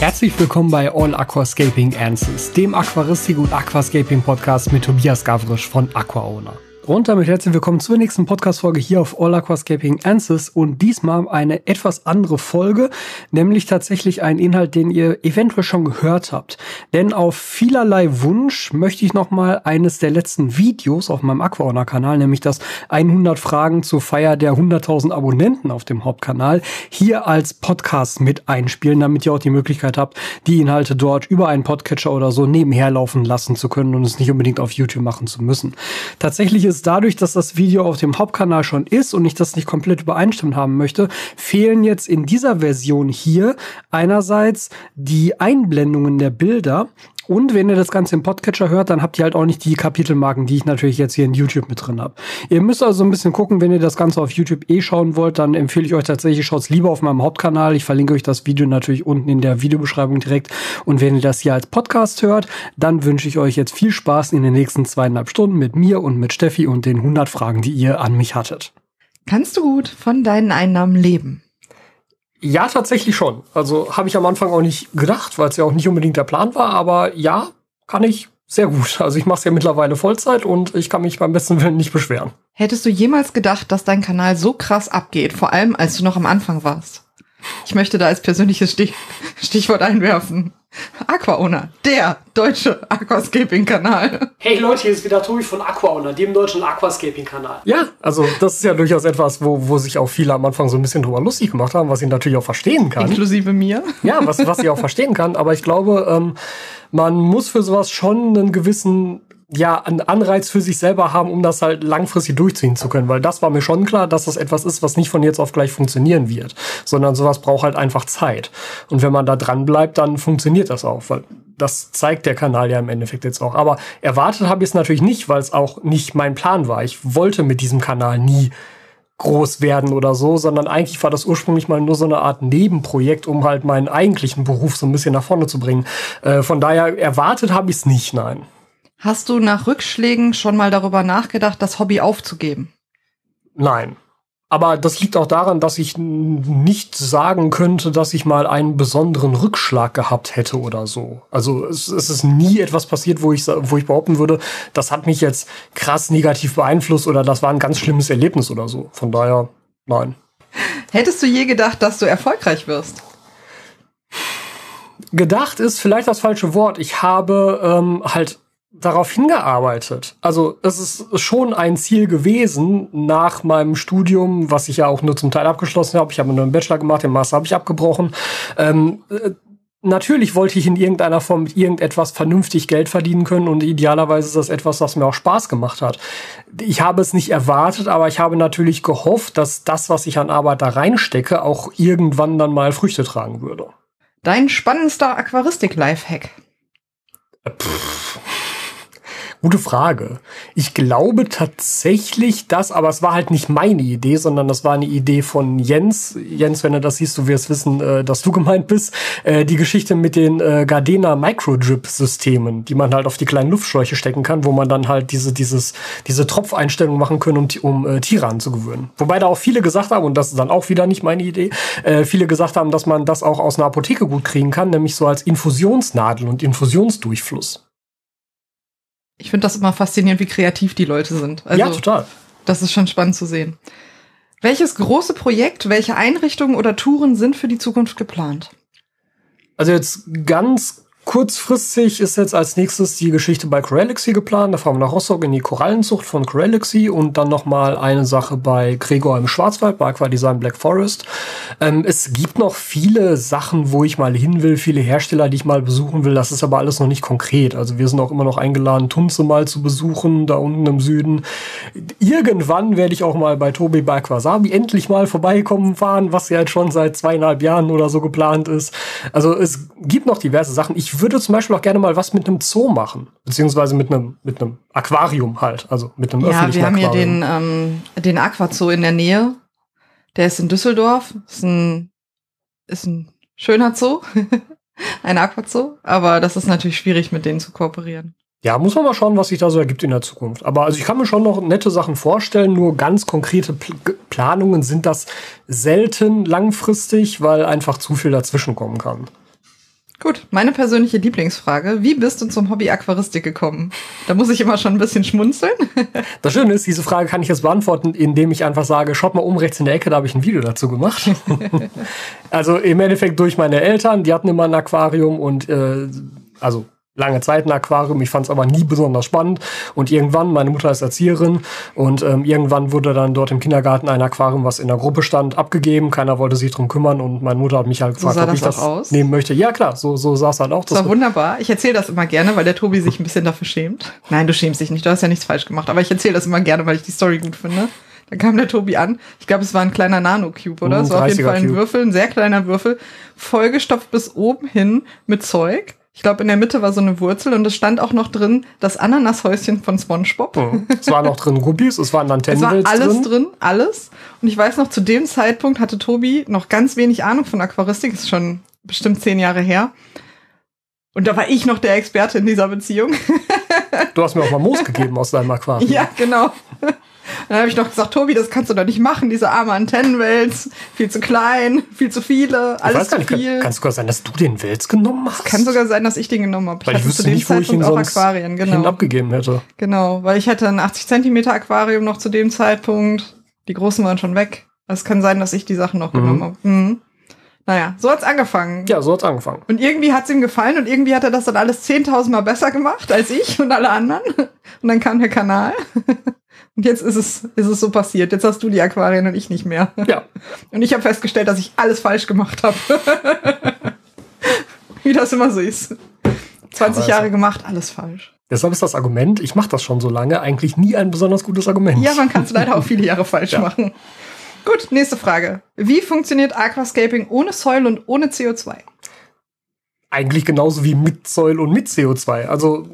Herzlich willkommen bei All Aquascaping Answers, dem Aquaristik und Aquascaping Podcast mit Tobias Gavrisch von AquaOwner. Und damit herzlich willkommen zur nächsten Podcast-Folge hier auf All Aquascaping Answers und diesmal eine etwas andere Folge, nämlich tatsächlich ein Inhalt, den ihr eventuell schon gehört habt. Denn auf vielerlei Wunsch möchte ich nochmal eines der letzten Videos auf meinem AquaOwner-Kanal, nämlich das 100 Fragen zur Feier der 100.000 Abonnenten auf dem Hauptkanal, hier als Podcast mit einspielen, damit ihr auch die Möglichkeit habt, die Inhalte dort über einen Podcatcher oder so nebenher laufen lassen zu können und es nicht unbedingt auf YouTube machen zu müssen. Tatsächlich ist dadurch, dass das Video auf dem Hauptkanal schon ist und ich das nicht komplett übereinstimmt haben möchte, fehlen jetzt in dieser Version hier einerseits die Einblendungen der Bilder und wenn ihr das Ganze im Podcatcher hört, dann habt ihr halt auch nicht die Kapitelmarken, die ich natürlich jetzt hier in YouTube mit drin habe. Ihr müsst also ein bisschen gucken, wenn ihr das Ganze auf YouTube eh schauen wollt, dann empfehle ich euch tatsächlich, schaut lieber auf meinem Hauptkanal. Ich verlinke euch das Video natürlich unten in der Videobeschreibung direkt. Und wenn ihr das hier als Podcast hört, dann wünsche ich euch jetzt viel Spaß in den nächsten zweieinhalb Stunden mit mir und mit Steffi und den 100 Fragen, die ihr an mich hattet. Kannst du gut von deinen Einnahmen leben? Ja, tatsächlich schon. Also habe ich am Anfang auch nicht gedacht, weil es ja auch nicht unbedingt der Plan war, aber ja, kann ich sehr gut. Also ich mache es ja mittlerweile Vollzeit und ich kann mich beim besten Willen nicht beschweren. Hättest du jemals gedacht, dass dein Kanal so krass abgeht, vor allem als du noch am Anfang warst? Ich möchte da als persönliches Stich Stichwort einwerfen. Aquaona, der deutsche Aquascaping-Kanal. Hey Leute, hier ist wieder Tobi von Aquaona, dem deutschen Aquascaping-Kanal. Ja, also das ist ja durchaus etwas, wo, wo sich auch viele am Anfang so ein bisschen drüber lustig gemacht haben, was ich natürlich auch verstehen kann. Inklusive mir. Ja, was, was ich auch verstehen kann, aber ich glaube, ähm, man muss für sowas schon einen gewissen ja, einen Anreiz für sich selber haben, um das halt langfristig durchziehen zu können. Weil das war mir schon klar, dass das etwas ist, was nicht von jetzt auf gleich funktionieren wird, sondern sowas braucht halt einfach Zeit. Und wenn man da dran bleibt, dann funktioniert das auch, weil das zeigt der Kanal ja im Endeffekt jetzt auch. Aber erwartet habe ich es natürlich nicht, weil es auch nicht mein Plan war. Ich wollte mit diesem Kanal nie groß werden oder so, sondern eigentlich war das ursprünglich mal nur so eine Art Nebenprojekt, um halt meinen eigentlichen Beruf so ein bisschen nach vorne zu bringen. Äh, von daher erwartet habe ich es nicht, nein. Hast du nach Rückschlägen schon mal darüber nachgedacht, das Hobby aufzugeben? Nein. Aber das liegt auch daran, dass ich nicht sagen könnte, dass ich mal einen besonderen Rückschlag gehabt hätte oder so. Also es, es, ist nie etwas passiert, wo ich, wo ich behaupten würde, das hat mich jetzt krass negativ beeinflusst oder das war ein ganz schlimmes Erlebnis oder so. Von daher, nein. Hättest du je gedacht, dass du erfolgreich wirst? Gedacht ist vielleicht das falsche Wort. Ich habe ähm, halt darauf hingearbeitet. Also es ist schon ein Ziel gewesen nach meinem Studium, was ich ja auch nur zum Teil abgeschlossen habe. Ich habe nur einen Bachelor gemacht, den Master habe ich abgebrochen. Ähm, äh, natürlich wollte ich in irgendeiner Form mit irgendetwas vernünftig Geld verdienen können und idealerweise ist das etwas, was mir auch Spaß gemacht hat. Ich habe es nicht erwartet, aber ich habe natürlich gehofft, dass das, was ich an Arbeit da reinstecke, auch irgendwann dann mal Früchte tragen würde. Dein spannendster Aquaristik-Lifehack. Pff Gute Frage. Ich glaube tatsächlich, dass, aber es war halt nicht meine Idee, sondern das war eine Idee von Jens. Jens, wenn du das siehst, du wirst wissen, äh, dass du gemeint bist. Äh, die Geschichte mit den äh, Gardena Microdrip-Systemen, die man halt auf die kleinen Luftschläuche stecken kann, wo man dann halt diese, dieses, diese Tropfeinstellung machen können, um, um äh, Tiere anzugewöhnen. Wobei da auch viele gesagt haben, und das ist dann auch wieder nicht meine Idee, äh, viele gesagt haben, dass man das auch aus einer Apotheke gut kriegen kann, nämlich so als Infusionsnadel und Infusionsdurchfluss. Ich finde das immer faszinierend, wie kreativ die Leute sind. Also, ja, total. Das ist schon spannend zu sehen. Welches große Projekt, welche Einrichtungen oder Touren sind für die Zukunft geplant? Also jetzt ganz Kurzfristig ist jetzt als nächstes die Geschichte bei Corelixy geplant. Da fahren wir nach Rostock in die Korallenzucht von Corelixy und dann nochmal eine Sache bei Gregor im Schwarzwald, bei Aquadesign Black Forest. Ähm, es gibt noch viele Sachen, wo ich mal hin will, viele Hersteller, die ich mal besuchen will. Das ist aber alles noch nicht konkret. Also wir sind auch immer noch eingeladen, Tunze mal zu besuchen, da unten im Süden. Irgendwann werde ich auch mal bei Tobi bei Aquasabi endlich mal vorbeikommen fahren, was ja jetzt schon seit zweieinhalb Jahren oder so geplant ist. Also es gibt noch diverse Sachen. Ich würde zum Beispiel auch gerne mal was mit einem Zoo machen. Beziehungsweise mit einem, mit einem Aquarium halt. Also mit einem ja, öffentlichen Aquarium. Ja, wir haben hier den, ähm, den Aquazoo in der Nähe. Der ist in Düsseldorf. Ist ein, ist ein schöner Zoo. ein Aquazoo. Aber das ist natürlich schwierig, mit denen zu kooperieren. Ja, muss man mal schauen, was sich da so ergibt in der Zukunft. Aber also ich kann mir schon noch nette Sachen vorstellen, nur ganz konkrete Pl Planungen sind das selten langfristig, weil einfach zu viel dazwischen kommen kann. Gut, meine persönliche Lieblingsfrage. Wie bist du zum Hobby Aquaristik gekommen? Da muss ich immer schon ein bisschen schmunzeln. Das Schöne ist, diese Frage kann ich jetzt beantworten, indem ich einfach sage, schaut mal um rechts in der Ecke, da habe ich ein Video dazu gemacht. also im Endeffekt durch meine Eltern, die hatten immer ein Aquarium und äh, also lange Zeit ein Aquarium. Ich fand es aber nie besonders spannend. Und irgendwann, meine Mutter ist Erzieherin und ähm, irgendwann wurde dann dort im Kindergarten ein Aquarium, was in der Gruppe stand, abgegeben. Keiner wollte sich drum kümmern und meine Mutter hat mich halt gefragt, so ob ich das aus? nehmen möchte. Ja klar, so, so sah es halt auch. Das war wunderbar. Ich erzähle das immer gerne, weil der Tobi sich ein bisschen dafür schämt. Nein, du schämst dich nicht, du hast ja nichts falsch gemacht. Aber ich erzähle das immer gerne, weil ich die Story gut finde. Dann kam der Tobi an. Ich glaube, es war ein kleiner Nano-Cube, oder? Mm, Es war auf jeden 30er Fall ein Cube. Würfel, ein sehr kleiner Würfel, vollgestopft bis oben hin mit Zeug. Ich glaube, in der Mitte war so eine Wurzel und es stand auch noch drin das Ananashäuschen von SpongeBob. Mhm. Es waren noch drin Guppies, es waren Es war alles drin. drin. alles. Und ich weiß noch, zu dem Zeitpunkt hatte Tobi noch ganz wenig Ahnung von Aquaristik. ist schon bestimmt zehn Jahre her. Und da war ich noch der Experte in dieser Beziehung. Du hast mir auch mal Moos gegeben aus deinem Aquarium. ja, genau. Dann habe ich noch gesagt, Tobi, das kannst du doch nicht machen, diese arme Antennenwels. Viel zu klein, viel zu viele, Ich alles zu nicht, kann, viel. kann es sogar sein, dass du den Wels genommen hast? Kann sogar sein, dass ich den genommen habe. Weil ich wüsste zu dem nicht, wo ich ihn Zeitpunkt auch sonst Aquarien, genau. abgegeben hätte. Genau, weil ich hatte ein 80 Zentimeter Aquarium noch zu dem Zeitpunkt. Die großen waren schon weg. Es kann sein, dass ich die Sachen noch Mhm. genommen habe. Mhm. Naja, so hat's angefangen. Ja, so hat's angefangen. Und irgendwie hat's ihm gefallen und irgendwie hat er das dann alles 10.000 Mal besser gemacht als ich und alle anderen. Und dann kam der Kanal. Und jetzt ist es, ist es so passiert. Jetzt hast du die Aquarien und ich nicht mehr. Ja, Und ich habe festgestellt, dass ich alles falsch gemacht habe. Wie das immer so ist. 20 Aber Jahre also- gemacht, alles falsch. deshalb ist das Argument, ich mache das schon so lange, eigentlich nie ein besonders gutes Argument. Ja, man kann es leider auch viele Jahre falsch Ja. machen. Gut, nächste Frage. Wie funktioniert Aquascaping ohne Soil und ohne CO2? eigentlich genauso wie mit Säul und mit CO2. Also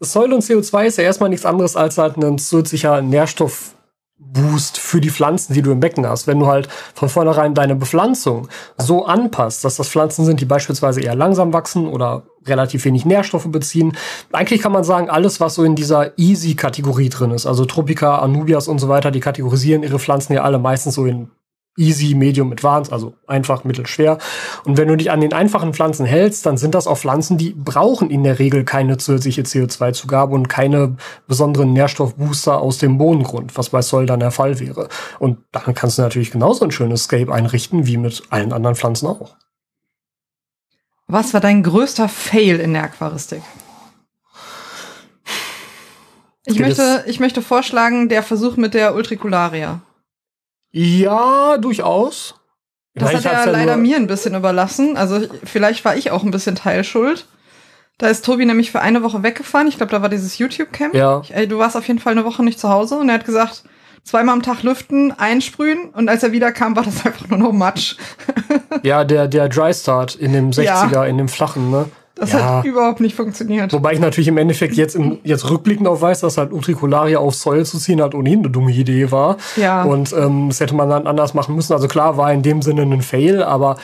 Säule und CO2 ist ja erstmal nichts anderes als halt ein zusätzlicher Nährstoffboost für die Pflanzen, die du im Becken hast. Wenn du halt von vornherein deine Bepflanzung so anpasst, dass das Pflanzen sind, die beispielsweise eher langsam wachsen oder relativ wenig Nährstoffe beziehen. Eigentlich kann man sagen, alles, was so in dieser Easy-Kategorie drin ist, also Tropica, Anubias und so weiter, die kategorisieren ihre Pflanzen ja alle meistens so in Easy, Medium, Advanced, also einfach, mittel, schwer. Und wenn du dich an den einfachen Pflanzen hältst, dann sind das auch Pflanzen, die brauchen in der Regel keine zusätzliche CO2-Zugabe und keine besonderen Nährstoffbooster aus dem Bodengrund, was bei Soil dann der Fall wäre. Und dann kannst du natürlich genauso ein schönes Scape einrichten, wie mit allen anderen Pflanzen auch. Was war dein größter Fail in der Aquaristik? Ich Geht möchte, ich möchte vorschlagen, der Versuch mit der Ultricularia. Ja, durchaus. Das hat er ja leider mir ein bisschen überlassen. Also ich- vielleicht war ich auch ein bisschen Teilschuld. Da ist Tobi nämlich für eine Woche weggefahren. Ich glaube, da war dieses YouTube-Camp. Ja. Ich- Ey, du warst auf jeden Fall eine Woche nicht zu Hause und er hat gesagt, zweimal am Tag lüften, einsprühen und als er wiederkam, war das einfach nur noch Matsch. Ja, der, der Dry Start in dem 60er, in dem flachen, ne? Das ja. hat überhaupt nicht funktioniert. Wobei ich natürlich im Endeffekt jetzt, im, jetzt rückblickend auf weiß, dass halt Utricularia auf Säule zu ziehen halt ohnehin eine dumme Idee war. Ja. Und ähm, das hätte man dann anders machen müssen. Also klar war in dem Sinne ein Fail, aber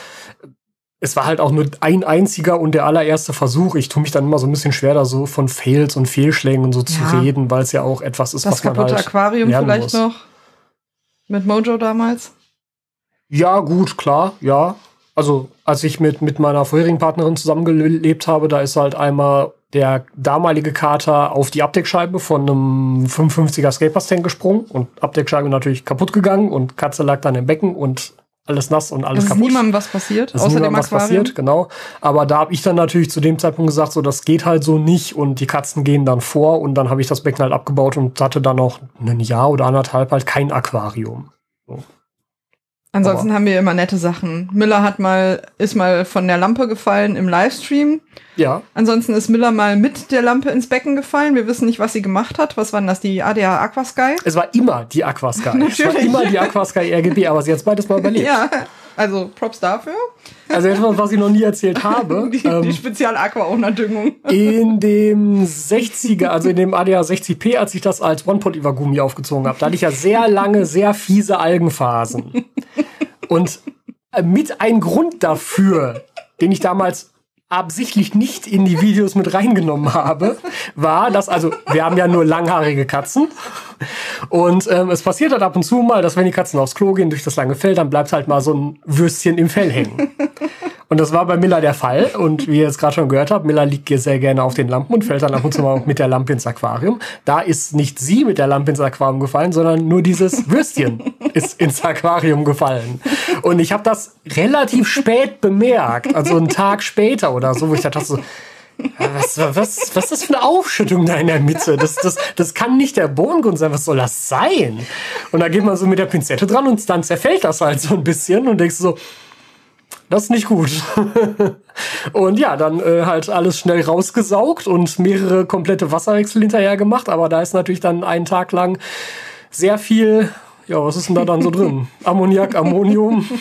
es war halt auch nur ein einziger und der allererste Versuch. Ich tue mich dann immer so ein bisschen schwer, da so von Fails und Fehlschlägen und so zu Ja. reden, weil es ja auch etwas ist, das was man kaputte halt Aquarium vielleicht muss. noch. Mit Mojo damals. Ja, gut, klar, ja. Also, als ich mit, mit meiner vorherigen Partnerin zusammengelebt habe, da ist halt einmal der damalige Kater auf die Abdeckscheibe von einem 55er Skatebus-Tank gesprungen und Abdeckscheibe natürlich kaputt gegangen und Katze lag dann im Becken und alles nass und alles Es ist kaputt. niemandem was passiert, ist außer dem niemandem was Aquarium. passiert, genau. Aber da habe ich dann natürlich zu dem Zeitpunkt gesagt, so das geht halt so nicht und die Katzen gehen dann vor und dann habe ich das Becken halt abgebaut und hatte dann noch ein Jahr oder anderthalb halt kein Aquarium. Ansonsten haben wir immer nette Sachen. Miller hat mal, ist mal von der Lampe gefallen im Livestream. Ja, Ansonsten ist Miller mal mit der Lampe ins Becken gefallen. Wir wissen nicht, was sie gemacht hat. Was war denn das? Die ADA Aquasky? Es war immer die Aquasky. es war Natürlich. immer die Aquasky RGB, aber sie hat es beides mal überlebt. Ja, also Props dafür. Also etwas, was ich noch nie erzählt habe. Die, die ähm, Spezial-Aqua-Owner-Düngung. in dem 60er, also in dem ADA 60P, als ich das als One-Pot-Übergummi aufgezogen habe, da hatte ich ja sehr lange, sehr fiese Algenphasen. Und äh, mit ein Grund dafür, den ich damals absichtlich nicht in die Videos mit reingenommen habe, war, dass, also wir haben ja nur langhaarige Katzen und ähm, es passiert halt ab und zu mal, dass wenn die Katzen aufs Klo gehen durch das lange Fell, dann bleibt halt mal so ein Würstchen im Fell hängen. Und das war bei Miller der Fall. Und wie ihr jetzt gerade schon gehört habt, Miller liegt hier sehr gerne auf den Lampen und fällt dann ab und zu mal mit der Lampe ins Aquarium. Da ist nicht sie mit der Lampe ins Aquarium gefallen, sondern nur dieses Würstchen ist ins Aquarium gefallen. Und ich habe das relativ spät bemerkt, also einen Tag später oder so, wo ich dachte so, was, was, was ist das für eine Aufschüttung da in der Mitte? Das, das, das kann nicht der Bodengrund sein. Was soll das sein? Und da geht man so mit der Pinzette dran und dann zerfällt das halt so ein bisschen und denkst so, das ist nicht gut. und ja, dann äh, halt alles schnell rausgesaugt und mehrere komplette Wasserwechsel hinterher gemacht. Aber da ist natürlich dann einen Tag lang sehr viel, ja, was ist denn da dann so drin? Ammoniak, Ammonium.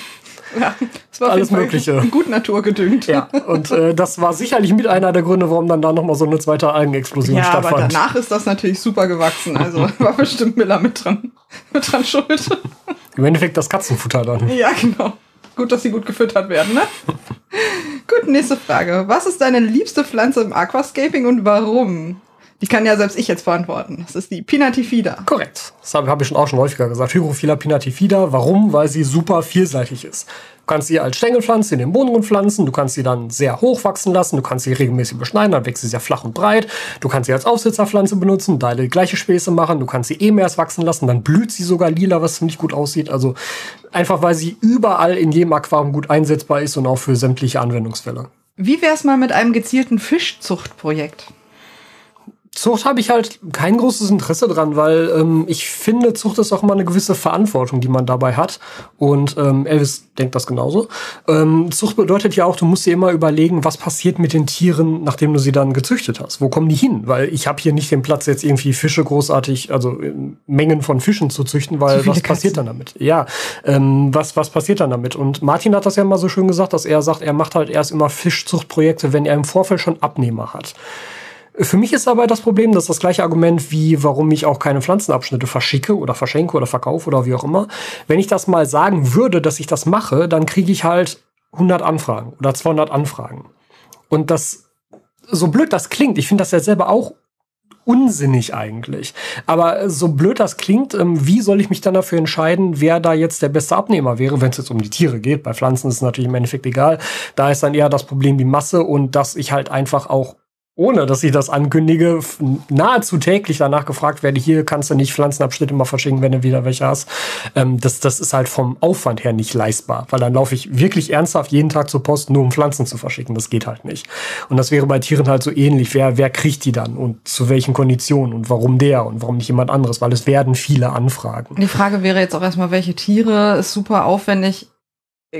Ja, das war Alles Mögliche. gut naturgedüngt. Ja, und äh, das war sicherlich mit einer der Gründe, warum dann da nochmal so eine zweite Algenexplosion Ja, aber stattfand. danach ist das natürlich super gewachsen. Also war bestimmt Miller mit dran, mit dran schuld. Im Endeffekt das Katzenfutter dann. Ja, genau. Gut, dass sie gut gefüttert werden, ne? gut, nächste Frage. Was ist deine liebste Pflanze im Aquascaping und warum? Die kann ja selbst ich jetzt beantworten. Das ist die Pinatifida. Korrekt. Das habe hab ich schon auch schon häufiger gesagt. Hygrophila pinatifida. Warum? Weil sie super vielseitig ist. Du kannst sie als Stängelpflanze in den Bodengrund pflanzen. Du kannst sie dann sehr hoch wachsen lassen. Du kannst sie regelmäßig beschneiden. Dann wächst sie sehr flach und breit. Du kannst sie als Aufsitzerpflanze benutzen, da die gleiche Späße machen. Du kannst sie eh erst wachsen lassen. Dann blüht sie sogar lila, was ziemlich gut aussieht. Also einfach, weil sie überall in jedem Aquarium gut einsetzbar ist und auch für sämtliche Anwendungsfälle. Wie wär's mal mit einem gezielten Fischzuchtprojekt? Zucht habe ich halt kein großes Interesse dran, weil ähm, ich finde, Zucht ist auch immer eine gewisse Verantwortung, die man dabei hat. Und ähm, Elvis denkt das genauso. Ähm, Zucht bedeutet ja auch, du musst dir immer überlegen, was passiert mit den Tieren, nachdem du sie dann gezüchtet hast. Wo kommen die hin? Weil ich habe hier nicht den Platz, jetzt irgendwie Fische großartig, also äh, Mengen von Fischen zu züchten, weil was passiert Katzen. dann damit? Ja, ähm, was, was passiert dann damit? Und Martin hat das ja mal so schön gesagt, dass er sagt, er macht halt erst immer Fischzuchtprojekte, wenn er im Vorfeld schon Abnehmer hat. Für mich ist aber das Problem, das ist das gleiche Argument, wie warum ich auch keine Pflanzenabschnitte verschicke oder verschenke oder verkaufe oder wie auch immer. Wenn ich das mal sagen würde, dass ich das mache, dann kriege ich halt 100 Anfragen oder 200 Anfragen. Und das, so blöd das klingt, ich finde das ja selber auch unsinnig eigentlich. Aber so blöd das klingt, ähm, wie soll ich mich dann dafür entscheiden, wer da jetzt der beste Abnehmer wäre, wenn es jetzt um die Tiere geht? Bei Pflanzen ist es natürlich im Endeffekt egal. Da ist dann eher das Problem die Masse und dass ich halt einfach auch ohne dass ich das ankündige, nahezu täglich danach gefragt werde, hier kannst du nicht Pflanzenabschnitte mal verschicken, wenn du wieder welche hast. Ähm, das, das ist halt vom Aufwand her nicht leistbar, weil dann laufe ich wirklich ernsthaft jeden Tag zur Post, nur um Pflanzen zu verschicken. Das geht halt nicht. Und das wäre bei Tieren halt so ähnlich. Wer, wer kriegt die dann und zu welchen Konditionen und warum der und warum nicht jemand anderes? Weil es werden viele Anfragen. Die Frage wäre jetzt auch erstmal, welche Tiere ist super aufwendig.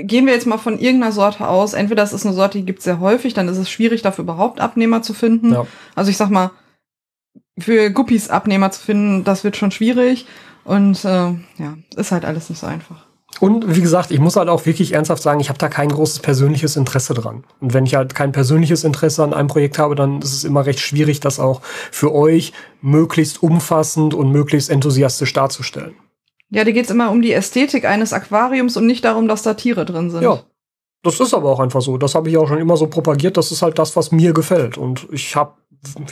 Gehen wir jetzt mal von irgendeiner Sorte aus. Entweder es ist eine Sorte, die gibt es sehr häufig, dann ist es schwierig, dafür überhaupt Abnehmer zu finden. Ja. Also ich sag mal, für Guppies Abnehmer zu finden, das wird schon schwierig. Und äh, ja, ist halt alles nicht so einfach. Und wie gesagt, ich muss halt auch wirklich ernsthaft sagen, ich habe da kein großes persönliches Interesse dran. Und wenn ich halt kein persönliches Interesse an einem Projekt habe, dann ist es immer recht schwierig, das auch für euch möglichst umfassend und möglichst enthusiastisch darzustellen. Ja, dir geht's immer um die Ästhetik eines Aquariums und nicht darum, dass da Tiere drin sind. Ja. Das ist aber auch einfach so. Das habe ich auch schon immer so propagiert. Das ist halt das, was mir gefällt. Und ich habe,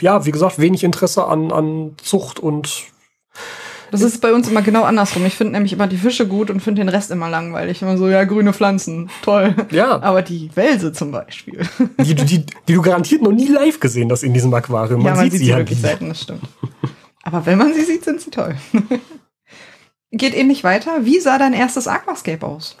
ja, wie gesagt, wenig Interesse an, an Zucht und Das ist bei uns immer genau andersrum. Ich finde nämlich immer die Fische gut und finde den Rest immer langweilig. Immer so, ja, grüne Pflanzen, toll. Ja. Aber die Welse zum Beispiel. die, die, die, die du garantiert noch nie live gesehen hast in diesem Aquarium. ja, man sieht sie halt wirklich nie. selten, das stimmt. Aber wenn man sie sieht, sind sie toll. Geht ähnlich weiter. Wie sah dein erstes Aquascape aus?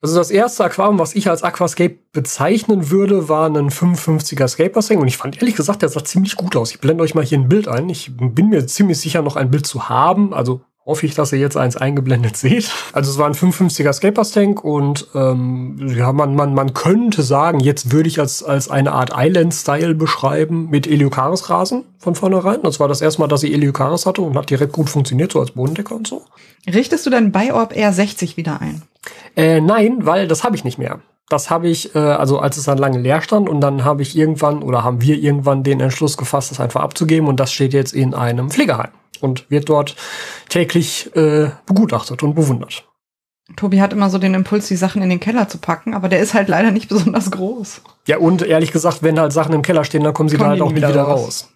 Also das erste Aquarium, was ich als Aquascape bezeichnen würde, war ein 55er Skateboarding und ich fand ehrlich gesagt, der sah ziemlich gut aus. Ich blende euch mal hier ein Bild ein. Ich bin mir ziemlich sicher, noch ein Bild zu haben. Also hoffe ich, dass ihr jetzt eins eingeblendet seht. Also es war ein 55er Skateboard-Tank und ähm, ja, man, man, man könnte sagen, jetzt würde ich als, als eine Art Island-Style beschreiben mit Eliocaris-Rasen von vornherein. Das war das erste Mal, dass ich Eliocaris hatte und hat direkt gut funktioniert, so als Bodendecker und so. Richtest du dein Biorb R60 wieder ein? Äh, nein, weil das habe ich nicht mehr. Das habe ich, äh, also als es dann lange leer stand und dann habe ich irgendwann oder haben wir irgendwann den Entschluss gefasst, das einfach abzugeben und das steht jetzt in einem Pflegeheim und wird dort täglich äh, begutachtet und bewundert. Tobi hat immer so den Impuls, die Sachen in den Keller zu packen, aber der ist halt leider nicht besonders groß. Ja, und ehrlich gesagt, wenn halt Sachen im Keller stehen, dann kommen sie Kommen da halt auch nie nie wieder wieder raus. raus.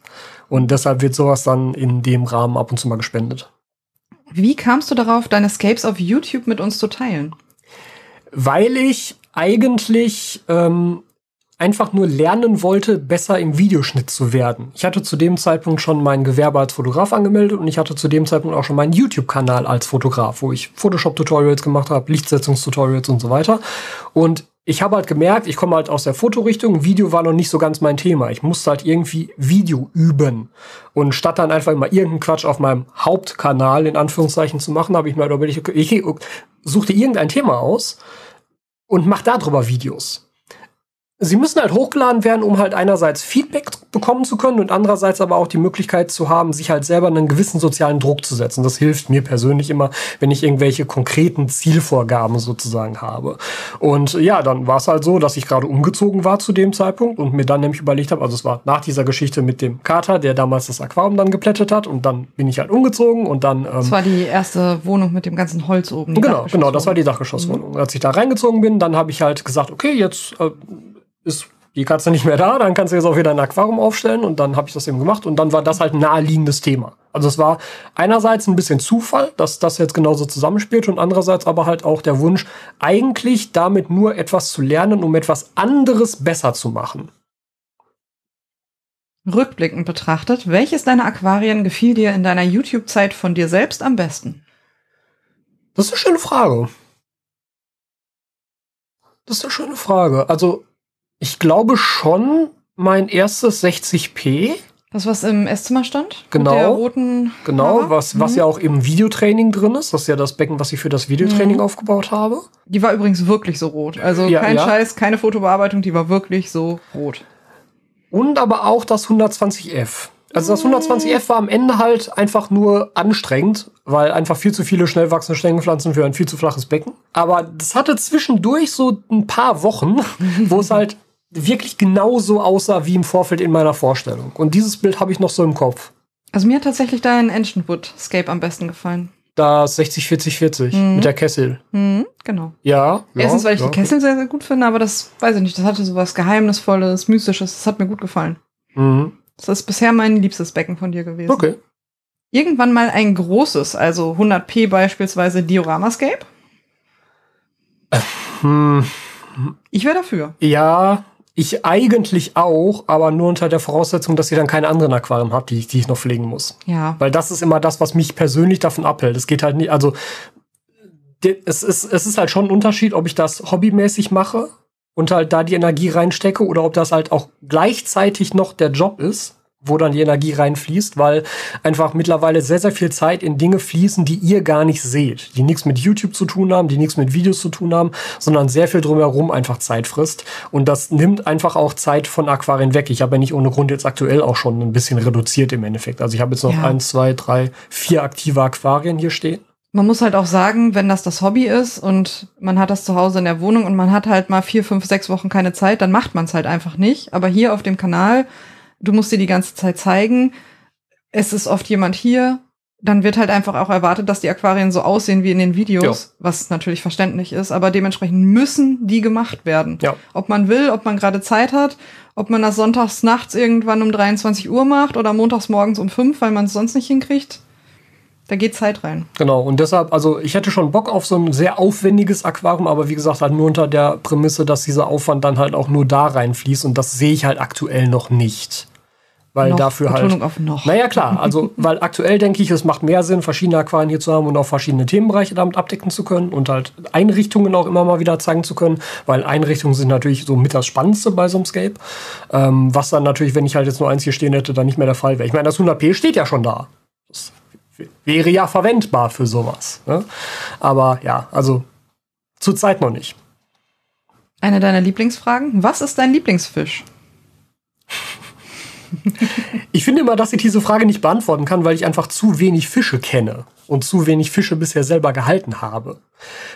Und deshalb wird sowas dann in dem Rahmen ab und zu mal gespendet. Wie kamst du darauf, deine Scapes auf YouTube mit uns zu teilen? weil ich eigentlich ähm, einfach nur lernen wollte, besser im Videoschnitt zu werden. Ich hatte zu dem Zeitpunkt schon mein Gewerbe als Fotograf angemeldet und ich hatte zu dem Zeitpunkt auch schon meinen YouTube-Kanal als Fotograf, wo ich Photoshop-Tutorials gemacht habe, Lichtsetzungstutorials und so weiter. Und ich habe halt gemerkt, ich komme halt aus der Fotorichtung, Video war noch nicht so ganz mein Thema. Ich musste halt irgendwie Video üben. Und statt dann einfach immer irgendeinen Quatsch auf meinem Hauptkanal in Anführungszeichen zu machen, habe ich mir halt überlegt, ich suchte irgendein Thema aus und mach darüber Videos sie müssen halt hochgeladen werden, um halt einerseits Feedback bekommen zu können und andererseits aber auch die Möglichkeit zu haben, sich halt selber einen gewissen sozialen Druck zu setzen. Das hilft mir persönlich immer, wenn ich irgendwelche konkreten Zielvorgaben sozusagen habe. Und ja, dann war es halt so, dass ich gerade umgezogen war zu dem Zeitpunkt und mir dann nämlich überlegt habe, also es war nach dieser Geschichte mit dem Kater, der damals das Aquarium dann geplättet hat und dann bin ich halt umgezogen und dann. Ähm, das war die erste Wohnung mit dem ganzen Holz oben. Genau, genau, das war die Dachgeschosswohnung. Mhm. Als ich da reingezogen bin, dann habe ich halt gesagt, okay, jetzt äh, ist die Katze nicht mehr da, dann kannst du jetzt auch wieder ein Aquarium aufstellen und dann habe ich das eben gemacht und dann war das halt ein naheliegendes Thema. Also es war einerseits ein bisschen Zufall, dass das jetzt genauso zusammenspielt und andererseits aber halt auch der Wunsch, eigentlich damit nur etwas zu lernen, um etwas anderes besser zu machen. Rückblickend betrachtet, welches deiner Aquarien gefiel dir in deiner YouTube-Zeit von dir selbst am besten? Das ist eine schöne Frage. Das ist eine schöne Frage. Also ich glaube schon mein erstes 60p. Das, was im Esszimmer stand? Genau. Mit der roten genau, Haare? was, was mhm. ja auch im Videotraining drin ist. Das ist ja das Becken, was ich für das Videotraining mhm. aufgebaut habe. Die war übrigens wirklich so rot. Also ja, kein ja. Scheiß, keine Fotobearbeitung, die war wirklich so rot. Und aber auch das 120F. Also das 120F war am Ende halt einfach nur anstrengend, weil einfach viel zu viele schnell wachsende Stängelpflanzen für ein viel zu flaches Becken. Aber das hatte zwischendurch so ein paar Wochen, wo es halt wirklich genauso aussah wie im Vorfeld in meiner Vorstellung. Und dieses Bild habe ich noch so im Kopf. Also mir hat tatsächlich dein Ancient Scape am besten gefallen. Das 60-40-40 mhm. mit der Kessel. Mhm, genau. Ja. Erstens, weil ich ja. die Kessel sehr, sehr gut finde, aber das weiß ich nicht. Das hatte so was Geheimnisvolles, Mystisches. Das hat mir gut gefallen. Mhm. Das ist bisher mein liebstes Becken von dir gewesen. Okay. Irgendwann mal ein großes, also 100p beispielsweise Dioramascape? Hm. Ich wäre dafür. Ja, ich eigentlich auch, aber nur unter der Voraussetzung, dass ihr dann keine anderen Aquarium habt, die, die ich noch pflegen muss. Ja. Weil das ist immer das, was mich persönlich davon abhält. Es geht halt nicht, also es ist, es ist halt schon ein Unterschied, ob ich das hobbymäßig mache und halt da die Energie reinstecke oder ob das halt auch gleichzeitig noch der Job ist wo dann die Energie reinfließt, weil einfach mittlerweile sehr, sehr viel Zeit in Dinge fließen, die ihr gar nicht seht, die nichts mit YouTube zu tun haben, die nichts mit Videos zu tun haben, sondern sehr viel drumherum einfach Zeit frisst. Und das nimmt einfach auch Zeit von Aquarien weg. Ich habe ja nicht ohne Grund jetzt aktuell auch schon ein bisschen reduziert im Endeffekt. Also ich habe jetzt noch ja. eins, zwei, drei, vier aktive Aquarien hier stehen. Man muss halt auch sagen, wenn das das Hobby ist und man hat das zu Hause in der Wohnung und man hat halt mal vier, fünf, sechs Wochen keine Zeit, dann macht man es halt einfach nicht. Aber hier auf dem Kanal du musst dir die ganze Zeit zeigen, es ist oft jemand hier, dann wird halt einfach auch erwartet, dass die Aquarien so aussehen wie in den Videos, ja. was natürlich verständlich ist, aber dementsprechend müssen die gemacht werden. Ja. Ob man will, ob man gerade Zeit hat, ob man das sonntags nachts irgendwann um 23 Uhr macht oder montags morgens um 5, weil man es sonst nicht hinkriegt. Da geht Zeit rein. Genau, und deshalb, also ich hätte schon Bock auf so ein sehr aufwendiges Aquarium, aber wie gesagt, halt nur unter der Prämisse, dass dieser Aufwand dann halt auch nur da reinfließt und das sehe ich halt aktuell noch nicht. Weil noch, dafür Betonung halt. Auf noch. Naja, klar. Also, weil aktuell denke ich, es macht mehr Sinn, verschiedene Aquarien hier zu haben und auch verschiedene Themenbereiche damit abdecken zu können und halt Einrichtungen auch immer mal wieder zeigen zu können, weil Einrichtungen sind natürlich so mit das Spannendste bei so einem Scape. Ähm, was dann natürlich, wenn ich halt jetzt nur eins hier stehen hätte, dann nicht mehr der Fall wäre. Ich meine, das 100p steht ja schon da. Das wäre ja verwendbar für sowas. Ne? Aber ja, also zurzeit noch nicht. Eine deiner Lieblingsfragen. Was ist dein Lieblingsfisch? Ich finde immer, dass ich diese Frage nicht beantworten kann, weil ich einfach zu wenig Fische kenne und zu wenig Fische bisher selber gehalten habe.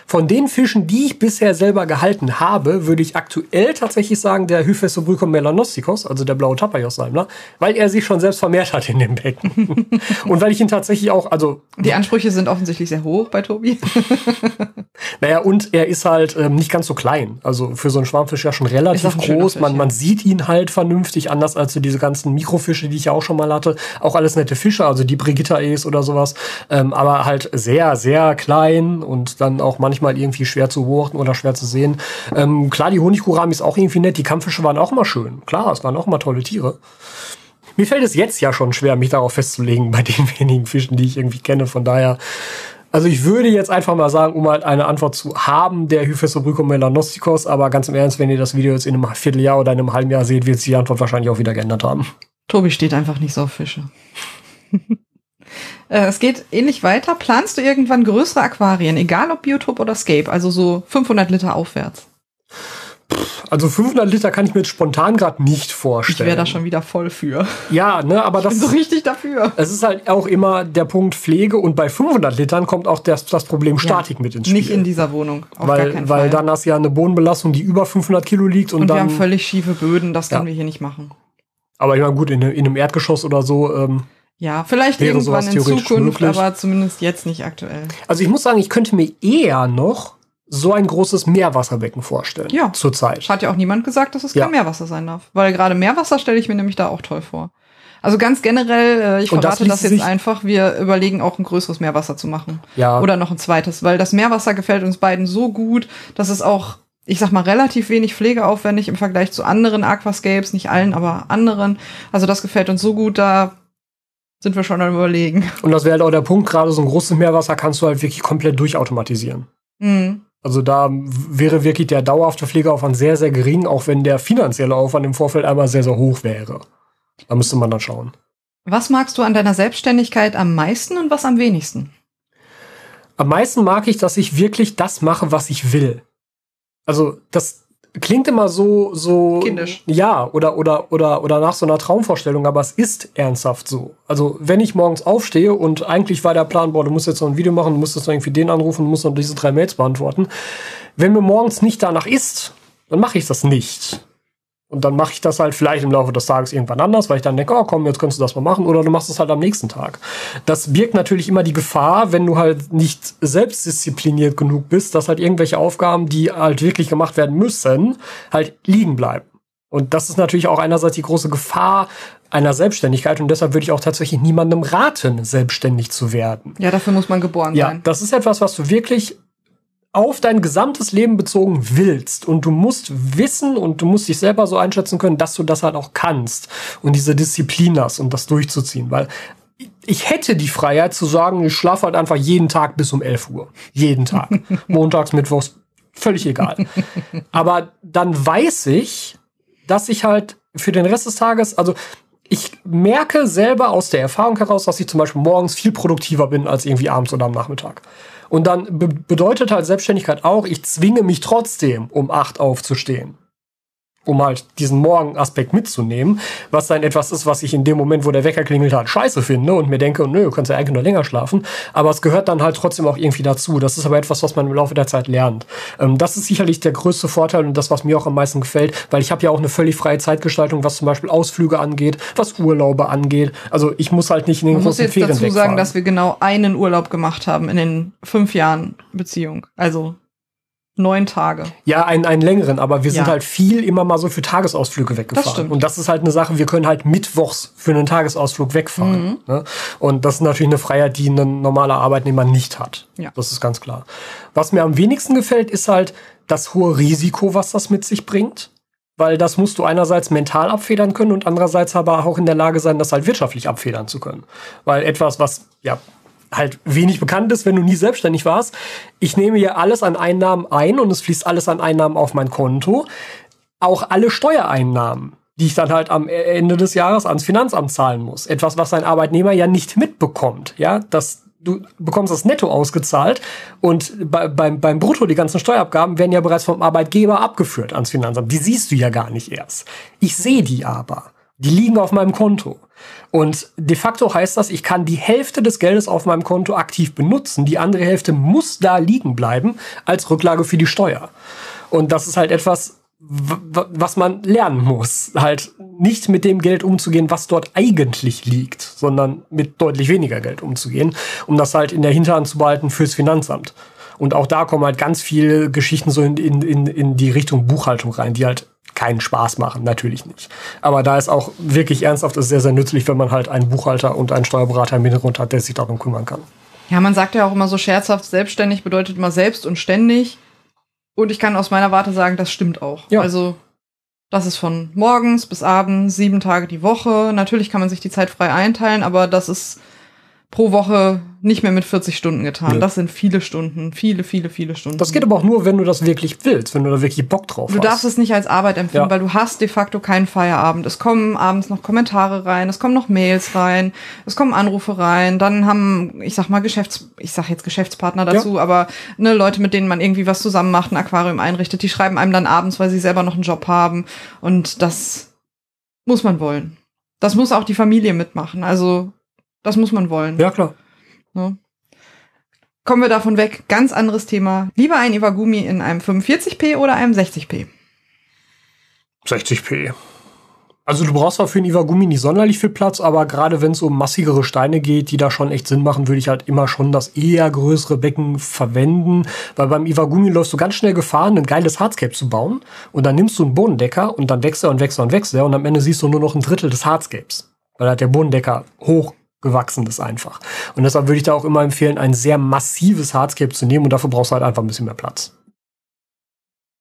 Von den Fischen, die ich bisher selber gehalten habe, würde ich aktuell tatsächlich sagen, der Hyphesobulcum melanosticus, also der blaue Tapajos-Salmler, weil er sich schon selbst vermehrt hat in dem Becken. und weil ich ihn tatsächlich auch, also. Die Ansprüche sind offensichtlich sehr hoch bei Tobi. naja, und er ist halt ähm, nicht ganz so klein. Also für so einen Schwarmfisch ja schon relativ groß. Fisch, man, ja. man sieht ihn halt vernünftig, anders als so diese ganzen Mikrofische, die ich ja auch schon mal hatte. Auch alles nette Fische, also die Brigitta Brigittaes oder sowas. Ähm, aber aber halt sehr, sehr klein und dann auch manchmal irgendwie schwer zu beobachten oder schwer zu sehen. Ähm, klar, die Honigkurami ist auch irgendwie nett, die Kampffische waren auch mal schön. Klar, es waren auch mal tolle Tiere. Mir fällt es jetzt ja schon schwer, mich darauf festzulegen bei den wenigen Fischen, die ich irgendwie kenne. Von daher, also ich würde jetzt einfach mal sagen, um halt eine Antwort zu haben, der Hyphessobryco melanostikos, aber ganz im Ernst, wenn ihr das Video jetzt in einem Vierteljahr oder in einem halben Jahr seht, wird sich die Antwort wahrscheinlich auch wieder geändert haben. Tobi steht einfach nicht so auf Fische. Äh, es geht ähnlich weiter. Planst du irgendwann größere Aquarien, egal ob Biotop oder Scape, also so 500 Liter aufwärts? Also 500 Liter kann ich mir jetzt spontan gerade nicht vorstellen. Ich wäre da schon wieder voll für. Ja, ne, aber das Bin so richtig dafür. Es ist halt auch immer der Punkt Pflege und bei 500 Litern kommt auch das, das Problem Statik Ja, mit ins Spiel. Nicht in dieser Wohnung. Auf gar weil, keinen weil Fall. dann hast du ja eine Bodenbelastung, die über 500 Kilo liegt und, und wir dann. haben völlig schiefe Böden, das können Ja. wir hier nicht machen. aber ich meine, gut, in, in einem Erdgeschoss oder so. Ähm, Ja, vielleicht Wäre irgendwann in Zukunft, möglich? aber zumindest jetzt nicht aktuell. also ich muss sagen, ich könnte mir eher noch so ein großes Meerwasserbecken vorstellen. Ja. Zurzeit. Hat ja auch niemand gesagt, dass es Ja. kein Meerwasser sein darf. Weil gerade Meerwasser stelle ich mir nämlich da auch toll vor. Also ganz generell, äh, ich das verrate das, ließe jetzt einfach, wir überlegen auch ein größeres Meerwasser zu machen. Ja. Oder noch ein zweites, weil das Meerwasser gefällt uns beiden so gut, dass es auch, ich sag mal, relativ wenig pflegeaufwendig im Vergleich zu anderen Aquascapes, nicht allen, aber anderen. Also das gefällt uns so gut, da sind wir schon am überlegen. Und das wäre halt auch der Punkt, gerade so ein großes Meerwasser kannst du halt wirklich komplett durchautomatisieren. Mhm. Also da wäre wirklich der dauerhafte Pflegeaufwand sehr, sehr gering, auch wenn der finanzielle Aufwand im Vorfeld einmal sehr, sehr hoch wäre. Da müsste man dann schauen. Was magst du an deiner Selbstständigkeit am meisten und was am wenigsten? Am meisten mag ich, dass ich wirklich das mache, was ich will. Also das klingt immer so so Kindisch. Ja, oder oder oder oder nach so einer Traumvorstellung, aber es ist ernsthaft so. Also, wenn ich morgens aufstehe und eigentlich war der Plan, boah, du musst jetzt noch ein Video machen, du musst jetzt noch irgendwie den anrufen, du musst noch diese drei Mails beantworten. Wenn mir morgens nicht danach ist, dann mache ich das nicht. Und dann mache ich das halt vielleicht im Laufe des Tages irgendwann anders, weil ich dann denke, oh komm, jetzt kannst du das mal machen. Oder du machst es halt am nächsten Tag. Das birgt natürlich immer die Gefahr, wenn du halt nicht selbstdiszipliniert genug bist, dass halt irgendwelche Aufgaben, die halt wirklich gemacht werden müssen, halt liegen bleiben. Und das ist natürlich auch einerseits die große Gefahr einer Selbstständigkeit. Und deshalb würde ich auch tatsächlich niemandem raten, selbstständig zu werden. Ja, dafür muss man geboren Ja, sein. das ist etwas, was du wirklich auf dein gesamtes Leben bezogen willst. Und du musst wissen und du musst dich selber so einschätzen können, dass du das halt auch kannst und diese Disziplin hast, um das durchzuziehen. Weil ich hätte die Freiheit zu sagen, ich schlafe halt einfach jeden Tag bis um 11 Uhr. Jeden Tag. Montags, Mittwochs, völlig egal. Aber dann weiß ich, dass ich halt für den Rest des Tages, also ich merke selber aus der Erfahrung heraus, dass ich zum Beispiel morgens viel produktiver bin als irgendwie abends oder am Nachmittag. Und dann be bedeutet halt Selbstständigkeit auch, ich zwinge mich trotzdem, um acht aufzustehen. Um halt diesen Morgenaspekt mitzunehmen, was dann etwas ist, was ich in dem Moment, wo der Wecker klingelt, halt scheiße finde und mir denke, nö, du kannst ja eigentlich noch länger schlafen. Aber es gehört dann halt trotzdem auch irgendwie dazu. Das ist aber etwas, was man im Laufe der Zeit lernt. Ähm, das ist sicherlich der größte Vorteil und das, was mir auch am meisten gefällt, weil ich habe ja auch eine völlig freie Zeitgestaltung, was zum Beispiel Ausflüge angeht, was Urlaube angeht. Also ich muss halt nicht in den Man muss großen jetzt Ferien dazu sagen, wegfahren. dass wir genau einen Urlaub gemacht haben in den fünf Jahren Beziehung. Also neun Tage. Ja, einen, einen längeren, aber wir sind Ja. halt viel immer mal so für Tagesausflüge weggefahren. stimmt. Und das ist halt eine Sache, wir können halt mittwochs für einen Tagesausflug wegfahren. Mhm. Ne? Und das ist natürlich eine Freiheit, die ein normaler Arbeitnehmer nicht hat. Ja. Das ist ganz klar. Was mir am wenigsten gefällt, ist halt das hohe Risiko, was das mit sich bringt. Weil das musst du einerseits mental abfedern können und andererseits aber auch in der Lage sein, das halt wirtschaftlich abfedern zu können. Weil etwas, was ja halt wenig bekannt ist, wenn du nie selbstständig warst. Ich nehme hier alles an Einnahmen ein und es fließt alles an Einnahmen auf mein Konto. Auch alle Steuereinnahmen, die ich dann halt am Ende des Jahres ans Finanzamt zahlen muss. Etwas, was ein Arbeitnehmer ja nicht mitbekommt. Ja, das du bekommst das Netto ausgezahlt und bei, beim, beim Brutto die ganzen Steuerabgaben werden ja bereits vom Arbeitgeber abgeführt ans Finanzamt. Die siehst du ja gar nicht erst. Ich sehe die aber. Die liegen auf meinem Konto. Und de facto heißt das, ich kann die Hälfte des Geldes auf meinem Konto aktiv benutzen. Die andere Hälfte muss da liegen bleiben als Rücklage für die Steuer. Und das ist halt etwas, was man lernen muss. Halt nicht mit dem Geld umzugehen, was dort eigentlich liegt, sondern mit deutlich weniger Geld umzugehen, um das halt in der Hinterhand zu behalten fürs Finanzamt. Und auch da kommen halt ganz viele Geschichten so in, in, in die Richtung Buchhaltung rein, die halt keinen Spaß machen, natürlich nicht. Aber da ist auch wirklich ernsthaft ist sehr, sehr nützlich, wenn man halt einen Buchhalter und einen Steuerberater im Hintergrund hat, der sich darum kümmern kann. Ja, man sagt ja auch immer so scherzhaft, selbstständig bedeutet immer selbst und ständig. Und ich kann aus meiner Warte sagen, das stimmt auch. Ja. Also, das ist von morgens bis abends, sieben Tage die Woche. Natürlich kann man sich die Zeit frei einteilen, aber das ist pro Woche nicht mehr mit 40 Stunden getan. Nee. Das sind viele Stunden, viele, viele, viele Stunden. Das geht aber auch nur, wenn du das wirklich willst, wenn du da wirklich Bock drauf Du hast. darfst es nicht als Arbeit empfinden, Ja. weil du hast de facto keinen Feierabend. Es kommen abends noch Kommentare rein, es kommen noch Mails rein, es kommen Anrufe rein, dann haben, ich sag mal, Geschäfts, ich sag jetzt Geschäftspartner dazu, aber ne, Leute, mit denen man irgendwie was zusammen macht, ein Aquarium einrichtet, die schreiben einem dann abends, weil sie selber noch einen Job haben. Und das muss man wollen. Das muss auch die Familie mitmachen. Also, das muss man wollen. ja, klar. Ne? Kommen wir davon weg. Ganz anderes Thema. Lieber ein Iwagumi in einem 45p oder einem 60p? 60p. Also du brauchst zwar für einen Iwagumi nicht sonderlich viel Platz, aber gerade wenn es um massigere Steine geht, die da schon echt Sinn machen, würde ich halt immer schon das eher größere Becken verwenden. Weil beim Iwagumi läufst du ganz schnell Gefahr, ein geiles Hardscape zu bauen. Und dann nimmst du einen Bodendecker und dann wächst er und wächst er und wächst er. Und am Ende siehst du nur noch ein Drittel des Hardscapes. Weil halt der Bodendecker hochgewachsen ist einfach. Und deshalb würde ich da auch immer empfehlen, ein sehr massives Hardscape zu nehmen. Und dafür brauchst du halt einfach ein bisschen mehr Platz.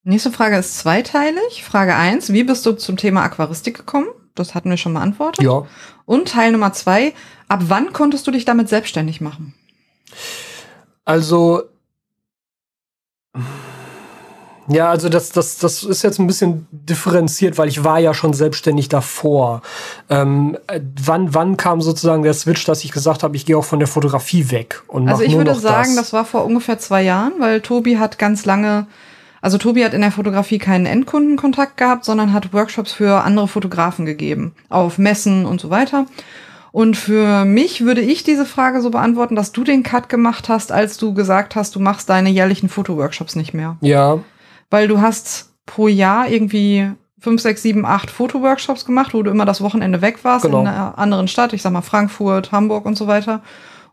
Nächste Frage ist zweiteilig. Frage eins: Wie bist du zum Thema Aquaristik gekommen? Das hatten wir schon beantwortet. Ja. Und Teil Nummer zwei: Ab wann konntest du dich damit selbstständig machen? Also. Ja, also das, das, das ist jetzt ein bisschen differenziert, weil ich war ja schon selbstständig davor. Ähm, äh, wann, wann kam sozusagen der Switch, dass ich gesagt habe, ich gehe auch von der Fotografie weg und Also ich würde sagen, das. das war vor ungefähr zwei Jahren, weil Tobi hat ganz lange, also Tobi hat in der Fotografie keinen Endkundenkontakt gehabt, sondern hat Workshops für andere Fotografen gegeben, auf Messen und so weiter. Und für mich würde ich diese Frage so beantworten, dass du den Cut gemacht hast, als du gesagt hast, du machst deine jährlichen Fotoworkshops nicht mehr. Ja, Weil du hast pro Jahr irgendwie fünf, sechs, sieben, acht Fotoworkshops gemacht, wo du immer das Wochenende weg warst Genau. in einer anderen Stadt, ich sag mal Frankfurt, Hamburg und so weiter.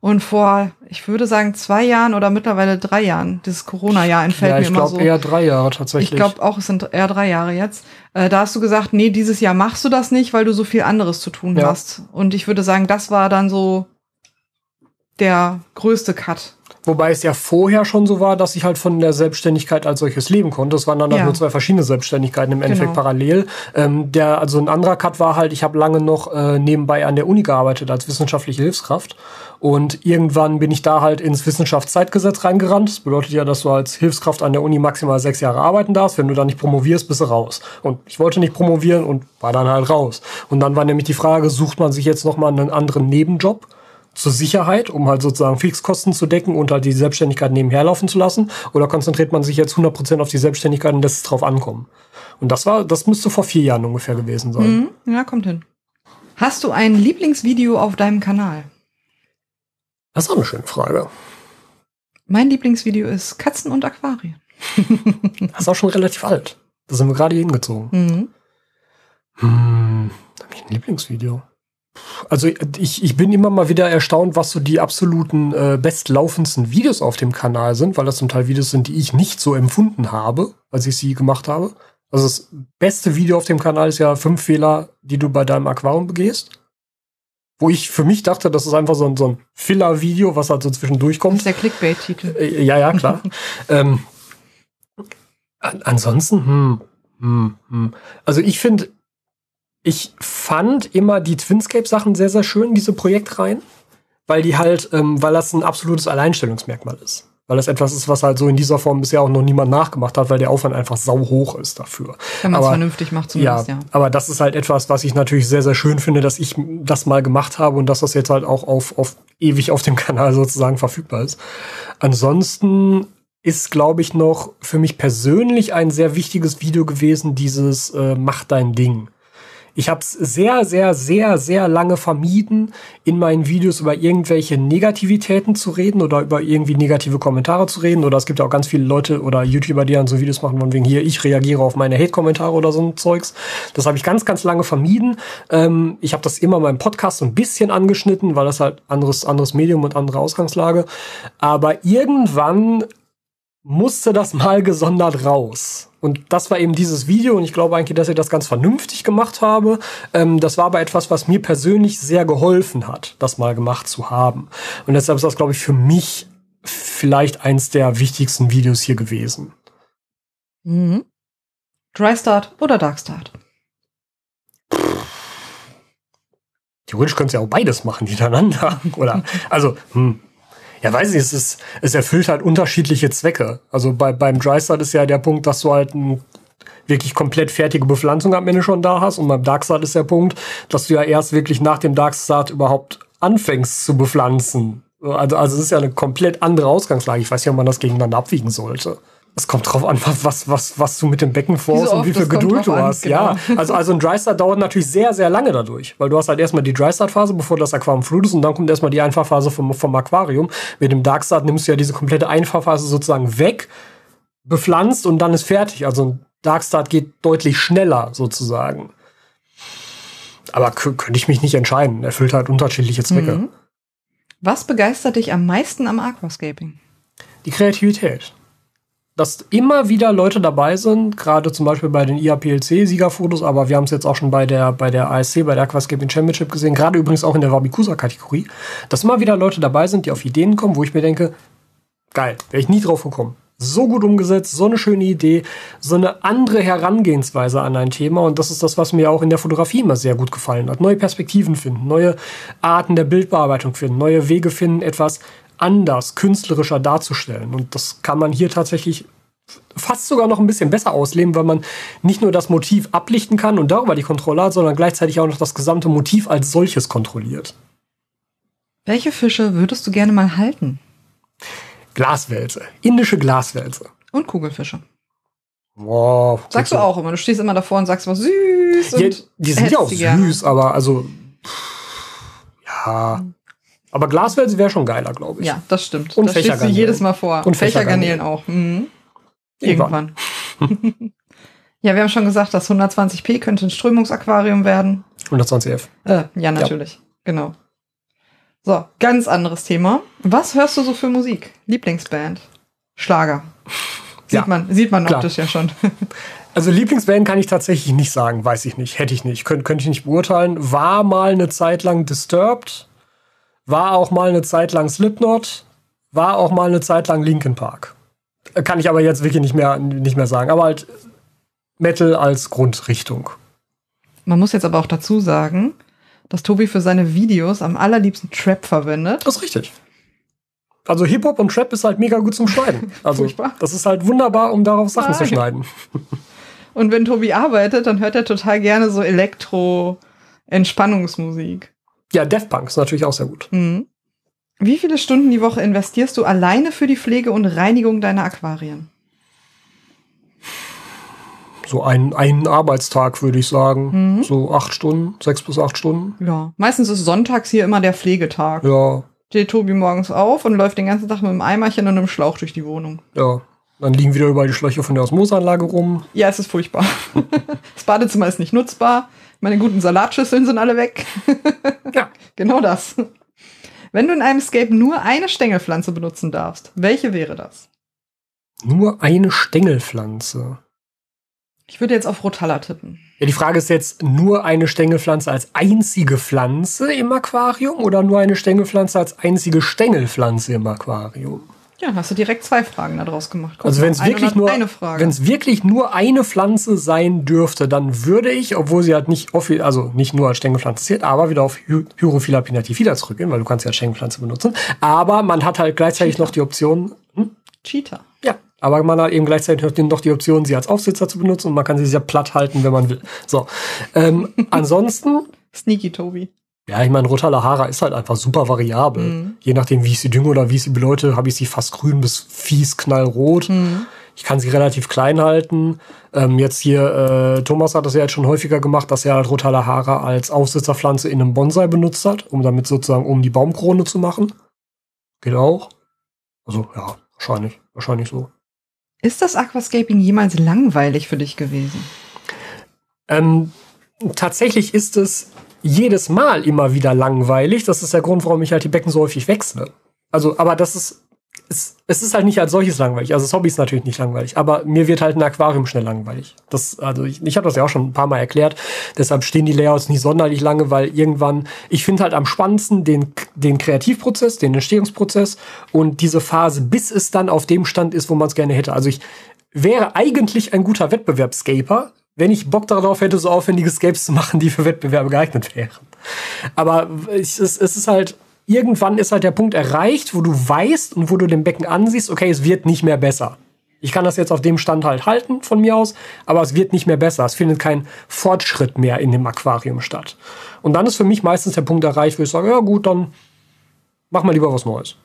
Und vor, ich würde sagen, zwei Jahren oder mittlerweile drei Jahren, dieses Corona-Jahr entfällt ja mir ich immer glaube so. eher drei Jahre tatsächlich. Ich glaube auch, es sind eher drei Jahre jetzt. Äh, da hast du gesagt, nee, dieses Jahr machst du das nicht, weil du so viel anderes zu tun Ja. hast. Und ich würde sagen, das war dann so der größte Cut. Wobei es ja vorher schon so war, dass ich halt von der Selbstständigkeit als solches leben konnte. Es waren dann halt Ja. nur zwei verschiedene Selbstständigkeiten im Endeffekt Genau. parallel. Ähm, der, also ein anderer Cut war halt, ich habe lange noch äh, nebenbei an der Uni gearbeitet als wissenschaftliche Hilfskraft. Und irgendwann bin ich da halt ins Wissenschaftszeitgesetz reingerannt. Das bedeutet ja, dass du als Hilfskraft an der Uni maximal sechs Jahre arbeiten darfst. Wenn du da nicht promovierst, bist du raus. Und ich wollte nicht promovieren und war dann halt raus. Und dann war nämlich die Frage, sucht man sich jetzt nochmal einen anderen Nebenjob? Zur Sicherheit, um halt sozusagen Fixkosten zu decken und halt die Selbstständigkeit nebenher laufen zu lassen? Oder konzentriert man sich jetzt 100% auf die Selbstständigkeit und lässt es drauf ankommen? Und das war, das müsste vor vier Jahren ungefähr gewesen sein. Mhm. Ja, kommt hin. Hast du ein Lieblingsvideo auf deinem Kanal? Das ist auch eine schöne Frage. Mein Lieblingsvideo ist Katzen und Aquarien. Das ist auch schon relativ alt. Da sind wir gerade hingezogen. Mhm. Hm, habe ich ein Lieblingsvideo? Also ich, ich bin immer mal wieder erstaunt, was so die absoluten äh, bestlaufendsten Videos auf dem Kanal sind, weil das zum Teil Videos sind, die ich nicht so empfunden habe, als ich sie gemacht habe. Also das beste Video auf dem Kanal ist ja fünf Fehler, die du bei deinem Aquarium begehst. Wo ich für mich dachte, das ist einfach so ein, so ein Filler-Video, was halt so zwischendurch Das kommt. ist der Clickbait-Titel. Äh, Ja, ja, klar. ähm, an, ansonsten, hm, hm, hm. Also ich finde, ich fand immer die Twinscape-Sachen sehr, sehr schön, diese Projektreihen, weil die halt, ähm, weil das ein absolutes Alleinstellungsmerkmal ist. Weil das etwas ist, was halt so in dieser Form bisher auch noch niemand nachgemacht hat, weil der Aufwand einfach sau hoch ist dafür. Wenn man es vernünftig macht Ja, zumindest, ja. aber das ist halt etwas, was ich natürlich sehr, sehr schön finde, dass ich das mal gemacht habe und dass das jetzt halt auch auf, auf ewig auf dem Kanal sozusagen verfügbar ist. Ansonsten ist, glaube ich, noch für mich persönlich ein sehr wichtiges Video gewesen, dieses äh, Mach dein Ding. Ich habe es sehr, sehr, sehr, sehr lange vermieden, in meinen Videos über irgendwelche Negativitäten zu reden oder über irgendwie negative Kommentare zu reden. Oder es gibt ja auch ganz viele Leute oder YouTuber, die dann so Videos machen, von wegen hier, ich reagiere auf meine Hate-Kommentare oder so ein Zeugs. Das habe ich ganz, ganz lange vermieden. Ähm, ich habe das immer in meinem Podcast so ein bisschen angeschnitten, weil das halt anderes, anderes Medium und andere Ausgangslage. Aber irgendwann musste das mal gesondert raus. Und das war eben dieses Video und ich glaube eigentlich, dass ich das ganz vernünftig gemacht habe. Ähm, das war aber etwas, was mir persönlich sehr geholfen hat, das mal gemacht zu haben. Und deshalb ist das, glaube ich, für mich vielleicht eins der wichtigsten Videos hier gewesen. Mhm. Dry Start oder Dark Start? Theoretisch könntest du ja auch beides machen hintereinander. Oder, also, hm. Ja, weiß ich, es ist, es erfüllt halt unterschiedliche Zwecke. Also bei, beim Dry Start ist ja der Punkt, dass du halt ein wirklich komplett fertige Bepflanzung am Ende schon da hast. Und beim Dark Start ist der Punkt, dass du ja erst wirklich nach dem Dark Start überhaupt anfängst zu bepflanzen. Also, also es ist ja eine komplett andere Ausgangslage. Ich weiß nicht, ob man das gegeneinander abwiegen sollte. Es kommt drauf an, was, was, was du mit dem Becken vorhast so und wie viel Geduld du an, hast. genau. Ja, also, also ein Dry Start dauert natürlich sehr, sehr lange dadurch. Weil du hast halt erstmal die Dry Start Phase, bevor das Aquarium flutest und dann kommt erstmal die Einfahrphase vom, vom Aquarium. Mit dem Dark Start nimmst du ja diese komplette Einfahrphase sozusagen weg, bepflanzt und dann ist fertig. Also ein Dark Start geht deutlich schneller sozusagen. Aber könnte ich mich nicht entscheiden. Erfüllt halt unterschiedliche Zwecke. Mhm. Was begeistert dich am meisten am Aquascaping? die Kreativität. Dass immer wieder Leute dabei sind, gerade zum Beispiel bei den IAPLC-Siegerfotos, aber wir haben es jetzt auch schon bei der, bei der ASC, bei der Aquascaping Championship gesehen, gerade übrigens auch in der Wabikusa-Kategorie, dass immer wieder Leute dabei sind, die auf Ideen kommen, wo ich mir denke, geil, wäre ich nie drauf gekommen. So gut umgesetzt, so eine schöne Idee, so eine andere Herangehensweise an ein Thema. Und das ist das, was mir auch in der Fotografie immer sehr gut gefallen hat. Neue Perspektiven finden, neue Arten der Bildbearbeitung finden, neue Wege finden, etwas anders, künstlerischer darzustellen. Und das kann man hier tatsächlich fast sogar noch ein bisschen besser ausleben, weil man nicht nur das Motiv ablichten kann und darüber die Kontrolle hat, sondern gleichzeitig auch noch das gesamte Motiv als solches kontrolliert. Welche Fische würdest du gerne mal halten? Glaswälze, indische Glaswälze. Und Kugelfische. Wow. Sagst du auch immer. Du stehst immer davor und sagst was süß. Und Ja, die sind ja auch süß, aber also ja. Aber Glaswälze wäre schon geiler, glaube ich. Ja, das stimmt. Und das du Fächergarnelen. jedes Mal vor. Und Fächergarnelen auch. Mhm. Irgendwann. Irgendwann. ja, wir haben schon gesagt, das 120p könnte ein Strömungsaquarium werden. 120F. Äh, ja, natürlich. Genau. So, ganz anderes Thema. Was hörst du so für Musik? Lieblingsband? Schlager. Sieht Ja, man, sieht man klar. optisch ja schon. Also Lieblingsband kann ich tatsächlich nicht sagen, weiß ich nicht, hätte ich nicht, könnte könnte ich nicht beurteilen. War mal eine Zeit lang Disturbed, war auch mal eine Zeit lang Slipknot, war auch mal eine Zeit lang Linkin Park. Kann ich aber jetzt wirklich nicht mehr, nicht mehr sagen. Aber halt Metal als Grundrichtung. Man muss jetzt aber auch dazu sagen, dass Tobi für seine Videos am allerliebsten Trap verwendet. Das ist richtig. Also Hip-Hop und Trap ist halt mega gut zum Schneiden. Also das ist halt wunderbar, um darauf Sachen zu Nein. schneiden. Und wenn Tobi arbeitet, dann hört er total gerne so Elektro-Entspannungsmusik. Ja, Death Punk ist natürlich auch sehr gut. Mhm. Wie viele Stunden die Woche investierst du alleine für die Pflege und Reinigung deiner Aquarien? So ein, ein Arbeitstag, würde ich sagen. Mhm. So acht Stunden, sechs bis acht Stunden. Ja. Meistens ist sonntags hier immer der Pflegetag. Ja, Steht Tobi morgens auf und läuft den ganzen Tag mit einem Eimerchen und einem Schlauch durch die Wohnung. ja. Dann liegen wieder überall die Schläuche von der Osmoseanlage rum. Ja, es ist furchtbar. das Badezimmer ist nicht nutzbar. Meine guten Salatschüsseln sind alle weg. Ja. Genau das. Wenn du in einem Scape nur eine Stängelpflanze benutzen darfst, welche wäre das? Nur eine Stängelpflanze. Ich würde jetzt auf Rotalla tippen. Ja, die Frage ist jetzt, nur eine Stängelpflanze als einzige Pflanze im Aquarium oder nur eine Stängelpflanze als einzige Stängelpflanze im Aquarium? Ja, hast du direkt zwei Fragen daraus gemacht. Guck Also wenn es wirklich nur, eine Frage. wenn es wirklich nur eine Pflanze sein dürfte, dann würde ich, obwohl sie halt nicht, also nicht nur als Stängelpflanze zählt, aber wieder auf Hy Hyrophila pinatifida zurückgehen, weil du kannst ja als Stängelpflanze benutzen. Aber man hat halt gleichzeitig noch die Option, hm? Cheetah. ja, aber man hat eben gleichzeitig noch die, noch die Option, sie als Aufsitzer zu benutzen und man kann sie sehr platt halten, wenn man will. So, ähm, ansonsten Sneaky Tobi. Ja, ich meine, Rotalahara ist halt einfach super variabel. Mhm. Je nachdem, wie ich sie dünge oder wie ich sie beläute, habe ich sie fast grün bis fies knallrot. Mhm. Ich kann sie relativ klein halten. Ähm, jetzt hier, äh, Thomas hat das ja jetzt schon häufiger gemacht, dass er halt Rotalahara als Aufsitzerpflanze in einem Bonsai benutzt hat, um damit sozusagen um die Baumkrone zu machen. Geht auch. Also, ja, wahrscheinlich, wahrscheinlich so. Ist das Aquascaping jemals langweilig für dich gewesen? Ähm, tatsächlich ist es jedes Mal immer wieder langweilig. Das ist der Grund, warum ich halt die Becken so häufig wechsle. Also, aber das ist es, es ist halt nicht als solches langweilig. Also das Hobby ist natürlich nicht langweilig, aber mir wird halt ein Aquarium schnell langweilig. Das, also ich, ich habe das ja auch schon ein paar Mal erklärt. Deshalb stehen die Layouts nicht sonderlich lange, weil irgendwann, ich finde halt am spannendsten den, den Kreativprozess, den Entstehungsprozess und diese Phase, bis es dann auf dem Stand ist, wo man es gerne hätte. Also ich wäre eigentlich ein guter Wettbewerbscaper, wenn ich Bock darauf hätte, so aufwendige Scapes zu machen, die für Wettbewerbe geeignet wären. Aber es, es ist halt, irgendwann ist halt der Punkt erreicht, wo du weißt und wo du dem Becken ansiehst, okay, es wird nicht mehr besser. Ich kann das jetzt auf dem Stand halt halten von mir aus, aber es wird nicht mehr besser. Es findet kein Fortschritt mehr in dem Aquarium statt. Und dann ist für mich meistens der Punkt erreicht, wo ich sage, ja gut, dann mach mal lieber was Neues.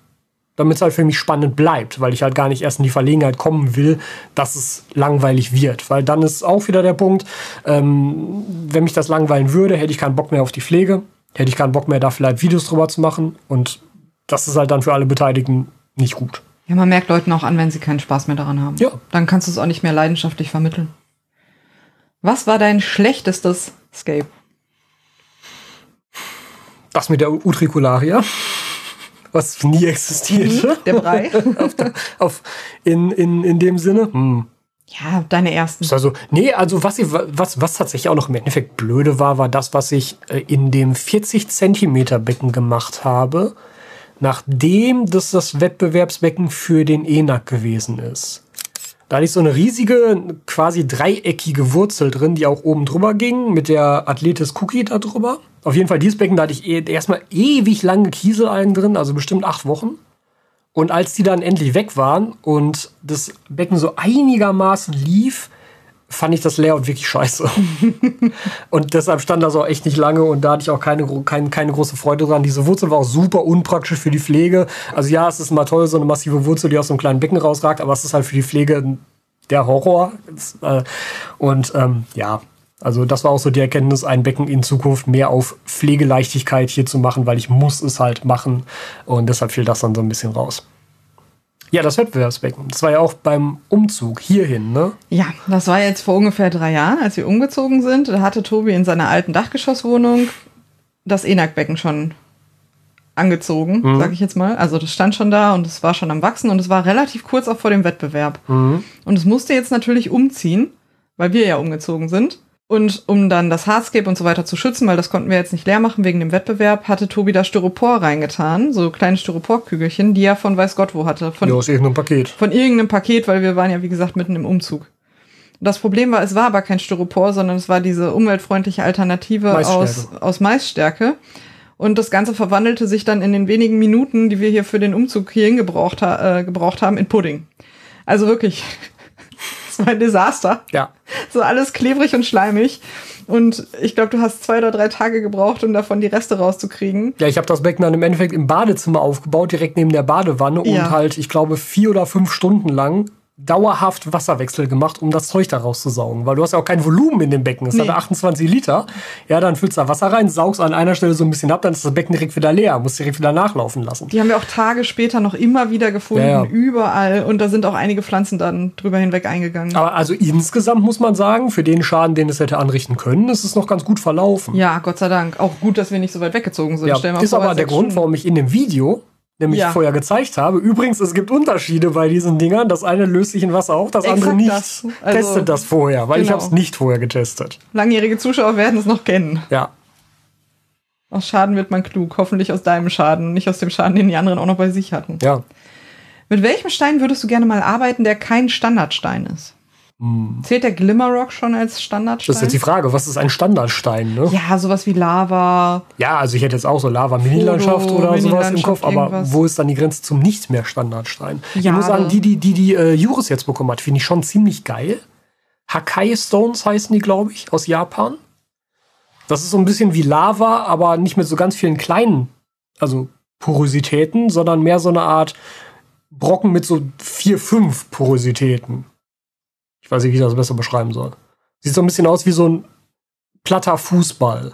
Damit es halt für mich spannend bleibt, weil ich halt gar nicht erst in die Verlegenheit kommen will, dass es langweilig wird. Weil dann ist auch wieder der Punkt, ähm, wenn mich das langweilen würde, hätte ich keinen Bock mehr auf die Pflege hätte ich keinen Bock mehr, da vielleicht Videos drüber zu machen. Und das ist halt dann für alle Beteiligten nicht gut. Ja, man merkt Leuten auch an, wenn sie keinen Spaß mehr daran haben. Ja. Dann kannst du es auch nicht mehr leidenschaftlich vermitteln. Was war dein schlechtestes Scape? Das mit der Utricularia, was nie existierte. Mhm, der Brei. auf, auf, in, in, in dem Sinne. Hm. Ja, deine ersten. Also, nee, also was, ich, was, was tatsächlich auch noch im Endeffekt blöde war, war das, was ich äh, in dem 40 Zentimeter Becken gemacht habe, nachdem das das Wettbewerbsbecken für den ENAC gewesen ist. Da hatte ich so eine riesige, quasi dreieckige Wurzel drin, die auch oben drüber ging, mit der Athletis Cookie da drüber. Auf jeden Fall dieses Becken, da hatte ich eh, erstmal ewig lange Kieselalgen drin, also bestimmt acht Wochen. Und als die dann endlich weg waren und das Becken so einigermaßen lief, fand ich das Layout wirklich scheiße. und deshalb stand das auch echt nicht lange und da hatte ich auch keine, keine, keine große Freude dran. Diese Wurzel war auch super unpraktisch für die Pflege. Also ja, es ist mal toll, so eine massive Wurzel, die aus so einem kleinen Becken rausragt, aber es ist halt für die Pflege der Horror. Äh, und ähm, ja, also das war auch so die Erkenntnis, ein Becken in Zukunft mehr auf Pflegeleichtigkeit hier zu machen, weil ich muss es halt machen. Und deshalb fiel das dann so ein bisschen raus. Ja, das Wettbewerbsbecken. Das war ja auch beim Umzug hierhin, ne? Ja, das war jetzt vor ungefähr drei Jahren, als wir umgezogen sind. Da hatte Tobi in seiner alten Dachgeschosswohnung das Enak-Becken schon angezogen, mhm. sag ich jetzt mal. Also das stand schon da und es war schon am Wachsen und es war relativ kurz auch vor dem Wettbewerb. Mhm. Und es musste jetzt natürlich umziehen, weil wir ja umgezogen sind. Und um dann das Hardscape und so weiter zu schützen, weil das konnten wir jetzt nicht leer machen wegen dem Wettbewerb, hatte Tobi da Styropor reingetan, so kleine Styroporkügelchen, die er von weiß Gott wo hatte. Von, ja, aus irgendeinem Paket. Von irgendeinem Paket, weil wir waren ja, wie gesagt, mitten im Umzug. Das Problem war, es war aber kein Styropor, sondern es war diese umweltfreundliche Alternative aus, aus Maisstärke. Und das Ganze verwandelte sich dann in den wenigen Minuten, die wir hier für den Umzug hierhin gebraucht, äh, gebraucht haben, in Pudding. Also wirklich, es war ein Desaster. Ja. So alles klebrig und schleimig. Und ich glaube, du hast zwei oder drei Tage gebraucht, um davon die Reste rauszukriegen. Ja, ich habe das Becken dann im Endeffekt im Badezimmer aufgebaut, direkt neben der Badewanne ja. und halt, ich glaube, vier oder fünf Stunden lang dauerhaft Wasserwechsel gemacht, um das Zeug da rauszusaugen. Weil du hast ja auch kein Volumen in dem Becken. Es nee. hat 28 Liter. Ja, dann füllst du da Wasser rein, saugst an einer Stelle so ein bisschen ab, dann ist das Becken direkt wieder leer. Musst direkt wieder nachlaufen lassen. Die haben wir auch Tage später noch immer wieder gefunden, ja, ja. überall. Und da sind auch einige Pflanzen dann drüber hinweg eingegangen. Aber also insgesamt muss man sagen, für den Schaden, den es hätte anrichten können, ist es noch ganz gut verlaufen. Ja, Gott sei Dank. Auch gut, dass wir nicht so weit weggezogen sind. Ja, ist vor, aber der Grund, warum ich in dem Video nämlich ja. vorher gezeigt habe. Übrigens, es gibt Unterschiede bei diesen Dingern. Das eine löst sich in Wasser auf, das Exakt andere nicht. Das. Also, Testet das vorher, weil genau. ich habe es nicht vorher getestet. Langjährige Zuschauer werden es noch kennen. Ja. Aus Schaden wird man klug. Hoffentlich aus deinem Schaden, nicht aus dem Schaden, den die anderen auch noch bei sich hatten. Ja. Mit welchem Stein würdest du gerne mal arbeiten, der kein Standardstein ist? Hm. Zählt der Glimmerrock schon als Standardstein? Das ist jetzt die Frage, was ist ein Standardstein? Ne? Ja, sowas wie Lava. Ja, also ich hätte jetzt auch so Lava-Mini-Landschaft oder Mini sowas im Kopf, aber irgendwas. wo ist dann die Grenze zum nicht mehr Standardstein? Ja, ich muss sagen, die, die, die, die äh, Juris jetzt bekommen hat, finde ich schon ziemlich geil. Hakai Stones heißen die, glaube ich, aus Japan. Das ist so ein bisschen wie Lava, aber nicht mit so ganz vielen kleinen, also Porositäten, sondern mehr so eine Art Brocken mit so vier, fünf Porositäten. Ich weiß nicht, wie ich das besser beschreiben soll. Sieht so ein bisschen aus wie so ein platter Fußball.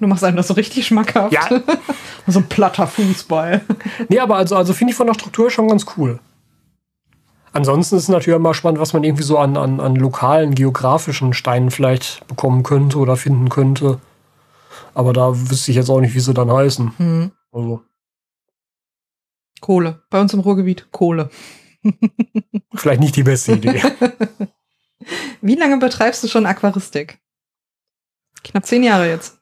Du machst einem das so richtig schmackhaft. Ja. so ein platter Fußball. nee, aber also, also finde ich von der Struktur schon ganz cool. Ansonsten ist es natürlich immer spannend, was man irgendwie so an, an, an lokalen, geografischen Steinen vielleicht bekommen könnte oder finden könnte. Aber da wüsste ich jetzt auch nicht, wie sie dann heißen. Mhm. Also. Kohle. Bei uns im Ruhrgebiet Kohle. Vielleicht nicht die beste Idee. Wie lange betreibst du schon Aquaristik? Knapp zehn Jahre jetzt.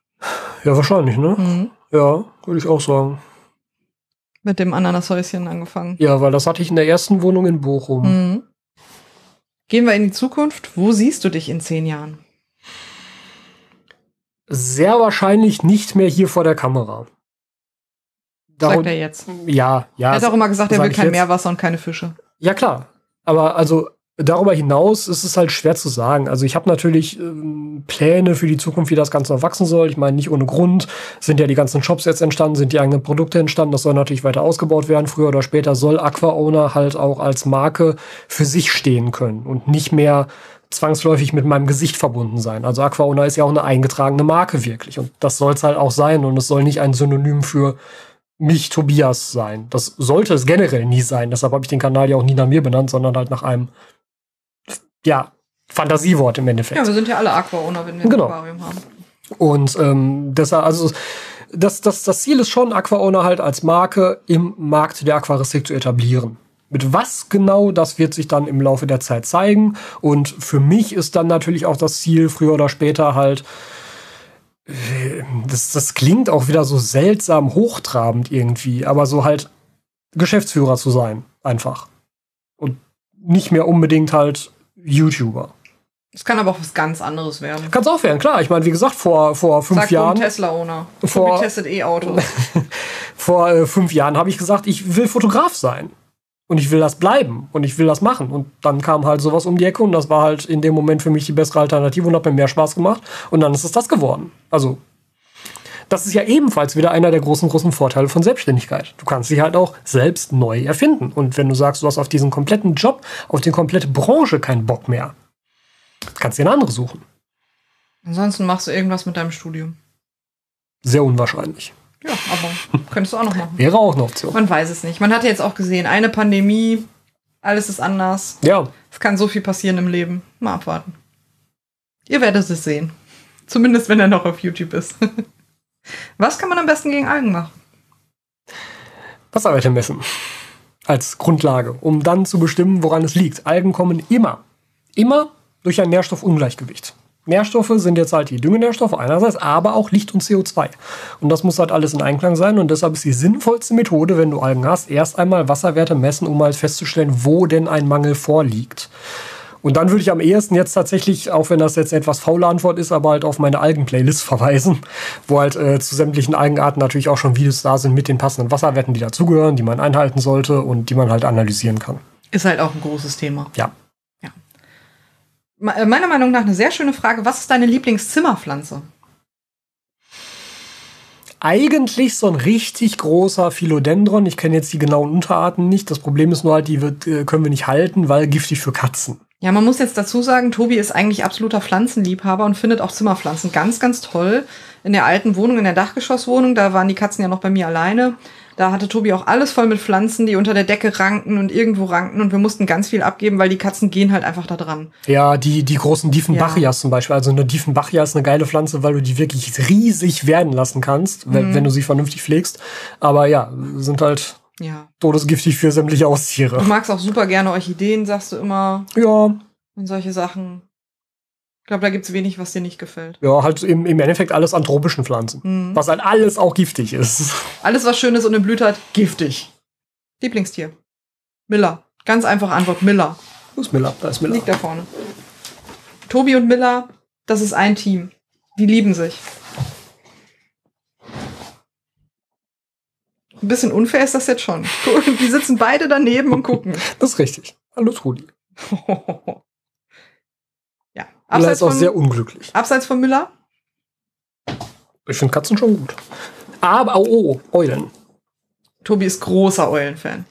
ja, wahrscheinlich, ne? Mhm. Ja, würde ich auch sagen. Mit dem Ananashäuschen angefangen. Ja, weil das hatte ich in der ersten Wohnung in Bochum. Mhm. Gehen wir in die Zukunft. Wo siehst du dich in zehn Jahren? Sehr wahrscheinlich nicht mehr hier vor der Kamera. Sagt Darum, er jetzt. ja, ja. Er hat auch immer gesagt, er will kein jetzt. Meerwasser und keine Fische. Ja, klar. Aber also darüber hinaus ist es halt schwer zu sagen. Also ich habe natürlich ähm, Pläne für die Zukunft, wie das Ganze noch wachsen soll. Ich meine, nicht ohne Grund sind ja die ganzen Shops jetzt entstanden, sind die eigenen Produkte entstanden. Das soll natürlich weiter ausgebaut werden. Früher oder später soll Aqua Owner halt auch als Marke für sich stehen können und nicht mehr zwangsläufig mit meinem Gesicht verbunden sein. Also Aqua Owner ist ja auch eine eingetragene Marke wirklich. Und das soll es halt auch sein. Und es soll nicht ein Synonym für mich, Tobias, sein. Das sollte es generell nie sein. Deshalb habe ich den Kanal ja auch nie nach mir benannt, sondern halt nach einem, ja, Fantasiewort im Endeffekt. Ja, wir sind ja alle Aqua-Owner, wenn wir ein Genau. Aquarium haben. Und ähm, deshalb, also das, das, das Ziel ist schon, Aqua Owner halt als Marke im Markt der Aquaristik zu etablieren. Mit was genau, das wird sich dann im Laufe der Zeit zeigen. Und für mich ist dann natürlich auch das Ziel, früher oder später halt, das, das klingt auch wieder so seltsam hochtrabend irgendwie, aber so halt Geschäftsführer zu sein, einfach. Und nicht mehr unbedingt halt YouTuber. Es kann aber auch was ganz anderes werden. Kann's auch werden, klar. Ich meine, wie gesagt, vor, vor fünf Sagt Jahren. Tesla-Owner. Vor- testet E-Autos. vor äh, fünf Jahren habe ich gesagt, ich will Fotograf sein. Und ich will das bleiben und ich will das machen. Und dann kam halt sowas um die Ecke und das war halt in dem Moment für mich die bessere Alternative und hat mir mehr Spaß gemacht. Und dann ist es das geworden. Also, das ist ja ebenfalls wieder einer der großen, großen Vorteile von Selbstständigkeit. Du kannst dich halt auch selbst neu erfinden. Und wenn du sagst, du hast auf diesen kompletten Job, auf die komplette Branche keinen Bock mehr, kannst dir eine andere suchen. Ansonsten machst du irgendwas mit deinem Studium. Sehr unwahrscheinlich. Ja, aber könntest du auch noch machen. Wäre auch eine Option. Man weiß es nicht. Man hat ja jetzt auch gesehen, eine Pandemie, alles ist anders. Ja, Es kann so viel passieren im Leben. Mal abwarten. Ihr werdet es sehen. Zumindest, wenn er noch auf YouTube ist. Was kann man am besten gegen Algen machen? Wasserwerte messen als Grundlage, um dann zu bestimmen, woran es liegt. Algen kommen immer, immer durch ein Nährstoffungleichgewicht. Nährstoffe sind jetzt halt die Düngenährstoffe einerseits, aber auch Licht und CO2. Und das muss halt alles in Einklang sein. Und deshalb ist die sinnvollste Methode, wenn du Algen hast, erst einmal Wasserwerte messen, um halt festzustellen, wo denn ein Mangel vorliegt. Und dann würde ich am ehesten jetzt tatsächlich, auch wenn das jetzt eine etwas faule Antwort ist, aber halt auf meine Algen-Playlist verweisen, wo halt äh, zu sämtlichen Algenarten natürlich auch schon Videos da sind mit den passenden Wasserwerten, die dazugehören, die man einhalten sollte und die man halt analysieren kann. Ist halt auch ein großes Thema. Ja. Äh, Meiner Meinung nach eine sehr schöne Frage. Was ist deine Lieblingszimmerpflanze? Eigentlich so ein richtig großer Philodendron. Ich kenne jetzt die genauen Unterarten nicht. Das Problem ist nur halt, die wird, äh, können wir nicht halten, weil giftig für Katzen. Ja, man muss jetzt dazu sagen, Tobi ist eigentlich absoluter Pflanzenliebhaber und findet auch Zimmerpflanzen ganz, ganz toll. In der alten Wohnung, in der Dachgeschosswohnung, da waren die Katzen ja noch bei mir alleine. Da hatte Tobi auch alles voll mit Pflanzen, die unter der Decke ranken und irgendwo ranken und wir mussten ganz viel abgeben, weil die Katzen gehen halt einfach da dran. Ja, die, die großen Diefenbachias zum Beispiel. Also eine Diefenbachia ist eine geile Pflanze, weil du die wirklich riesig werden lassen kannst, wenn, wenn du sie vernünftig pflegst. Aber ja, sind halt Ja. todesgiftig für sämtliche Du Haustiere. magst auch super gerne Orchideen, sagst du immer, Ja, und solche Sachen. Ich glaube, da gibt's wenig, was dir nicht gefällt. ja, halt im, im Endeffekt alles an tropischen Pflanzen. Mhm. Was halt alles auch giftig ist. Alles, was schön ist und eine Blüte hat, giftig. Lieblingstier. Miller. Ganz einfache Antwort, Miller. Wo ist Miller? Da ist Miller. Liegt da vorne. Tobi und Miller, das ist ein Team. Die lieben sich. Ein bisschen unfair ist das jetzt schon. Die sitzen beide daneben und gucken. Das ist richtig. Hallo Trudi. Abseits ist auch von, sehr unglücklich. abseits von Miller? Ich finde Katzen schon gut. Aber, oh, oh, Eulen. Tobi ist großer Eulenfan.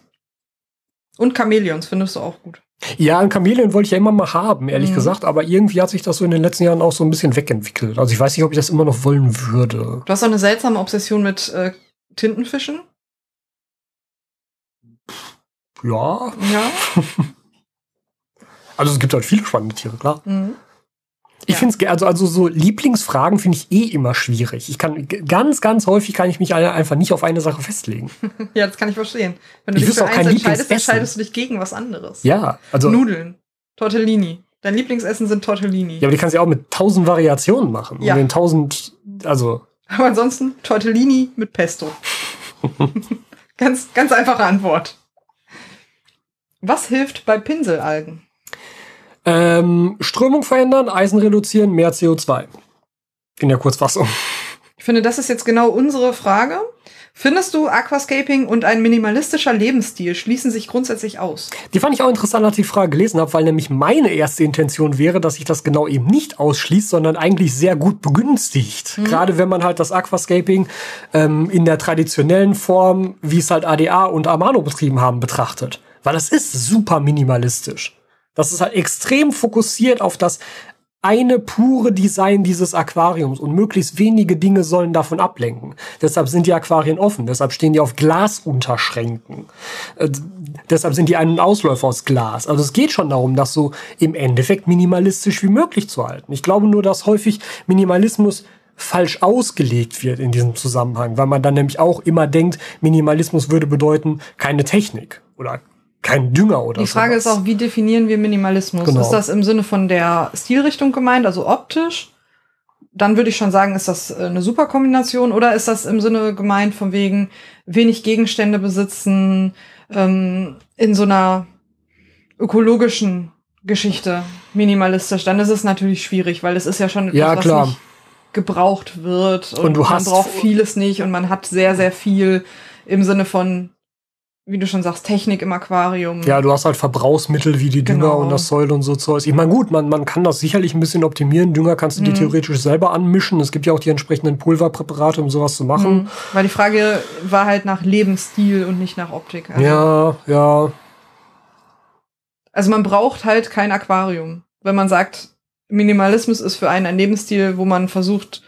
Und Chamäleons findest du auch gut. Ja, ein Chamäleon wollte ich ja immer mal haben, ehrlich Mhm. gesagt. Aber irgendwie hat sich das so in den letzten Jahren auch so ein bisschen wegentwickelt. Also ich weiß nicht, ob ich das immer noch wollen würde. Du hast auch eine seltsame Obsession mit äh, Tintenfischen. Ja, Ja. also es gibt halt viele spannende Tiere, klar. Mhm. Ich Ja. finde es, also, also so Lieblingsfragen finde ich eh immer schwierig. Ich kann ganz, ganz häufig kann ich mich einfach nicht auf eine Sache festlegen. Ja, das kann ich verstehen. Wenn du Ich dich für auch kein eins entscheidest, entscheidest du dich gegen was anderes. Ja, also. Nudeln. Tortellini. Dein Lieblingsessen sind Tortellini. Ja, aber die kannst du ja auch mit tausend Variationen machen. Ja. Und in tausend, also. Aber ansonsten Tortellini mit Pesto. ganz, ganz einfache Antwort. Was hilft bei Pinselalgen? Ähm, Strömung verändern, Eisen reduzieren, mehr CO2. In der Kurzfassung. Ich finde, das ist jetzt genau unsere Frage. Findest du, Aquascaping und ein minimalistischer Lebensstil schließen sich grundsätzlich aus? Die fand ich auch interessant, als ich die Frage gelesen habe, weil nämlich meine erste Intention wäre, dass sich das genau eben nicht ausschließt, sondern eigentlich sehr gut begünstigt. Gerade wenn man halt das Aquascaping ähm, in der traditionellen Form, wie es halt ADA und Amano betrieben haben, betrachtet. Weil das ist super minimalistisch. Das ist halt extrem fokussiert auf das eine pure Design dieses Aquariums und möglichst wenige Dinge sollen davon ablenken. Deshalb sind die Aquarien offen, deshalb stehen die auf Glasunterschränken. Äh, deshalb sind die ein- und Ausläufer aus Glas. Also es geht schon darum, das so im Endeffekt minimalistisch wie möglich zu halten. Ich glaube nur, dass häufig Minimalismus falsch ausgelegt wird in diesem Zusammenhang, weil man dann nämlich auch immer denkt, Minimalismus würde bedeuten keine Technik oder kein Dünger oder Die Frage sowas. ist auch, wie definieren wir Minimalismus? Genau. Ist das im Sinne von der Stilrichtung gemeint, also optisch? Dann würde ich schon sagen, ist das äh, eine super Kombination oder ist das im Sinne gemeint von wegen wenig Gegenstände besitzen, ähm, in so einer ökologischen Geschichte minimalistisch? Dann ist es natürlich schwierig, weil es ist ja schon etwas, Ja, klar. was nicht gebraucht wird und, Und man braucht vieles nicht und man hat sehr, sehr viel im Sinne von, wie du schon sagst, Technik im Aquarium. Ja, du hast halt Verbrauchsmittel wie die Dünger Genau. und das Säule und so Zeug. Ich meine, gut, man, man kann das sicherlich ein bisschen optimieren. Dünger kannst du dir Mhm. theoretisch selber anmischen. Es gibt ja auch die entsprechenden Pulverpräparate, um sowas zu machen. Mhm. Weil die Frage war halt nach Lebensstil und nicht nach Optik. Also, Ja, ja. also man braucht halt kein Aquarium. Wenn man sagt, Minimalismus ist für einen ein Lebensstil, wo man versucht,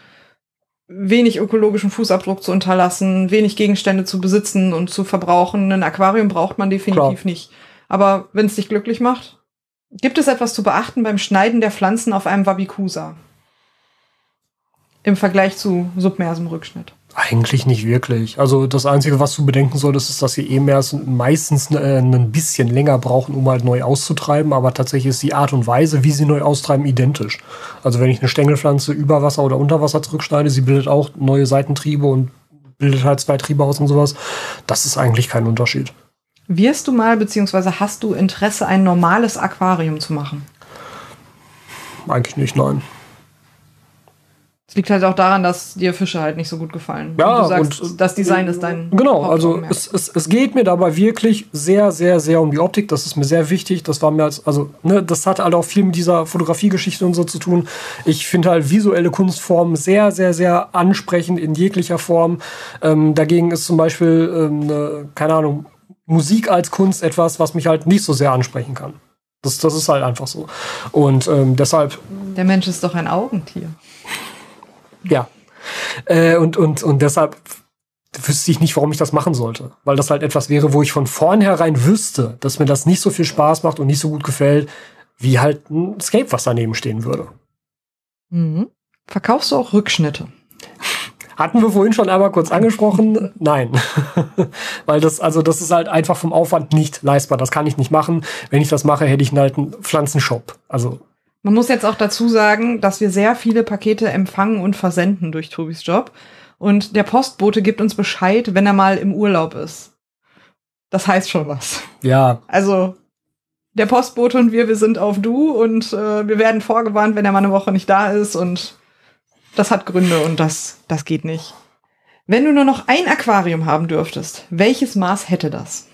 wenig ökologischen Fußabdruck zu unterlassen, wenig Gegenstände zu besitzen und zu verbrauchen. Ein Aquarium braucht man definitiv Klar. nicht. Aber wenn es dich glücklich macht, gibt es etwas zu beachten beim Schneiden der Pflanzen auf einem Wabikusa? Im Vergleich zu submersem Rückschnitt. Eigentlich nicht wirklich. Also das Einzige, was du bedenken solltest, ist, dass sie eh mehr meistens äh, ein bisschen länger brauchen, um halt neu auszutreiben. Aber tatsächlich ist die Art und Weise, wie sie neu austreiben, identisch. Also wenn ich eine Stängelpflanze über Wasser oder unter Wasser zurückschneide, sie bildet auch neue Seitentriebe und bildet halt zwei Triebe aus und sowas. Das ist eigentlich kein Unterschied. Wirst du mal, beziehungsweise hast du Interesse, ein normales Aquarium zu machen? Eigentlich nicht, nein. Es liegt halt auch daran, dass dir Fische halt nicht so gut gefallen. Ja, und du sagst, und, das Design ist dein Genau, also es, es, es geht mir dabei wirklich sehr, sehr, sehr um die Optik. Das ist mir sehr wichtig. Das war mir als, also, ne, das hat halt auch viel mit dieser Fotografiegeschichte und so zu tun. Ich finde halt visuelle Kunstformen sehr, sehr, sehr ansprechend in jeglicher Form. Ähm, dagegen ist zum Beispiel, ähm, ne, keine Ahnung, Musik als Kunst etwas, was mich halt nicht so sehr ansprechen kann. Das, das ist halt einfach so. Und ähm, deshalb Der Mensch ist doch ein Augentier. Ja. Äh, und, und, und deshalb wüsste ich nicht, warum ich das machen sollte. Weil das halt etwas wäre, wo ich von vornherein wüsste, dass mir das nicht so viel Spaß macht und nicht so gut gefällt, wie halt ein Escape, was daneben stehen würde. Mhm. Verkaufst du auch Rückschnitte? Hatten wir vorhin schon einmal kurz angesprochen? Nein. Weil das, also das ist halt einfach vom Aufwand nicht leistbar. Das kann ich nicht machen. Wenn ich das mache, hätte ich halt einen Pflanzenshop. Also, Man muss jetzt auch dazu sagen, dass wir sehr viele Pakete empfangen und versenden durch Tobis Job. Und der Postbote gibt uns Bescheid, wenn er mal im Urlaub ist. Das heißt schon was. ja, Also der Postbote und wir, wir sind auf Du und äh, wir werden vorgewarnt, wenn er mal eine Woche nicht da ist und das hat Gründe und das, das geht nicht. Wenn du nur noch ein Aquarium haben dürftest, welches Maß hätte das?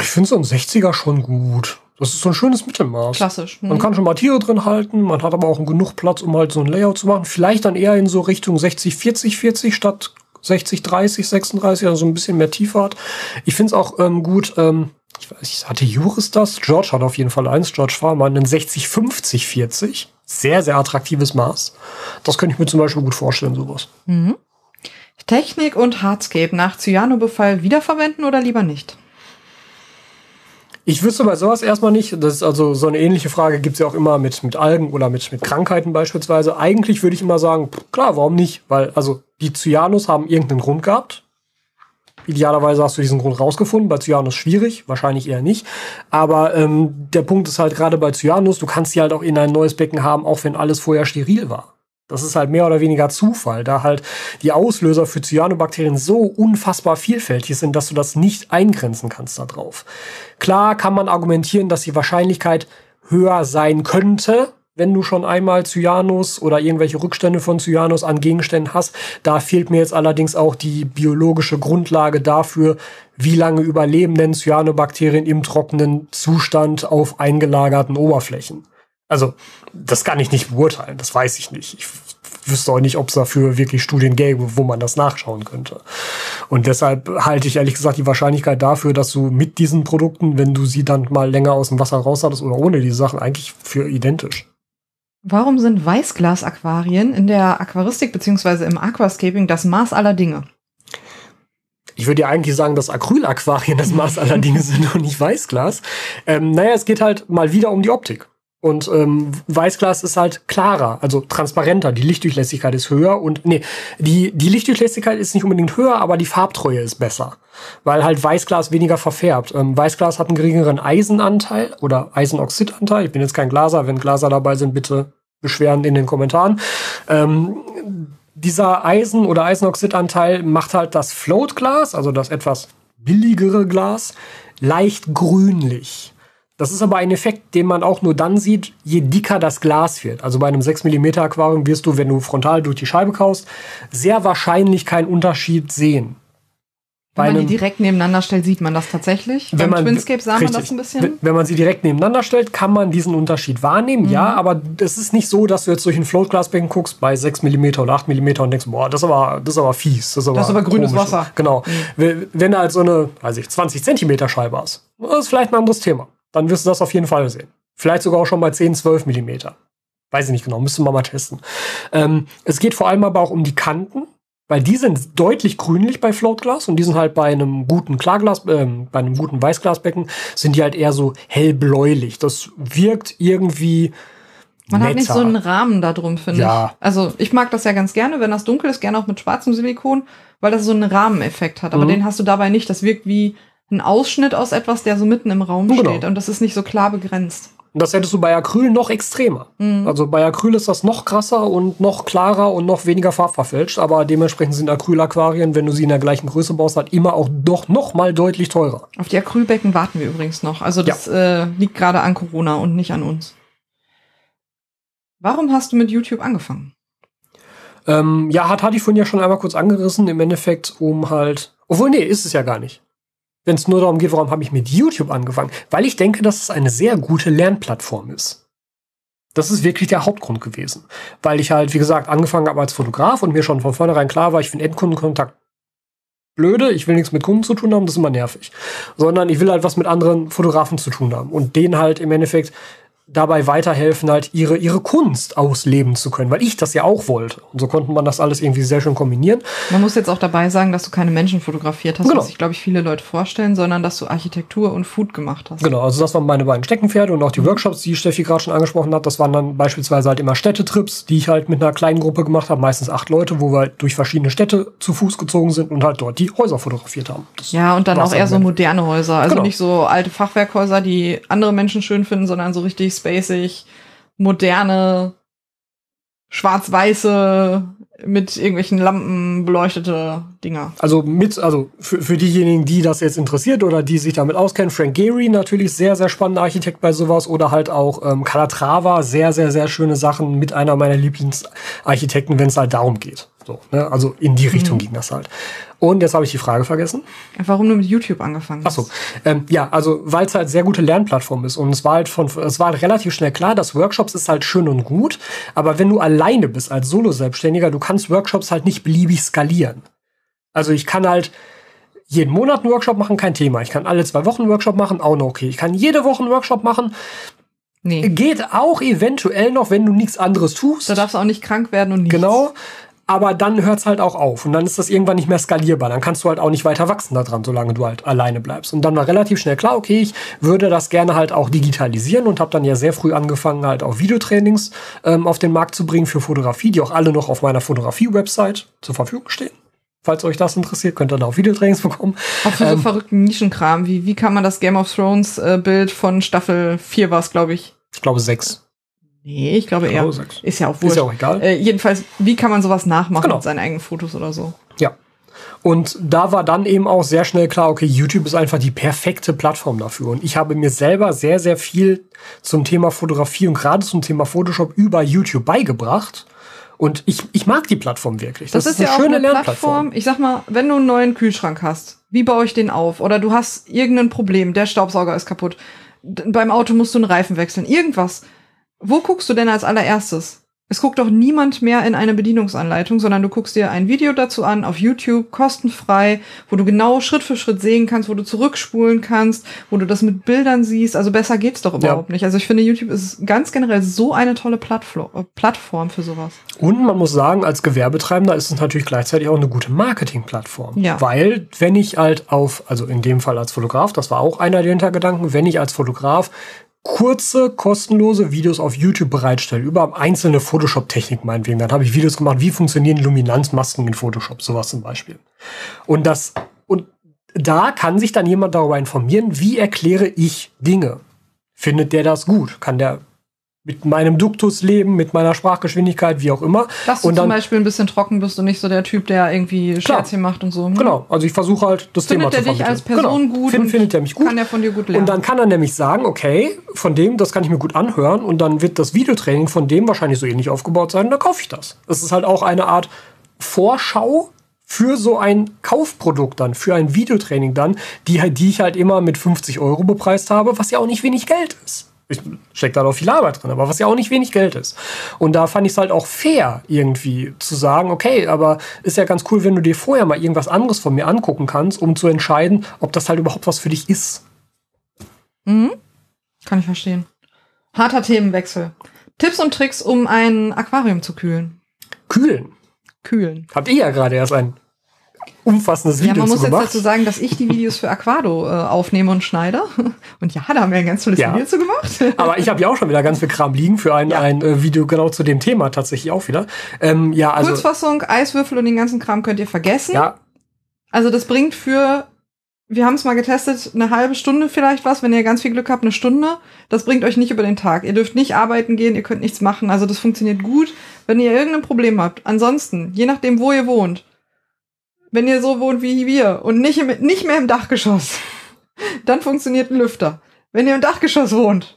ich finde so ein 60er schon gut. Das ist so ein schönes Mittelmaß. Klassisch. Man Hm. kann schon mal Tiere drin halten, man hat aber auch genug Platz, um halt so ein Layout zu machen. Vielleicht dann eher in so Richtung 60, 40, 40 statt 60, 30, 36, also so ein bisschen mehr Tiefart. Ich finde es auch ähm, gut, ähm, ich weiß hatte Juris das? George hat auf jeden Fall eins, George Farmer, einen 60, 50, 40. Sehr, sehr attraktives Maß. Das könnte ich mir zum Beispiel gut vorstellen, sowas. Mhm. Technik und Hardscape nach Cyanobefall wiederverwenden oder lieber nicht? Ich wüsste bei sowas erstmal nicht. Das ist also so eine ähnliche Frage gibt es ja auch immer mit, mit Algen oder mit, mit Krankheiten beispielsweise. Eigentlich würde ich immer sagen, klar, warum nicht? Weil, also, die Cyanus haben irgendeinen Grund gehabt. Idealerweise hast du diesen Grund rausgefunden. Bei Cyanus schwierig, wahrscheinlich eher nicht. Aber ähm, der Punkt ist halt gerade bei Cyanus, du kannst sie halt auch in ein neues Becken haben, auch wenn alles vorher steril war. Das ist halt mehr oder weniger Zufall, da halt die Auslöser für Cyanobakterien so unfassbar vielfältig sind, dass du das nicht eingrenzen kannst darauf. Klar kann man argumentieren, dass die Wahrscheinlichkeit höher sein könnte, wenn du schon einmal Cyanus oder irgendwelche Rückstände von Cyanus an Gegenständen hast. Da fehlt mir jetzt allerdings auch die biologische Grundlage dafür, wie lange überleben denn Cyanobakterien im trockenen Zustand auf eingelagerten Oberflächen. Also, das kann ich nicht beurteilen, das weiß ich nicht. Ich wüsste auch nicht, ob es dafür wirklich Studien gäbe, wo man das nachschauen könnte. Und deshalb halte ich ehrlich gesagt die Wahrscheinlichkeit dafür, dass du mit diesen Produkten, wenn du sie dann mal länger aus dem Wasser raus hattest oder ohne die Sachen, eigentlich für identisch. Warum sind Weißglas-Aquarien in der Aquaristik beziehungsweise im Aquascaping das Maß aller Dinge? Ich würde ja eigentlich sagen, dass Acrylaquarien das Maß aller Dinge sind und nicht Weißglas. Ähm, naja, es geht halt mal wieder um die Optik. Und ähm, Weißglas ist halt klarer, also transparenter. Die Lichtdurchlässigkeit ist höher und nee, die die Lichtdurchlässigkeit ist nicht unbedingt höher, aber die Farbtreue ist besser, weil halt Weißglas weniger verfärbt. Ähm, Weißglas hat einen geringeren Eisenanteil oder Eisenoxidanteil. Ich bin jetzt kein Glaser, wenn Glaser dabei sind, bitte beschweren in den Kommentaren. Ähm, dieser Eisen- oder Eisenoxidanteil macht halt das Floatglas, also das etwas billigere Glas, leicht grünlich. Das ist aber ein Effekt, den man auch nur dann sieht, je dicker das Glas wird. Also bei einem 6 mm Aquarium wirst du, wenn du frontal durch die Scheibe kaust, sehr wahrscheinlich keinen Unterschied sehen. Wenn man die direkt nebeneinander stellt, sieht man das tatsächlich. Wenn Beim man, Twinscape sah richtig. man das ein bisschen. Wenn, wenn man sie direkt nebeneinander stellt, kann man diesen Unterschied wahrnehmen, Mhm. ja, aber es ist nicht so, dass du jetzt durch ein Floatglasbecken guckst bei 6 mm oder 8 mm und denkst, boah, das ist aber, das ist aber fies. Das ist aber, Das ist aber grünes. Wasser. Mhm. Genau. Wenn wenn du halt so eine, weiß ich, 20 Zentimeter Scheibe hast, das ist vielleicht ein anderes Thema. Dann wirst du das auf jeden Fall sehen. Vielleicht sogar auch schon bei 10, 12 Millimeter. Weiß ich nicht genau, müsste man mal testen. Ähm, es geht vor allem aber auch um die Kanten, weil die sind deutlich grünlich bei Floatglas und die sind halt bei einem guten Klarglas, ähm, bei einem guten Weißglasbecken sind die halt eher so hellbläulich. Das wirkt irgendwie Man hat nicht netter. so einen Rahmen da drum, finde Ja. ich. Also ich mag das ja ganz gerne, wenn das dunkel ist, gerne auch mit schwarzem Silikon, weil das so einen Rahmeneffekt hat. Aber Mhm. den hast du dabei nicht. Das wirkt wie ein Ausschnitt aus etwas, der so mitten im Raum Genau. steht. Und das ist nicht so klar begrenzt. Und das hättest du bei Acryl noch extremer. Mhm. Also bei Acryl ist das noch krasser und noch klarer und noch weniger farbverfälscht. Aber dementsprechend sind Acrylaquarien, wenn du sie in der gleichen Größe baust, halt immer auch doch noch mal deutlich teurer. Auf die Acrylbecken warten wir übrigens noch. Also das äh, liegt gerade an Corona und nicht an uns. Warum hast du mit YouTube angefangen? Ähm, ja, hat, hatte ich vorhin ja schon einmal kurz angerissen, im Endeffekt, um halt. Obwohl, nee, ist es ja gar nicht. Wenn es nur darum geht, warum habe ich mit YouTube angefangen? Weil ich denke, dass es eine sehr gute Lernplattform ist. Das ist wirklich der Hauptgrund gewesen. Weil ich halt, wie gesagt, angefangen habe als Fotograf und mir schon von vornherein klar war, ich finde Endkundenkontakt blöde, ich will nichts mit Kunden zu tun haben, das ist immer nervig. Sondern ich will halt was mit anderen Fotografen zu tun haben und denen halt im Endeffekt dabei weiterhelfen, halt ihre, ihre Kunst ausleben zu können, weil ich das ja auch wollte. Und so konnte man das alles irgendwie sehr schön kombinieren. Man muss jetzt auch dabei sagen, dass du keine Menschen fotografiert hast, Genau. was sich, glaube ich, viele Leute vorstellen, sondern dass du Architektur und Food gemacht hast. Genau, also das waren meine beiden Steckenpferde und auch die Workshops, die Steffi gerade schon angesprochen hat, das waren dann beispielsweise halt immer Städtetrips, die ich halt mit einer kleinen Gruppe gemacht habe, meistens acht Leute, wo wir halt durch verschiedene Städte zu Fuß gezogen sind und halt dort die Häuser fotografiert haben. Das Ja, und dann auch eher so moderne Häuser. Also Genau. nicht so alte Fachwerkhäuser, die andere Menschen schön finden, sondern so richtig spacig, moderne, schwarz-weiße, mit irgendwelchen Lampen beleuchtete Dinger. Also mit, also für, für diejenigen, die das jetzt interessiert oder die sich damit auskennen, Frank Gehry natürlich sehr, sehr spannender Architekt bei sowas oder halt auch ähm, Calatrava, sehr, sehr, sehr schöne Sachen mit einer meiner Lieblingsarchitekten, wenn es halt darum geht. So, ne? Also in die Richtung ging das halt. Und jetzt habe ich die Frage vergessen. Warum du mit YouTube angefangen Ach hast? so, ähm, ja, also weil es halt sehr gute Lernplattform ist und es war halt von, es war halt relativ schnell klar, dass Workshops ist halt schön und gut, aber wenn du alleine bist als Solo-Selbstständiger, du kannst Workshops halt nicht beliebig skalieren. Also ich kann halt jeden Monat einen Workshop machen, kein Thema. Ich kann alle zwei Wochen einen Workshop machen, auch noch okay. Ich kann jede Woche einen Workshop machen, Nee. geht auch eventuell noch, wenn du nichts anderes tust. Da darfst du auch nicht krank werden und nichts. Genau. Aber dann hört's halt auch auf und dann ist das irgendwann nicht mehr skalierbar. Dann kannst du halt auch nicht weiter wachsen daran, solange du halt alleine bleibst. Und dann war relativ schnell klar, okay, ich würde das gerne halt auch digitalisieren und habe dann ja sehr früh angefangen, halt auch Videotrainings ähm, auf den Markt zu bringen für Fotografie, die auch alle noch auf meiner Fotografie-Website zur Verfügung stehen. Falls euch das interessiert, könnt ihr da auch Videotrainings bekommen. Auch für so verrückten Nischenkram. Wie, wie kann man das Game of Thrones äh, Bild von Staffel 4 war es, glaube ich? Ich glaube sechs. Nee, ich glaube eher. Ist ja auch Ist wurscht. ja auch egal. Äh, jedenfalls, wie kann man sowas nachmachen Genau. mit seinen eigenen Fotos oder so? Ja. Und da war dann eben auch sehr schnell klar, okay, YouTube ist einfach die perfekte Plattform dafür. Und ich habe mir selber sehr, sehr viel zum Thema Fotografie und gerade zum Thema Photoshop über YouTube beigebracht. Und ich, ich mag die Plattform wirklich. Das, ist, ja auch eine Plattform. Ich sag mal, wenn du einen neuen Kühlschrank hast, wie baue ich den auf? Oder du hast irgendein Problem, der Staubsauger ist kaputt. Beim Auto musst du einen Reifen wechseln. Irgendwas. Wo guckst du denn als allererstes? Es guckt doch niemand mehr in eine Bedienungsanleitung, sondern du guckst dir ein Video dazu an auf YouTube, kostenfrei, wo du genau Schritt für Schritt sehen kannst, wo du zurückspulen kannst, wo du das mit Bildern siehst. Also besser geht's doch überhaupt nicht. Also ich finde, YouTube ist ganz generell so eine tolle äh, Plattform für sowas. Und man muss sagen, als Gewerbetreibender ist es natürlich gleichzeitig auch eine gute Marketingplattform. Ja. Weil, wenn ich halt auf, also in dem Fall als Fotograf, das war auch einer der Hintergedanken, wenn ich als Fotograf kurze, kostenlose Videos auf YouTube bereitstelle, über einzelne Photoshop-Technik meinetwegen, dann habe ich Videos gemacht, wie funktionieren Luminanzmasken in Photoshop, sowas zum Beispiel. Und das, und da kann sich dann jemand darüber informieren, wie erkläre ich Dinge. Findet der das gut? Kann der mit meinem Duktus leben, mit meiner Sprachgeschwindigkeit, wie auch immer. Dass du und dann, zum Beispiel ein bisschen trocken bist und nicht so der Typ, der irgendwie. Scherzchen macht und so. Hm? Genau, also ich versuche halt das Findet Thema er zu dich vermitteln. als Person genau. gut Find, findet er mich gut. kann er von dir gut lernen. Und dann kann er nämlich sagen, okay, von dem, das kann ich mir gut anhören und dann wird das Videotraining von dem wahrscheinlich so ähnlich aufgebaut sein und dann kaufe ich das. Das ist halt auch eine Art Vorschau für so ein Kaufprodukt dann, für ein Videotraining dann, die, die ich halt immer mit 50 Euro bepreist habe, was ja auch nicht wenig Geld ist. Ich steckt da noch viel Arbeit drin, aber was ja auch nicht wenig Geld ist. Und da fand ich es halt auch fair, irgendwie zu sagen, okay, aber ist ja ganz cool, wenn du dir vorher mal irgendwas anderes von mir angucken kannst, um zu entscheiden, ob das halt überhaupt was für dich ist. Kann ich verstehen. Harter Themenwechsel. Tipps und Tricks, um ein Aquarium zu kühlen. Kühlen. Kühlen. Habt ihr ja gerade erst ein umfassendes Ja, Video man muss zu jetzt gemacht. dazu sagen, dass ich die Videos für Aquado äh, aufnehme und schneide. Und ja, da haben wir ein ganz tolles Ja. Video zu gemacht. Aber ich habe ja auch schon wieder ganz viel Kram liegen für ein, Ja. ein äh, Video genau zu dem Thema tatsächlich auch wieder. Ähm, ja, also Kurzfassung, Eiswürfel und den ganzen Kram könnt ihr vergessen. ja, Also das bringt für, wir haben es mal getestet, eine halbe Stunde vielleicht was, wenn ihr ganz viel Glück habt, eine Stunde. Das bringt euch nicht über den Tag. Ihr dürft nicht arbeiten gehen, ihr könnt nichts machen. Also das funktioniert gut, wenn ihr irgendein Problem habt. Ansonsten, je nachdem, wo ihr wohnt, wenn ihr so wohnt wie wir und nicht, im, nicht mehr im Dachgeschoss, dann funktioniert ein Lüfter. Wenn ihr im Dachgeschoss wohnt,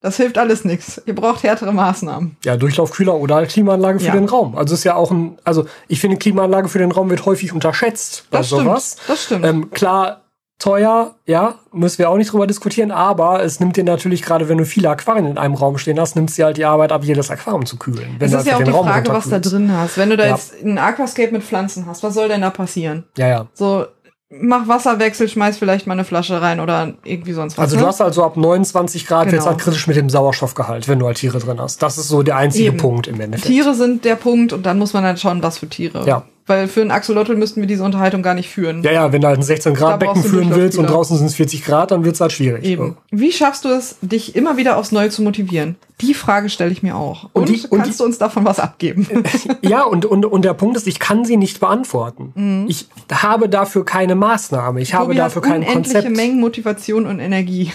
das hilft alles nichts. Ihr braucht härtere Maßnahmen. ja, Durchlaufkühler oder halt Klimaanlage für Ja. den Raum. Also ist ja auch ein, also ich finde Klimaanlage für den Raum wird häufig unterschätzt bei Das stimmt. sowas. Das stimmt. Ähm, klar, teuer, ja, müssen wir auch nicht drüber diskutieren, aber es nimmt dir natürlich, gerade wenn du viele Aquarien in einem Raum stehen hast, nimmt es dir halt die Arbeit ab, jedes Aquarium zu kühlen. Wenn du ist ja einfach auch die Raum Frage, was da drin hast. Wenn du da Ja. jetzt ein Aquascape mit Pflanzen hast, was soll denn da passieren? Ja, ja. So, mach Wasserwechsel, schmeiß vielleicht mal eine Flasche rein oder irgendwie sonst was. Also ne? du hast halt so ab 29 Grad Genau. halt kritisch mit dem Sauerstoffgehalt, wenn du halt Tiere drin hast. Das ist so der einzige Eben. Punkt im Endeffekt. Tiere sind der Punkt und dann muss man halt schauen, was für Tiere. Ja. Weil für einen Axolotl müssten wir diese Unterhaltung gar nicht führen. Ja, ja, wenn du halt ein 16 Grad Da Becken brauchst du führen willst und draußen sind es 40 Grad, dann wird's halt schwierig. Eben. Wie schaffst du es, dich immer wieder aufs Neue zu motivieren? Die Frage stelle ich mir auch. Und, Und die- und kannst du uns davon was abgeben? Ja, und, und, und der Punkt ist, ich kann sie nicht beantworten. Ich habe dafür keine Maßnahme. Ich habe Mhm. Tobi hat dafür kein unendliche Konzept. Mengen Motivation und Energie.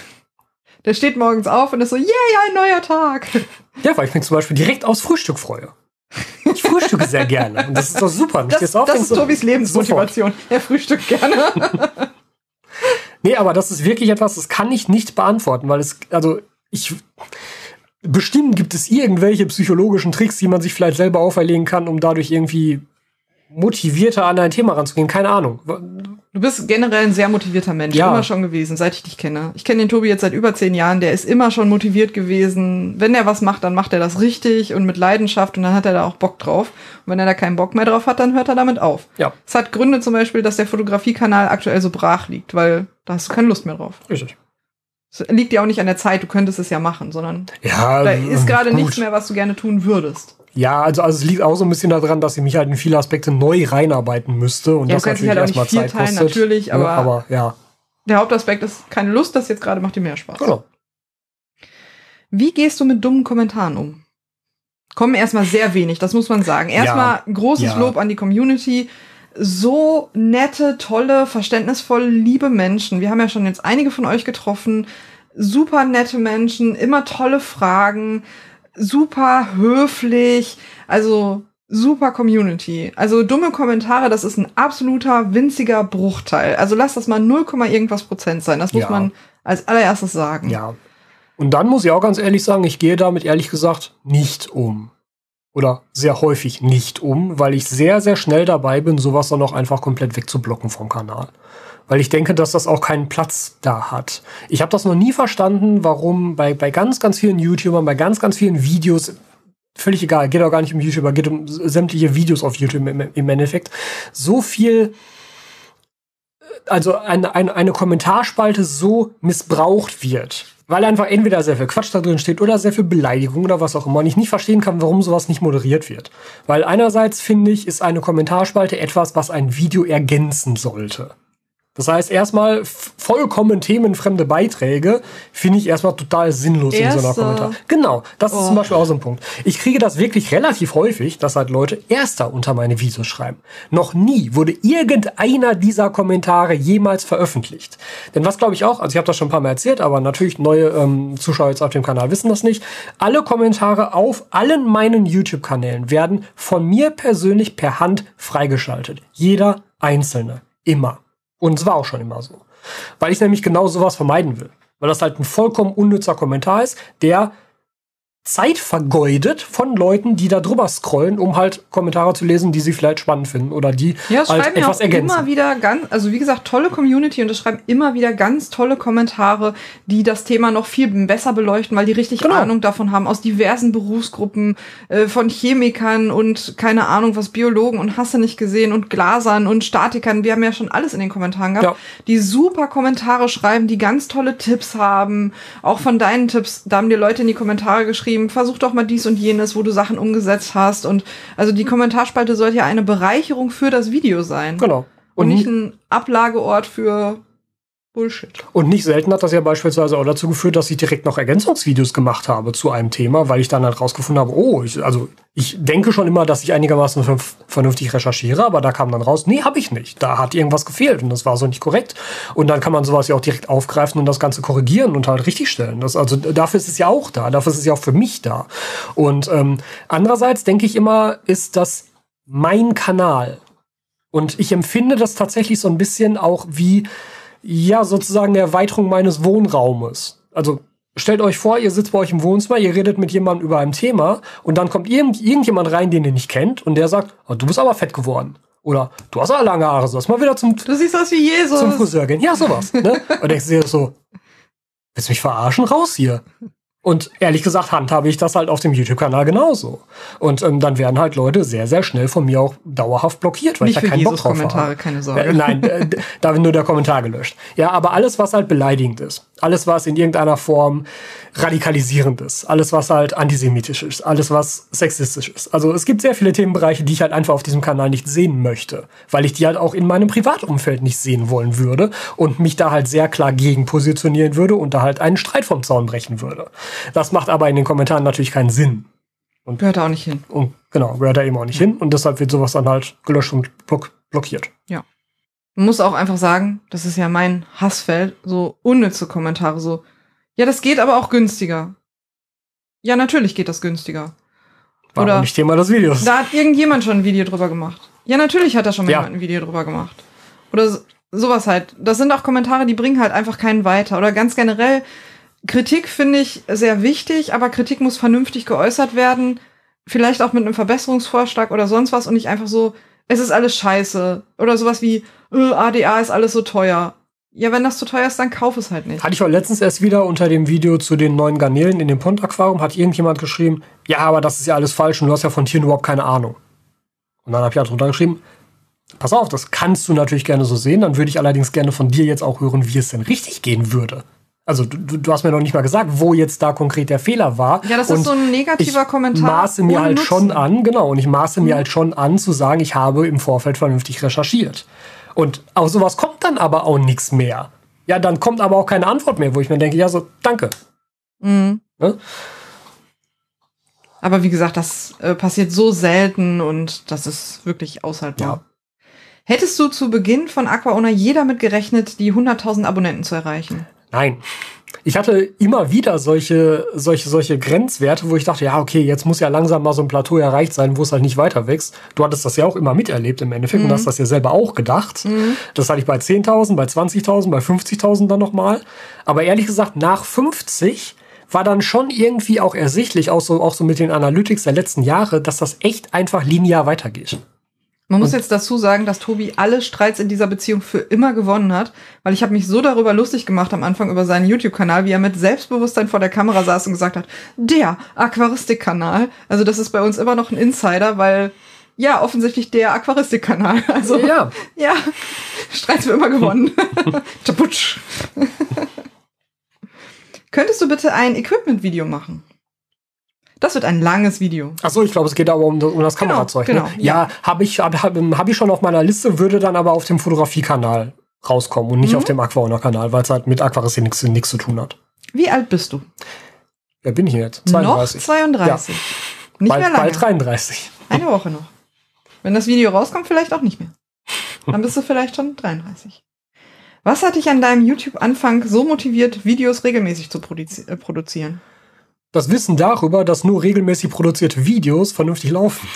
Der steht morgens auf und ist so, yay, ein neuer Tag. Ja, weil ich mich zum Beispiel direkt aufs Frühstück freue. Ich frühstücke sehr gerne. Und das ist doch super. Das, das denkst ist Tobis Lebensmotivation. Er frühstückt gerne. Nee, aber das ist wirklich etwas, das kann ich nicht beantworten, weil es, also ich, bestimmt gibt es irgendwelche psychologischen Tricks, die man sich vielleicht selber auferlegen kann, um dadurch irgendwie motivierter an ein Thema ranzugehen. Keine Ahnung. Du bist generell ein sehr motivierter Mensch, Ja. immer schon gewesen, seit ich dich kenne. Ich kenne den Tobi jetzt seit über zehn Jahren, der ist immer schon motiviert gewesen. Wenn er was macht, dann macht er das richtig und mit Leidenschaft und dann hat er da auch Bock drauf. Und wenn er da keinen Bock mehr drauf hat, dann hört er damit auf. Ja, Es hat Gründe zum Beispiel, dass der Fotografiekanal aktuell so brach liegt, weil da hast du keine Lust mehr drauf. richtig. Es liegt ja auch nicht an der Zeit, du könntest es ja machen, sondern Ja, da ist gerade gut. nichts mehr, was du gerne tun würdest. Ja, also, also es liegt auch so ein bisschen daran, dass ich mich halt in viele Aspekte neu reinarbeiten müsste und Ja, das natürlich halt erstmal Zeit teilen, kostet. natürlich, Ja, aber- aber ja, Der Hauptaspekt ist keine Lust, das jetzt gerade macht dir mehr Spaß. genau. Wie gehst du mit dummen Kommentaren um? Kommen erstmal sehr wenig, das muss man sagen. Erstmal großes ja. Lob an die Community. So nette, tolle, verständnisvolle, liebe Menschen. Wir haben ja schon jetzt einige von euch getroffen. Super nette Menschen, immer tolle Fragen, super höflich. Also super Community. Also dumme Kommentare, das ist ein absoluter winziger Bruchteil. Also lass das mal 0, irgendwas Prozent sein. Das muss Ja. man als allererstes sagen. Ja. Und dann muss ich auch ganz ehrlich sagen, ich gehe damit ehrlich gesagt nicht um. Oder sehr häufig nicht um, weil ich sehr, sehr schnell dabei bin, sowas dann auch einfach komplett wegzublocken vom Kanal. Weil ich denke, dass das auch keinen Platz da hat. Ich habe das noch nie verstanden, warum bei, bei ganz, ganz vielen YouTubern, bei ganz, ganz vielen Videos, völlig egal, geht auch gar nicht um YouTuber, geht um sämtliche Videos auf YouTube im, im Endeffekt, so viel also eine, eine, eine Kommentarspalte so missbraucht wird. Weil einfach entweder sehr viel Quatsch da drin steht oder sehr viel Beleidigung oder was auch immer. Und ich nicht verstehen kann, warum sowas nicht moderiert wird. Weil einerseits finde ich, ist eine Kommentarspalte etwas, was ein Video ergänzen sollte. Das heißt, erstmal vollkommen themenfremde Beiträge finde ich erstmal total sinnlos in so einer. Kommentar. Genau, das ist Oh. zum Beispiel auch so ein Punkt. Ich kriege das wirklich relativ häufig, dass halt Leute Erster unter meine Videos schreiben. Noch nie wurde irgendeiner dieser Kommentare jemals veröffentlicht. Denn was glaube ich auch, also ich habe das schon ein paar Mal erzählt, aber natürlich neue ähm, Zuschauer jetzt auf dem Kanal wissen das nicht. Alle Kommentare auf allen meinen YouTube-Kanälen werden von mir persönlich per Hand freigeschaltet. Jeder einzelne. Immer. Und es war auch schon immer so. Weil ich nämlich genau sowas vermeiden will. Weil das halt ein vollkommen unnützer Kommentar ist, der Zeit vergeudet von Leuten, die da drüber scrollen, um halt Kommentare zu lesen, die sie vielleicht spannend finden oder die Ja, es halt schreiben etwas auch ergänzen. immer wieder ganz, also wie gesagt, tolle Community und es schreiben immer wieder ganz tolle Kommentare, die das Thema noch viel besser beleuchten, weil die richtig Genau. Ahnung davon haben, aus diversen Berufsgruppen, äh, von Chemikern und keine Ahnung was, Biologen und hast du nicht gesehen und Glasern und Statikern. Wir haben ja schon alles in den Kommentaren gehabt, Ja. die super Kommentare schreiben, die ganz tolle Tipps haben. Auch von deinen Tipps, da haben dir Leute in die Kommentare geschrieben, versuch doch mal dies und jenes, wo du Sachen umgesetzt hast. Und also die Kommentarspalte sollte ja eine Bereicherung für das Video sein. Genau. Und Und, nicht ein Ablageort für Bullshit. und nicht selten hat das ja beispielsweise auch dazu geführt, dass ich direkt noch Ergänzungsvideos gemacht habe zu einem Thema, weil ich dann halt rausgefunden habe, oh, ich, also ich denke schon immer, dass ich einigermaßen vernünf- vernünftig recherchiere, aber da kam dann raus, nee, habe ich nicht. Da hat irgendwas gefehlt und das war so nicht korrekt. Und dann kann man sowas ja auch direkt aufgreifen und das Ganze korrigieren und halt richtigstellen. Das, also dafür ist es ja auch da, dafür ist es ja auch für mich da. Und ähm, andererseits denke ich immer, ist das mein Kanal. Und ich empfinde das tatsächlich so ein bisschen auch wie, ja, sozusagen eine Erweiterung meines Wohnraumes. Also stellt euch vor, ihr sitzt bei euch im Wohnzimmer, ihr redet mit jemandem über ein Thema und dann kommt irgend, irgendjemand rein, den ihr nicht kennt und der sagt, oh, du bist aber fett geworden. Oder du hast aber lange Haare, sollst mal wieder zum, Du siehst aus wie Jesus. zum Friseur gehen. Ja, sowas. Ne? Und denkst du dir so, willst du mich verarschen? Raus hier. Und ehrlich gesagt handhabe ich das halt auf dem YouTube-Kanal genauso. Und ähm, dann werden halt Leute sehr, sehr schnell von mir auch dauerhaft blockiert, weil Nicht ich da keinen Bock drauf Jesus-Kommentare, habe. keine Sorge. Äh, nein, äh, da wird nur der Kommentar gelöscht. Ja, aber alles, was halt beleidigend ist, alles, was in irgendeiner Form radikalisierend ist, alles, was halt antisemitisch ist, alles, was sexistisch ist. Also es gibt sehr viele Themenbereiche, die ich halt einfach auf diesem Kanal nicht sehen möchte, weil ich die halt auch in meinem Privatumfeld nicht sehen wollen würde und mich da halt sehr klar gegen positionieren würde und da halt einen Streit vom Zaun brechen würde. Das macht aber in den Kommentaren natürlich keinen Sinn. Gehört da auch nicht hin. Und genau, gehört da eben auch nicht hin und deshalb wird sowas dann halt gelöscht und block blockiert. Man muss auch einfach sagen, das ist ja mein Hassfeld, so unnütze Kommentare, so, ja, das geht aber auch günstiger. Ja, natürlich geht das günstiger. War Oder- nicht Thema des Videos. Da hat irgendjemand schon ein Video drüber gemacht. Ja, natürlich hat da schon mal Ja. jemand ein Video drüber gemacht. Oder so, sowas halt. Das sind auch Kommentare, die bringen halt einfach keinen weiter. Oder ganz generell, Kritik finde ich sehr wichtig, aber Kritik muss vernünftig geäußert werden. Vielleicht auch mit einem Verbesserungsvorschlag oder sonst was und nicht einfach so, es ist alles scheiße. Oder sowas wie, äh, ADA ist alles so teuer. Ja, wenn das zu teuer ist, dann kauf es halt nicht. Hatte ich auch letztens erst wieder unter dem Video zu den neuen Garnelen in dem Pond-Aquarium, hat irgendjemand geschrieben, ja, aber das ist ja alles falsch und du hast ja von Tieren überhaupt keine Ahnung. Und dann habe ich halt drunter geschrieben, pass auf, das kannst du natürlich gerne so sehen, dann würde ich allerdings gerne von dir jetzt auch hören, wie es denn richtig gehen würde. Also du, du hast mir noch nicht mal gesagt, wo jetzt da konkret der Fehler war. Ja, das und ist so ein negativer ich Kommentar. Ich maße mir halt Nutzen. schon an, genau, und ich maße mhm. mir halt schon an zu sagen, ich habe im Vorfeld vernünftig recherchiert. Und aus sowas kommt dann aber auch nichts mehr. Ja, dann kommt aber auch keine Antwort mehr, wo ich mir denke, ja, so, danke. Mhm. Ne? Aber wie gesagt, das äh, passiert so selten und das ist wirklich aushaltbar. Ja. Hättest du zu Beginn von AquaOwner jeder damit gerechnet, die 100.000 Abonnenten zu erreichen? Nein. Ich hatte immer wieder solche, solche, solche Grenzwerte, wo ich dachte, ja, okay, jetzt muss ja langsam mal so ein Plateau erreicht sein, wo es halt nicht weiter wächst. Du hattest das ja auch immer miterlebt im Endeffekt mhm. und hast das ja selber auch gedacht. Mhm. Das hatte ich bei 10.000, bei 20.000, bei 50.000 dann nochmal. Aber ehrlich gesagt, nach 50 war dann schon irgendwie auch ersichtlich, auch so, auch so mit den Analytics der letzten Jahre, dass das echt einfach linear weitergeht. Man muss jetzt dazu sagen, dass Tobi alle Streits in dieser Beziehung für immer gewonnen hat, weil ich habe mich so darüber lustig gemacht am Anfang über seinen YouTube-Kanal, wie er mit Selbstbewusstsein vor der Kamera saß und gesagt hat, der Aquaristik-Kanal. Also das ist bei uns immer noch ein Insider, weil ja, offensichtlich der Aquaristik-Kanal. Also ja, ja Streits für immer gewonnen. Taputsch. Könntest du bitte ein Equipment-Video machen? Das wird ein langes Video. Ach so, ich glaube, es geht aber um, um das genau, Kamerazeug. Genau, ne? Ja, ja habe ich, hab, hab ich schon auf meiner Liste, würde dann aber auf dem Fotografiekanal rauskommen und nicht mhm. auf dem Aquaona-Kanal, weil es halt mit Aquaristik nichts zu tun hat. Wie alt bist du? Wer bin ich jetzt? 32. Noch 32. Ja. Nicht bald, mehr lange. Bald 33. Eine Woche noch. Wenn das Video rauskommt, vielleicht auch nicht mehr. Dann bist du vielleicht schon 33. Was hat dich an deinem YouTube-Anfang so motiviert, Videos regelmäßig zu produzi äh, produzieren? Das Wissen darüber, dass nur regelmäßig produzierte Videos vernünftig laufen.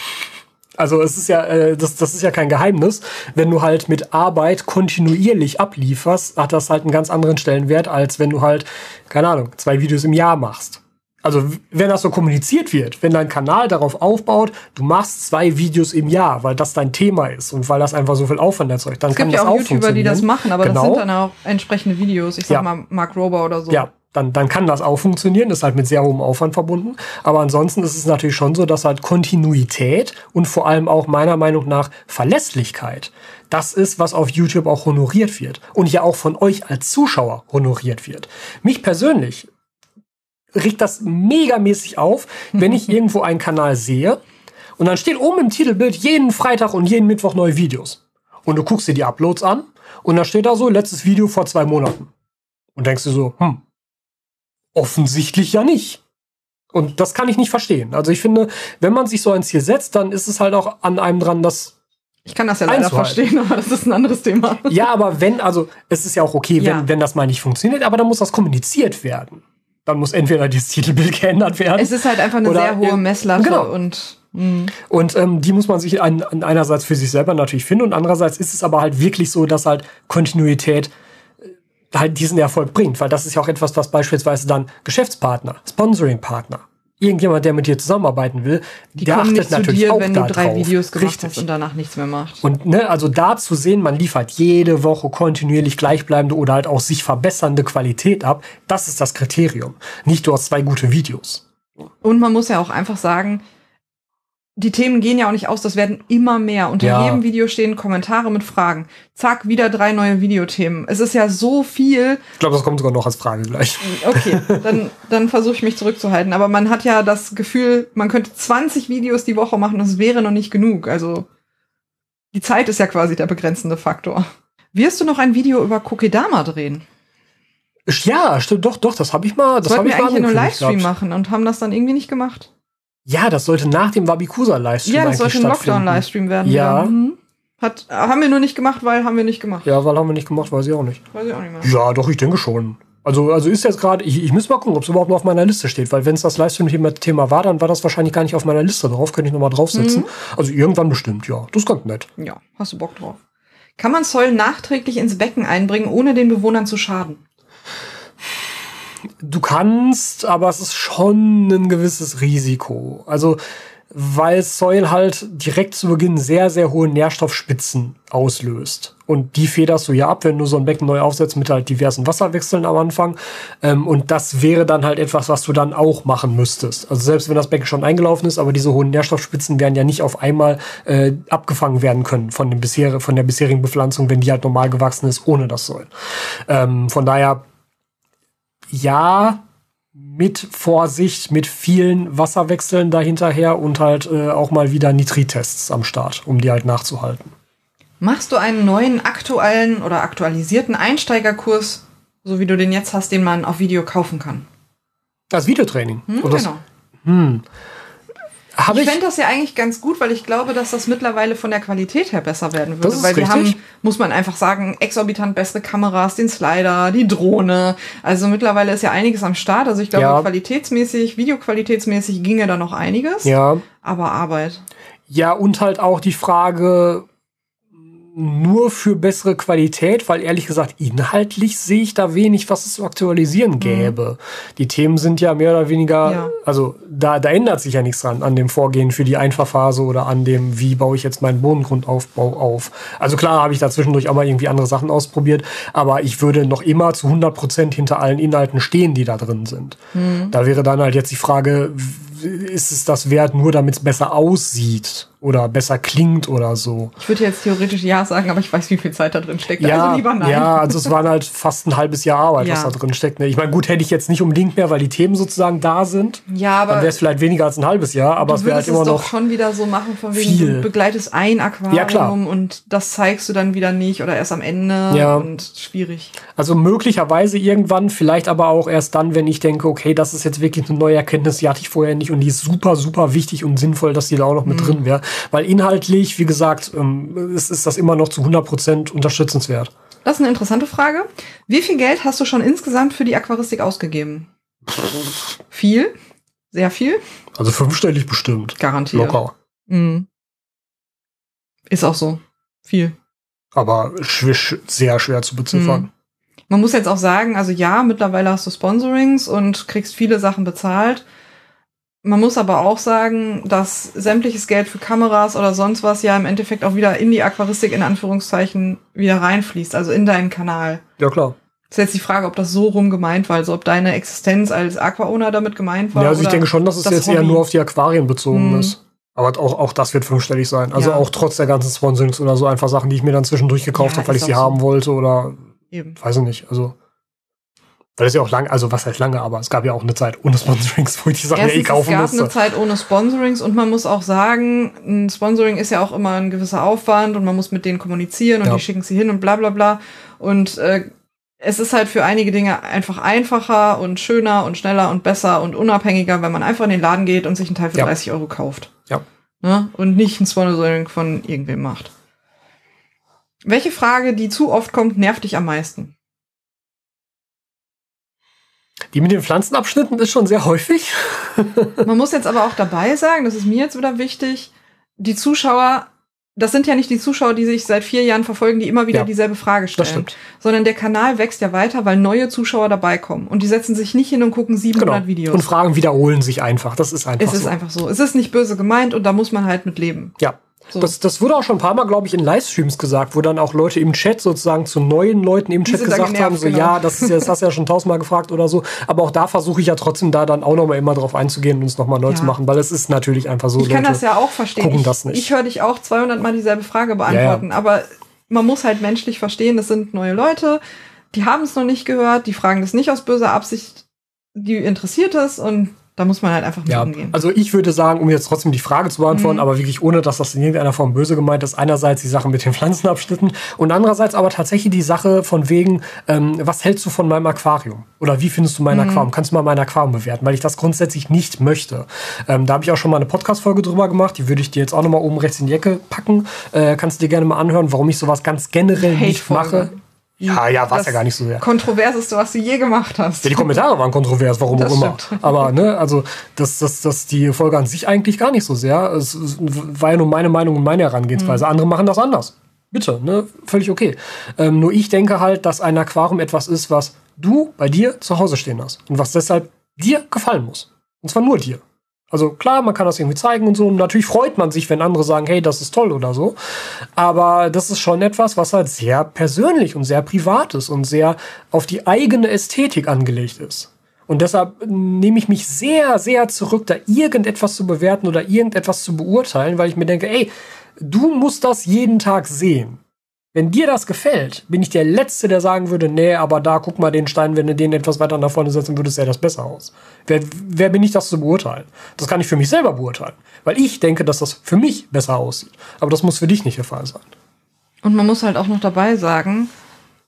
Also es ist ja, äh, das, das ist ja kein Geheimnis. Wenn du halt mit Arbeit kontinuierlich ablieferst, hat das halt einen ganz anderen Stellenwert, als wenn du halt, keine Ahnung, zwei Videos im Jahr machst. Also wenn das so kommuniziert wird, wenn dein Kanal darauf aufbaut, du machst zwei Videos im Jahr, weil das dein Thema ist und weil das einfach so viel Aufwand erzeugt, dann es kann das auch Es gibt ja auch YouTuber, die das machen, aber genau. das sind dann auch entsprechende Videos. Ich sag ja. mal Mark Rober oder so. Ja, dann, dann kann das auch funktionieren, ist halt mit sehr hohem Aufwand verbunden. Aber ansonsten ist es natürlich schon so, dass halt Kontinuität und vor allem auch meiner Meinung nach Verlässlichkeit, das ist, was auf YouTube auch honoriert wird und ja auch von euch als Zuschauer honoriert wird. Mich persönlich riecht das megamäßig auf, wenn ich irgendwo einen Kanal sehe und dann steht oben im Titelbild jeden Freitag und jeden Mittwoch neue Videos. Und du guckst dir die Uploads an und da steht da so, letztes Video vor zwei Monaten. Und denkst du so, hm, Offensichtlich ja nicht. Und das kann ich nicht verstehen. Also ich finde, wenn man sich so ein Ziel setzt, dann ist es halt auch an einem dran, das ich kann das ja leider verstehen, aber das ist ein anderes Thema. Ja, aber wenn, also es ist ja auch okay, wenn, ja. wenn das mal nicht funktioniert, aber dann muss das kommuniziert werden. Dann muss entweder dieses Titelbild geändert werden. Es ist halt einfach eine sehr hohe Messlatte genau. und mh. und ähm, die muss man sich an, an einerseits für sich selber natürlich finden und andererseits ist es aber halt wirklich so, dass halt Kontinuität halt diesen Erfolg bringt, weil das ist ja auch etwas, was beispielsweise dann Geschäftspartner, Sponsoring-Partner, irgendjemand, der mit dir zusammenarbeiten will, die der achtet natürlich dir, auch wenn du drei drauf. Videos gemacht Richtig. hast und danach nichts mehr machst. Und ne, also da zu sehen, man liefert jede Woche kontinuierlich gleichbleibende oder halt auch sich verbessernde Qualität ab, das ist das Kriterium. Nicht du hast zwei gute Videos. Und man muss ja auch einfach sagen, die Themen gehen ja auch nicht aus, das werden immer mehr. Unter ja. jedem Video stehen Kommentare mit Fragen. Zack, wieder drei neue Videothemen. Es ist ja so viel. Ich glaube, das kommt sogar noch als Frage gleich. Okay, dann, dann versuche ich mich zurückzuhalten. Aber man hat ja das Gefühl, man könnte 20 Videos die Woche machen, das wäre noch nicht genug. Also die Zeit ist ja quasi der begrenzende Faktor. Wirst du noch ein Video über Kokedama drehen? Ja, stimmt, doch, doch, das habe ich mal. Das habe ich wir eigentlich nur Livestream machen und haben das dann irgendwie nicht gemacht. Ja, das sollte nach dem Wabikusa-Livestream Ja, das sollte ein Lockdown-Livestream werden. Ja. Mhm. Hat, haben wir nur nicht gemacht, weil haben wir nicht gemacht. Ja, weil haben wir nicht gemacht, weiß ich auch nicht. Weiß ich auch nicht mehr. Ja, doch, ich denke schon. Also, also ist jetzt gerade, ich, ich muss mal gucken, ob es überhaupt noch auf meiner Liste steht, weil wenn es das Livestream-Thema war, dann war das wahrscheinlich gar nicht auf meiner Liste drauf, könnte ich nochmal draufsetzen. Mhm. Also irgendwann bestimmt, ja. Das ist ganz nett. Ja, hast du Bock drauf. Kann man Zoll nachträglich ins Becken einbringen, ohne den Bewohnern zu schaden? Du kannst, aber es ist schon ein gewisses Risiko. Also weil Soil halt direkt zu Beginn sehr, sehr hohe Nährstoffspitzen auslöst. Und die federst du ja ab, wenn du so ein Becken neu aufsetzt mit halt diversen Wasserwechseln am Anfang. Ähm, und das wäre dann halt etwas, was du dann auch machen müsstest. Also selbst wenn das Becken schon eingelaufen ist, aber diese hohen Nährstoffspitzen werden ja nicht auf einmal äh, abgefangen werden können von, dem bisher, von der bisherigen Bepflanzung, wenn die halt normal gewachsen ist, ohne das Soil. Ähm, von daher ja, mit Vorsicht, mit vielen Wasserwechseln dahinterher und halt äh, auch mal wieder Nitrittests am Start, um die halt nachzuhalten. Machst du einen neuen aktuellen oder aktualisierten Einsteigerkurs, so wie du den jetzt hast, den man auf Video kaufen kann? Das Videotraining. Hm, Und das, genau. hm. Hab Ich ich, fände das ja eigentlich ganz gut, weil ich glaube, dass das mittlerweile von der Qualität her besser werden würde. Weil wir richtig. haben, muss man einfach sagen, exorbitant bessere Kameras, den Slider, die Drohne. Also mittlerweile ist ja einiges am Start. Also ich glaube, Ja. qualitätsmäßig, videoqualitätsmäßig ginge da noch einiges. ja, Aber Arbeit. ja, und halt auch die Frage, nur für bessere Qualität, weil ehrlich gesagt, inhaltlich sehe ich da wenig, was es zu aktualisieren gäbe. Die Themen sind ja mehr oder weniger, Mhm. Ja. also da, da ändert sich ja nichts dran an dem Vorgehen für die Einfahrphase oder an dem, wie baue ich jetzt meinen Bodengrundaufbau auf. Also klar habe ich da zwischendurch auch mal irgendwie andere Sachen ausprobiert, aber ich würde noch immer zu 100 Prozent hinter allen Inhalten stehen, die da drin sind. Mhm. Da wäre dann halt jetzt die Frage, ist es das wert, nur damit es besser aussieht oder besser klingt oder so? Ich würde jetzt theoretisch ja sagen, aber ich weiß, wie viel Zeit da drin steckt. also lieber nein. Ja, also es waren halt fast ein halbes Jahr Arbeit, was Ja. da drin steckt. ne? Ich meine, gut, hätte ich jetzt nicht unbedingt mehr, weil die Themen sozusagen da sind. Ja, aber Dann wäre es vielleicht weniger als ein halbes Jahr, aber es wäre halt immer es doch noch. schon wieder so machen, von wegen, viel. du begleitest ein Aquarium Ja, klar. und das zeigst du dann wieder nicht oder erst am Ende Ja. und schwierig. Also möglicherweise irgendwann, vielleicht aber auch erst dann, wenn ich denke, okay, das ist jetzt wirklich eine neue Erkenntnis, die hatte ich vorher nicht und die ist super, super wichtig und sinnvoll, dass die da auch noch mit Mhm. drin wäre. Weil inhaltlich, wie gesagt, ähm, ist, ist das immer noch zu 100% unterstützenswert. Das ist eine interessante Frage. Wie viel Geld hast du schon insgesamt für die Aquaristik ausgegeben? viel? Sehr viel? Also fünfstellig bestimmt. Garantiert. Locker. Mhm. Ist auch so. Viel. Aber schwisch, sehr schwer zu beziffern. Mhm. Man muss jetzt auch sagen, also ja, mittlerweile hast du Sponsorings und kriegst viele Sachen bezahlt. Man muss aber auch sagen, dass sämtliches Geld für Kameras oder sonst was ja im Endeffekt auch wieder in die Aquaristik in Anführungszeichen wieder reinfließt, also in deinen Kanal. Ja, klar. Ist jetzt die Frage, ob das so rum gemeint war, also ob deine Existenz als Aqua-Owner damit gemeint war. Ja, also ich denke schon, dass es das jetzt eher Hobby. nur auf die Aquarien bezogen Mhm. ist. Aber auch, auch das wird fünfstellig sein. Also Ja. auch trotz der ganzen Sponsorings oder so einfach Sachen, die ich mir dann zwischendurch gekauft Ja, habe, weil ich sie so. haben wollte oder Eben. weiß ich nicht. Also weil es ja auch lang, also was heißt lange, aber es gab ja auch eine Zeit ohne Sponsorings, wo ich die Sachen ja eh Erstens, es kaufen gab musste. eine Zeit ohne Sponsorings und man muss auch sagen, ein Sponsoring ist ja auch immer ein gewisser Aufwand und man muss mit denen kommunizieren und Ja. die schicken sie hin und bla bla bla. Und äh, es ist halt für einige Dinge einfach einfacher und schöner und schneller und besser und unabhängiger, wenn man einfach in den Laden geht und sich einen Teil für Ja. 30 Euro kauft. Ja. Ne? Und nicht ein Sponsoring von irgendwem macht. Welche Frage, die zu oft kommt, nervt dich am meisten? Die mit den Pflanzenabschnitten ist schon sehr häufig. Man muss jetzt aber auch dabei sagen, das ist mir jetzt wieder wichtig, die Zuschauer, das sind ja nicht die Zuschauer, die sich seit vier Jahren verfolgen, die immer wieder Ja, dieselbe Frage stellen, stimmt. sondern der Kanal wächst ja weiter, weil neue Zuschauer dabei kommen und die setzen sich nicht hin und gucken 700 Genau. Videos. Und Fragen wiederholen sich einfach. Das ist einfach es ist so. einfach so. Es ist nicht böse gemeint und da muss man halt mit leben. Ja. So. Das, das wurde auch schon ein paar Mal, glaube ich, in Livestreams gesagt, wo dann auch Leute im Chat sozusagen zu neuen Leuten im Chat gesagt genervt, haben, so genau. ja, das, ist, ja- das hast du ja schon tausendmal gefragt oder so. Aber auch da versuche ich ja trotzdem da dann auch nochmal immer drauf einzugehen und es nochmal neu Ja. zu machen, weil es ist natürlich einfach so. ich kann Leute, das ja auch verstehen. gucken ich das nicht. ich höre dich auch 200 Mal dieselbe Frage beantworten, aber man muss halt menschlich verstehen, das sind neue Leute, die haben es noch nicht gehört, die fragen das nicht aus böser Absicht, die interessiert es und da muss man halt einfach mit Ja, umgehen. also ich würde sagen, um jetzt trotzdem die Frage zu beantworten, Mhm. aber wirklich ohne, dass das in irgendeiner Form böse gemeint ist, einerseits die Sache mit den Pflanzenabschnitten und andererseits aber tatsächlich die Sache von wegen, ähm, was hältst du von meinem Aquarium? Oder wie findest du mein Mhm. Aquarium? Kannst du mal mein Aquarium bewerten? Weil ich das grundsätzlich nicht möchte. Ähm, da habe ich auch schon mal eine Podcast-Folge drüber gemacht, die würde ich dir jetzt auch nochmal oben rechts in die Ecke packen. Äh, kannst du dir gerne mal anhören, warum ich sowas ganz generell nicht mache. Ja, ja, war es ja gar nicht so sehr. Kontroverseste, was du je gemacht hast. Ja, die Kommentare waren kontrovers, warum Das auch immer. stimmt. Aber ne, also das, das, das die Folge an sich eigentlich gar nicht so sehr. Es, es war ja nur meine Meinung und meine Mhm. Herangehensweise. Andere machen das anders. Bitte, ne, völlig okay. Ähm, nur ich denke halt, dass ein Aquarium etwas ist, was du bei dir zu Hause stehen hast und was deshalb dir gefallen muss. Und zwar nur dir. Also klar, man kann das irgendwie zeigen und so. Und natürlich freut man sich, wenn andere sagen, hey, das ist toll oder so. Aber das ist schon etwas, was halt sehr persönlich und sehr privat ist und sehr auf die eigene Ästhetik angelegt ist. Und deshalb nehme ich mich sehr, sehr zurück, da irgendetwas zu bewerten oder irgendetwas zu beurteilen, weil ich mir denke, ey, du musst das jeden Tag sehen. Wenn dir das gefällt, bin ich der Letzte, der sagen würde, nee, aber da guck mal den Stein, wenn du den etwas weiter nach vorne setzen würdest, sähe das besser aus. Wer, wer bin ich, das zu beurteilen? Das kann ich für mich selber beurteilen. Weil ich denke, dass das für mich besser aussieht. Aber das muss für dich nicht der Fall sein. Und man muss halt auch noch dabei sagen,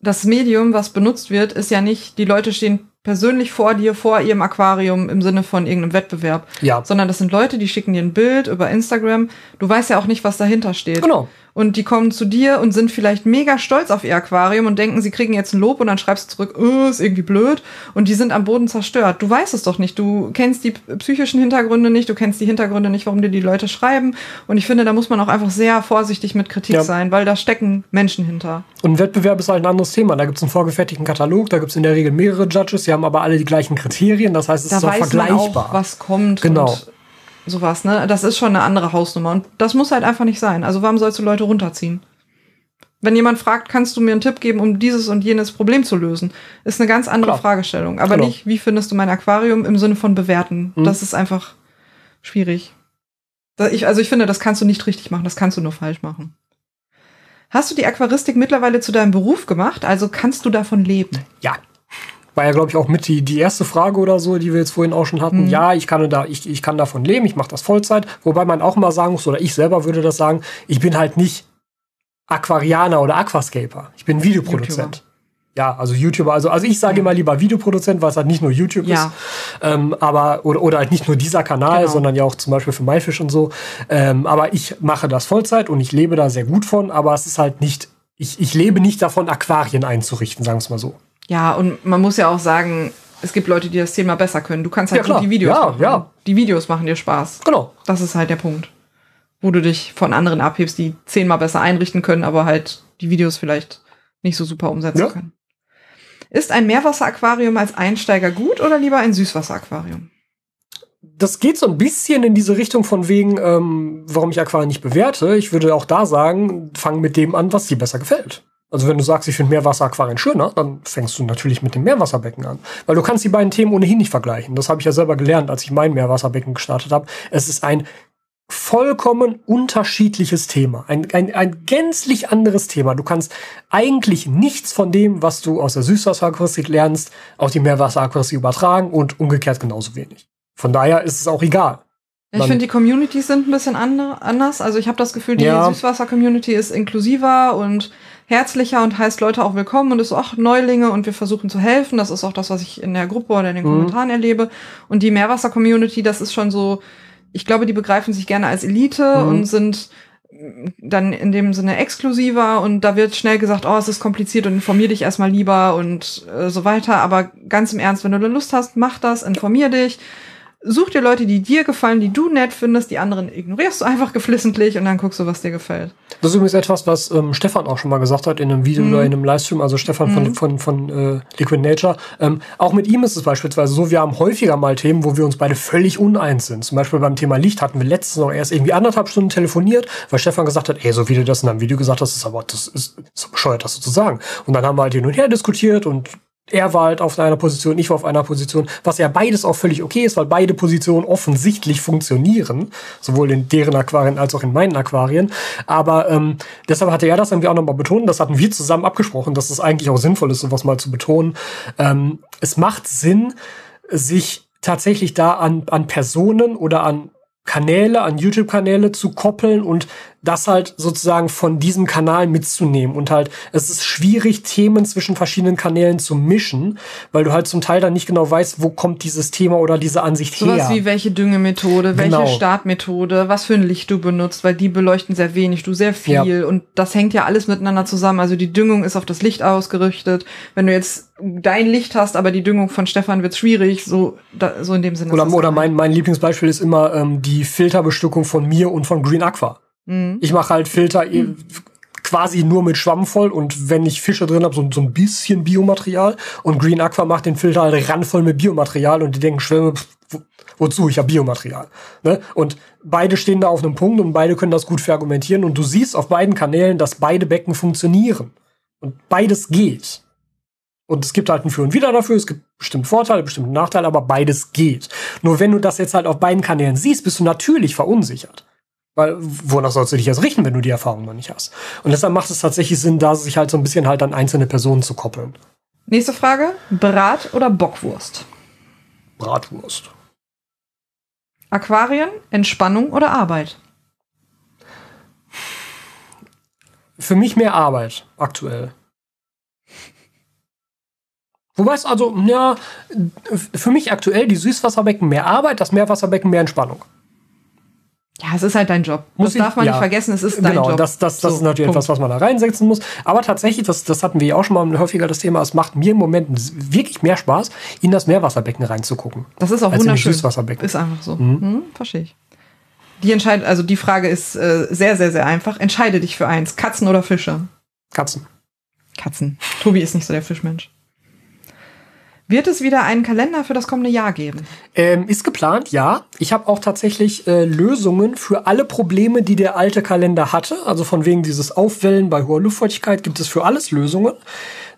das Medium, was benutzt wird, ist ja nicht, die Leute stehen persönlich vor dir, vor ihrem Aquarium im Sinne von irgendeinem Wettbewerb. Ja. Sondern das sind Leute, die schicken dir ein Bild über Instagram. Du weißt ja auch nicht, was dahinter steht. Genau und die kommen zu dir und sind vielleicht mega stolz auf ihr Aquarium und denken, sie kriegen jetzt ein Lob und dann schreibst du zurück, oh, ist irgendwie blöd und die sind am Boden zerstört. Du weißt es doch nicht. Du kennst die psychischen Hintergründe nicht, du kennst die Hintergründe nicht, warum dir die Leute schreiben. Und ich finde, da muss man auch einfach sehr vorsichtig mit Kritik ja. sein, weil da stecken Menschen hinter. Und ein Wettbewerb ist halt ein anderes Thema. Da gibt es einen vorgefertigten Katalog, da gibt es in der Regel mehrere Judges, die haben aber alle die gleichen Kriterien. Das heißt, es da ist auch vergleichbar. Man auch, was kommt. Genau sowas, ne? Das ist schon eine andere Hausnummer. Und das muss halt einfach nicht sein. Also warum sollst du Leute runterziehen? Wenn jemand fragt, kannst du mir einen Tipp geben, um dieses und jenes Problem zu lösen, ist eine ganz andere Klar. Fragestellung. Aber genau. nicht, wie findest du mein Aquarium im Sinne von bewerten. Mhm. Das ist einfach schwierig. Ich, also ich finde, das kannst du nicht richtig machen, das kannst du nur falsch machen. Hast du die Aquaristik mittlerweile zu deinem Beruf gemacht? Also kannst du davon leben? Ja. War ja, glaube ich, auch mit die, die erste Frage oder so, die wir jetzt vorhin auch schon hatten. Mhm. Ja, ich kann, da, ich, ich kann davon leben, ich mache das Vollzeit. Wobei man auch mal sagen muss, oder ich selber würde das sagen, ich bin halt nicht Aquarianer oder Aquascaper. Ich bin Videoproduzent. YouTuber. Ja, also YouTuber. Also, also ich sage ja. immer lieber Videoproduzent, weil es halt nicht nur YouTube ja. ist. Ähm, aber, oder, oder halt nicht nur dieser Kanal, genau. sondern ja auch zum Beispiel für MyFish und so. Ähm, aber ich mache das Vollzeit und ich lebe da sehr gut von, aber es ist halt nicht, ich, ich lebe nicht davon, Aquarien einzurichten, sagen wir es mal so. Ja, und man muss ja auch sagen, es gibt Leute, die das Thema besser können. Du kannst halt ja, die Videos ja, machen. Ja. Die Videos machen dir Spaß. Genau. Das ist halt der Punkt wo du dich von anderen abhebst, die zehnmal besser einrichten können, aber halt die Videos vielleicht nicht so super umsetzen ja. können. Ist ein Meerwasseraquarium als Einsteiger gut oder lieber ein Süßwasseraquarium? Das geht so ein bisschen in diese Richtung von wegen, ähm, warum ich Aquarien nicht bewerte. Ich würde auch da sagen, fang mit dem an, was dir besser gefällt. Also wenn du sagst, ich finde Meerwasseraquarien schöner, dann fängst du natürlich mit dem Meerwasserbecken an. Weil du kannst die beiden Themen ohnehin nicht vergleichen. Das habe ich ja selber gelernt, als ich mein Meerwasserbecken gestartet habe. Es ist ein vollkommen unterschiedliches Thema. Ein, ein, ein gänzlich anderes Thema. Du kannst eigentlich nichts von dem, was du aus der Süßwasseraquaristik lernst, auf die Meerwasseraquaristik übertragen und umgekehrt genauso wenig. Von daher ist es auch egal. Ich finde, die Communities sind ein bisschen anders. Also ich habe das Gefühl, die ja. Süßwasser-Community ist inklusiver und herzlicher und heißt Leute auch willkommen und ist auch Neulinge und wir versuchen zu helfen. Das ist auch das, was ich in der Gruppe oder in den mhm. Kommentaren erlebe. Und die Meerwasser-Community, das ist schon so, ich glaube, die begreifen sich gerne als Elite mhm. und sind dann in dem Sinne exklusiver und da wird schnell gesagt, oh, es ist kompliziert und informier dich erstmal lieber und äh, so weiter. Aber ganz im Ernst, wenn du Lust hast, mach das, informier dich such dir Leute, die dir gefallen, die du nett findest, die anderen ignorierst du einfach geflissentlich und dann guckst du, was dir gefällt. Das ist übrigens etwas, was ähm, Stefan auch schon mal gesagt hat in einem Video mhm. oder in einem Livestream, also Stefan mhm. von, von, von äh, Liquid Nature. Ähm, auch mit ihm ist es beispielsweise so, wir haben häufiger mal Themen, wo wir uns beide völlig uneins sind. Zum Beispiel beim Thema Licht hatten wir letztens noch erst irgendwie anderthalb Stunden telefoniert, weil Stefan gesagt hat, ey, so wie du das in einem Video gesagt hast, ist aber das ist so bescheuert, das so zu sagen. Und dann haben wir halt hin und her diskutiert und er war halt auf einer Position, ich war auf einer Position, was ja beides auch völlig okay ist, weil beide Positionen offensichtlich funktionieren, sowohl in deren Aquarien als auch in meinen Aquarien. Aber ähm, deshalb hatte er das irgendwie auch nochmal betont, das hatten wir zusammen abgesprochen, dass es eigentlich auch sinnvoll ist, sowas mal zu betonen. Ähm, es macht Sinn, sich tatsächlich da an, an Personen oder an Kanäle, an YouTube-Kanäle zu koppeln und das halt sozusagen von diesem Kanal mitzunehmen. Und halt, es ist schwierig, Themen zwischen verschiedenen Kanälen zu mischen, weil du halt zum Teil dann nicht genau weißt, wo kommt dieses Thema oder diese Ansicht Sowas her. Sowas wie welche Düngemethode, welche genau. Startmethode, was für ein Licht du benutzt, weil die beleuchten sehr wenig, du sehr viel. Ja. Und das hängt ja alles miteinander zusammen. Also die Düngung ist auf das Licht ausgerichtet. Wenn du jetzt dein Licht hast, aber die Düngung von Stefan wird schwierig, so, da, so in dem Sinne. Oder, oder mein, mein Lieblingsbeispiel ist immer ähm, die Filterbestückung von mir und von Green Aqua. Mhm. Ich mache halt Filter mhm. quasi nur mit Schwamm voll und wenn ich Fische drin habe, so, so ein bisschen Biomaterial. Und Green Aqua macht den Filter halt randvoll mit Biomaterial und die denken, Schwämme, wo, wozu? Ich habe Biomaterial. Ne? Und beide stehen da auf einem Punkt und beide können das gut verargumentieren. Und du siehst auf beiden Kanälen, dass beide Becken funktionieren. Und beides geht. Und es gibt halt ein Für und Wider dafür, es gibt bestimmt Vorteile, bestimmte Nachteile, aber beides geht. Nur wenn du das jetzt halt auf beiden Kanälen siehst, bist du natürlich verunsichert. Weil, wonach sollst du dich jetzt richten, wenn du die Erfahrung noch nicht hast? Und deshalb macht es tatsächlich Sinn, da sich halt so ein bisschen halt an einzelne Personen zu koppeln. Nächste Frage. Brat oder Bockwurst? Bratwurst. Aquarien, Entspannung oder Arbeit? Für mich mehr Arbeit, aktuell. Wobei es also, ja, für mich aktuell die Süßwasserbecken mehr Arbeit, das Meerwasserbecken mehr Entspannung. Ja, es ist halt dein Job. Muss das ich- darf man ja. nicht vergessen, es ist dein genau, Job. das, das, das So, ist natürlich Punkt. etwas, was man da reinsetzen muss. Aber tatsächlich, das, das hatten wir ja auch schon mal häufiger das Thema, es macht mir im Moment wirklich mehr Spaß, in das Meerwasserbecken reinzugucken. Das ist auch als in die wunderschön. Süßwasserbecken. Ist einfach so. Mhm. verstehe ich. Die Entscheid also die Frage ist äh, sehr, sehr, sehr einfach. Entscheide dich für eins. Katzen oder Fische? Katzen. Katzen. Tobi ist nicht so der Fischmensch. Wird es wieder einen Kalender für das kommende Jahr geben? Ähm, ist geplant, ja. Ich habe auch tatsächlich äh, Lösungen für alle Probleme, die der alte Kalender hatte. Also von wegen dieses Aufwellen bei hoher Luftfeuchtigkeit gibt es für alles Lösungen.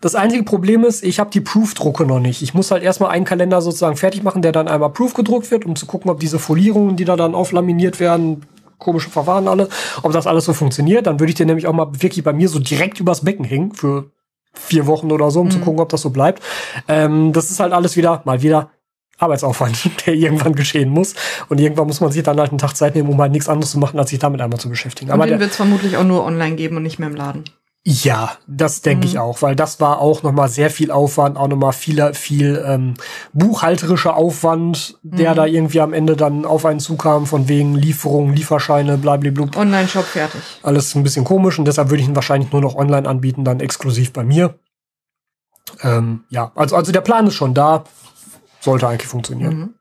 Das einzige Problem ist, ich habe die Proof-Drucke noch nicht. Ich muss halt erstmal einen Kalender sozusagen fertig machen, der dann einmal Proof gedruckt wird, um zu gucken, ob diese Folierungen, die da dann auflaminiert werden, komische Verfahren alle, ob das alles so funktioniert. Dann würde ich den nämlich auch mal wirklich bei mir so direkt übers Becken hängen für vier Wochen oder so, um zu gucken, ob das so bleibt. Ähm, das ist halt alles wieder, mal wieder Arbeitsaufwand, der irgendwann geschehen muss. Und irgendwann muss man sich dann halt einen Tag Zeit nehmen, um halt nichts anderes zu machen, als sich damit einmal zu beschäftigen. Und Aber den wird es vermutlich auch nur online geben und nicht mehr im Laden. Ja, das denke Mhm. ich auch, weil das war auch noch mal sehr viel Aufwand, auch noch mal viel, viel ähm, buchhalterischer Aufwand, der Mhm. da irgendwie am Ende dann auf einen zukam, von wegen Lieferungen, Lieferscheine, blablabla. Online-Shop fertig. Alles ein bisschen komisch und deshalb würde ich ihn wahrscheinlich nur noch online anbieten, dann exklusiv bei mir. Ähm, ja, also, also der Plan ist schon da. Sollte eigentlich funktionieren. Mhm.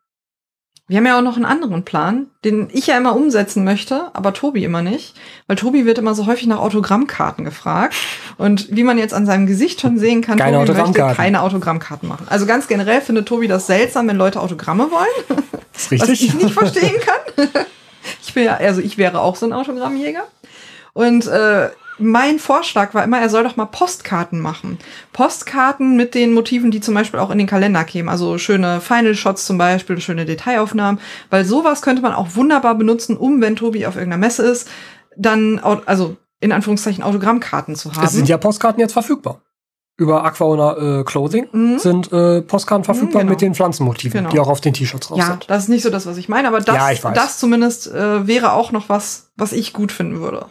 Wir haben ja auch noch einen anderen Plan, den ich ja immer umsetzen möchte, aber Tobi immer nicht, weil Tobi wird immer so häufig nach Autogrammkarten gefragt. Und wie man jetzt an seinem Gesicht schon sehen kann, Keine Tobi möchte keine Autogrammkarten machen. Also ganz generell findet Tobi das seltsam, wenn Leute Autogramme wollen, Ist was richtig? ich nicht verstehen kann. Ich bin ja, also ich wäre auch so ein Autogrammjäger. Und äh, mein Vorschlag war immer, er soll doch mal Postkarten machen. Postkarten mit den Motiven, die zum Beispiel auch in den Kalender kämen. Also schöne Final Shots zum Beispiel, schöne Detailaufnahmen. Weil sowas könnte man auch wunderbar benutzen, um, wenn Tobi auf irgendeiner Messe ist, dann, also in Anführungszeichen Autogrammkarten zu haben. Es sind ja Postkarten jetzt verfügbar. Über Aquaona äh, Clothing Mhm. sind äh, Postkarten verfügbar genau. mit den Pflanzenmotiven, Genau. die auch auf den T-Shirts drauf ja, sind. das ist nicht so das, was ich meine, aber das, Ja, das zumindest äh, wäre auch noch was, was ich gut finden würde.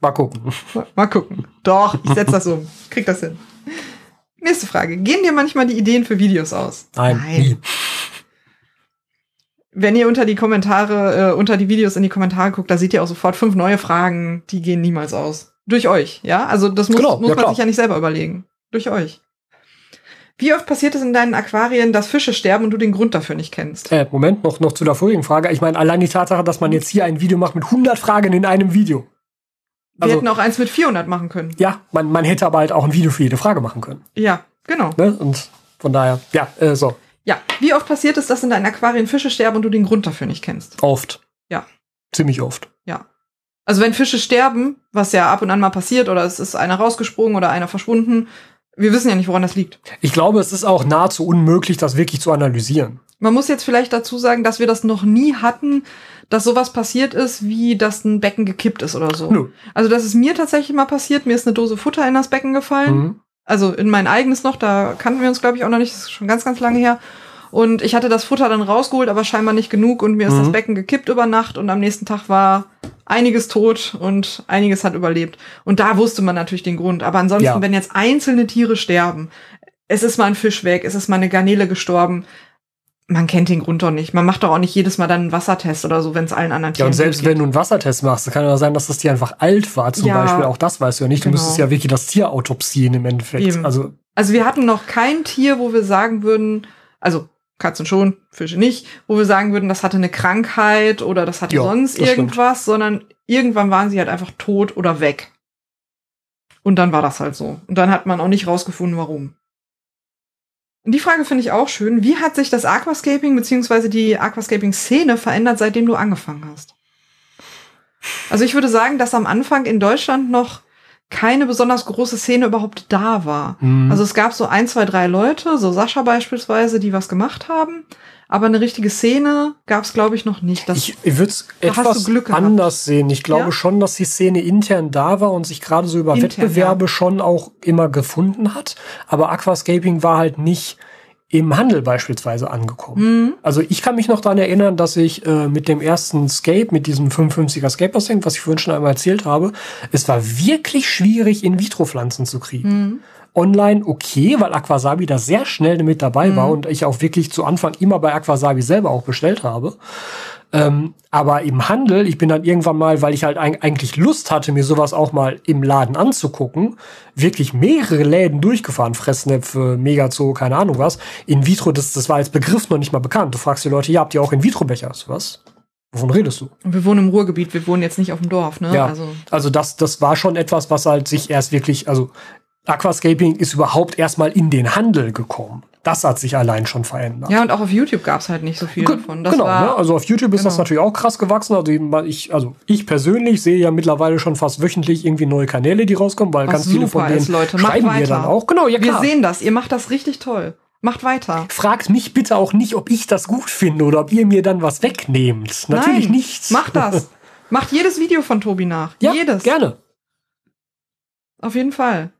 Mal gucken. Mal, mal gucken. Doch, ich setze das um. Krieg das hin. Nächste Frage. Gehen dir manchmal die Ideen für Videos aus? Nein, nie. Wenn ihr unter die Kommentare, äh, unter die Videos in die Kommentare guckt, da seht ihr auch sofort fünf neue Fragen, die gehen niemals aus. Durch euch, ja? Also das muss, Genau, muss ja, man klar. sich ja nicht selber überlegen. Durch euch. Wie oft passiert es in deinen Aquarien, dass Fische sterben und du den Grund dafür nicht kennst? Äh, Moment, noch, noch zu der vorigen Frage. Ich meine, allein die Tatsache, dass man jetzt hier ein Video macht mit 100 Fragen in einem Video. Wir Also- hätten auch eins mit 400 machen können. Ja, man, man hätte aber halt auch ein Video für jede Frage machen können. Ja, genau. Ne? Und von daher, ja, äh, so, Ja. Wie oft passiert es, dass in deinen Aquarien Fische sterben und du den Grund dafür nicht kennst? oft. Ja. Ziemlich oft. Ja. Also wenn Fische sterben, was ja ab und an mal passiert, oder es ist einer rausgesprungen oder einer verschwunden, wir wissen ja nicht, woran das liegt. Ich glaube, es ist auch nahezu unmöglich, das wirklich zu analysieren. Man muss jetzt vielleicht dazu sagen, dass wir das noch nie hatten, dass sowas passiert ist, wie dass ein Becken gekippt ist oder so. Nö. Also das ist mir tatsächlich mal passiert. Mir ist eine Dose Futter in das Becken gefallen. Mhm. Also in mein eigenes noch, da kannten wir uns, glaube ich, auch noch nicht. Das ist schon ganz, ganz lange her. Und ich hatte das Futter dann rausgeholt, aber scheinbar nicht genug. Und mir ist Mhm. das Becken gekippt über Nacht. Und am nächsten Tag war einiges tot und einiges hat überlebt. Und da wusste man natürlich den Grund. Aber ansonsten, Ja. wenn jetzt einzelne Tiere sterben, es ist mal ein Fisch weg, es ist mal eine Garnele gestorben, man kennt den Grund doch nicht. Man macht doch auch nicht jedes Mal dann einen Wassertest oder so, wenn es allen anderen Ja, Tieren und selbst geht. wenn du einen Wassertest machst, dann kann ja sein, dass das Tier einfach alt war, zum Ja, Beispiel. Auch das weißt du ja nicht. Du genau. müsstest ja wirklich das Tier autopsieren im Endeffekt. Eben. Also, Also wir hatten noch kein Tier, wo wir sagen würden, also Katzen schon, Fische nicht, wo wir sagen würden, das hatte eine Krankheit oder das hatte Ja, sonst das stimmt. irgendwas, sondern irgendwann waren sie halt einfach tot oder weg. Und dann war das halt so. Und dann hat man auch nicht rausgefunden, warum. Und die Frage finde ich auch schön. Wie hat sich das Aquascaping beziehungsweise die Aquascaping-Szene verändert, seitdem du angefangen hast? Also ich würde sagen, dass am Anfang in Deutschland noch keine besonders große Szene überhaupt da war. mh, Also es gab so ein, zwei, drei Leute, so Sascha beispielsweise, die was gemacht haben. aber eine richtige Szene gab es, glaube ich, noch nicht. Das, ich ich würde es etwas anders sehen. Ich glaube Ja? schon, dass die Szene intern da war und sich gerade so über Intern, Wettbewerbe schon auch immer gefunden hat. Aber Aquascaping war halt nicht im Handel beispielsweise angekommen. Mhm. Also ich kann mich noch daran erinnern, dass ich äh, mit dem ersten Scape, mit diesem 55er Scape Tank, was ich vorhin schon einmal erzählt habe, es war wirklich schwierig, In-vitro-Pflanzen zu kriegen. Mhm. Online okay, weil Aquasabi da sehr schnell mit dabei war und ich auch wirklich zu Anfang immer bei Aquasabi selber auch bestellt habe. Ähm, aber im Handel, ich bin dann irgendwann mal, weil ich halt eig- eigentlich Lust hatte, mir sowas auch mal im Laden anzugucken, wirklich mehrere Läden durchgefahren, Fressnäpfe, Megazoo, keine Ahnung was. In vitro, das, das war als Begriff noch nicht mal bekannt. Du fragst die Leute, ja, habt ihr auch in vitro Becher? Was? Wovon redest du? Wir wohnen im Ruhrgebiet, wir wohnen jetzt nicht auf dem Dorf, ne? Ja, Also, also, das, das war schon etwas, was halt sich erst wirklich, also Aquascaping ist überhaupt erstmal in den Handel gekommen. Das hat sich allein schon verändert. ja, und auch auf YouTube gab es halt nicht so viel Ge- davon. Das genau, war, ne? also auf YouTube ist das genau. natürlich auch krass gewachsen. Also ich, also ich persönlich sehe ja mittlerweile schon fast wöchentlich irgendwie neue Kanäle, die rauskommen, weil Was ganz viele von denen ist, Leute. Schreiben mir weiter. dann auch. Genau, ja wir klar. sehen das, ihr macht das richtig toll. Macht weiter. Fragt mich bitte auch nicht, ob ich das gut finde oder ob ihr mir dann was wegnehmt. Natürlich Nein, nicht. Macht das. Macht jedes Video von Tobi nach. Ja, jedes. gerne. Auf jeden Fall.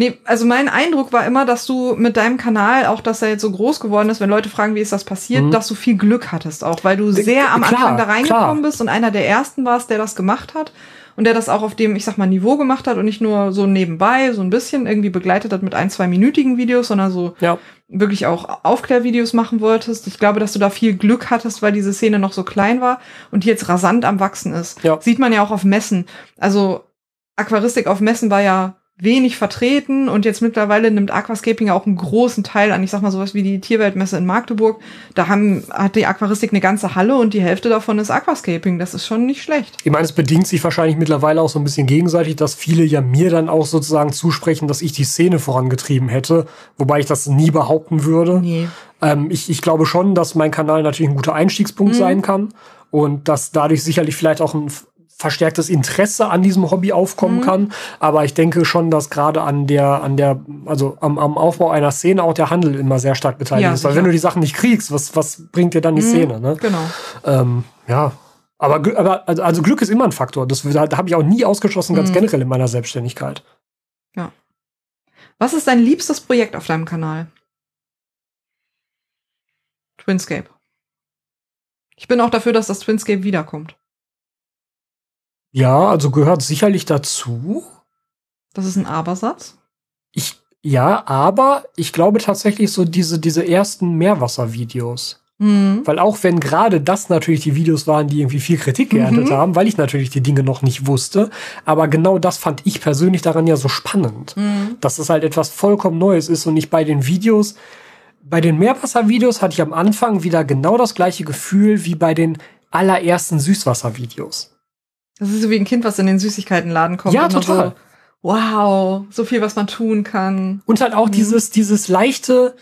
Nee, also mein Eindruck war immer, dass du mit deinem Kanal, auch dass er jetzt so groß geworden ist, wenn Leute fragen, wie ist das passiert, Mhm. dass du viel Glück hattest auch, weil du D- sehr am klar, Anfang da reingekommen klar. bist und einer der ersten warst, der das gemacht hat und der das auch auf dem, ich sag mal, Niveau gemacht hat und nicht nur so nebenbei, so ein bisschen irgendwie begleitet hat mit ein, zwei minütigen Videos, sondern so Ja. wirklich auch Aufklärvideos machen wolltest. Ich glaube, dass du da viel Glück hattest, weil diese Szene noch so klein war und die jetzt rasant am Wachsen ist. Ja. Sieht man ja auch auf Messen. Also Aquaristik auf Messen war ja wenig vertreten und jetzt mittlerweile nimmt Aquascaping ja auch einen großen Teil an. Ich sag mal sowas wie die Tierweltmesse in Magdeburg. Da haben, hat die Aquaristik eine ganze Halle und die Hälfte davon ist Aquascaping. Das ist schon nicht schlecht. Ich meine, es bedingt sich wahrscheinlich mittlerweile auch so ein bisschen gegenseitig, dass viele ja mir dann auch sozusagen zusprechen, dass ich die Szene vorangetrieben hätte, wobei ich das nie behaupten würde. Nee. Ähm, ich, ich glaube schon, dass mein Kanal natürlich ein guter Einstiegspunkt Mhm. sein kann und dass dadurch sicherlich vielleicht auch ein verstärktes Interesse an diesem Hobby aufkommen Mhm. kann. Aber ich denke schon, dass gerade an der, an der, also am, am Aufbau einer Szene auch der Handel immer sehr stark beteiligt Ja, ist. Weil sicher. wenn du die Sachen nicht kriegst, was, was bringt dir dann die Mhm. Szene? Ne? Genau. Ähm, ja. Aber, aber also, also Glück ist immer ein Faktor. Das, da, da habe ich auch nie ausgeschlossen, ganz Mhm. generell in meiner Selbstständigkeit. Was ist dein liebstes Projekt auf deinem Kanal? Twinscape. Ich bin auch dafür, dass das Twinscape wiederkommt. Ja, also gehört sicherlich dazu. Das ist ein Abersatz. Ich, ja, aber ich glaube tatsächlich so diese, diese ersten Meerwasservideos. Mhm. Weil auch wenn gerade das natürlich die Videos waren, die irgendwie viel Kritik geerntet Mhm. haben, weil ich natürlich die Dinge noch nicht wusste. Aber genau das fand ich persönlich daran ja so spannend. Mhm. Dass es halt etwas vollkommen Neues ist und nicht bei den Videos, bei den Meerwasservideos hatte ich am Anfang wieder genau das gleiche Gefühl wie bei den allerersten Süßwasservideos. Das ist so wie ein Kind, was in den Süßigkeitenladen kommt. Ja, total. So, wow, so viel, was man tun kann. Und halt auch Mhm. dieses, dieses leichte,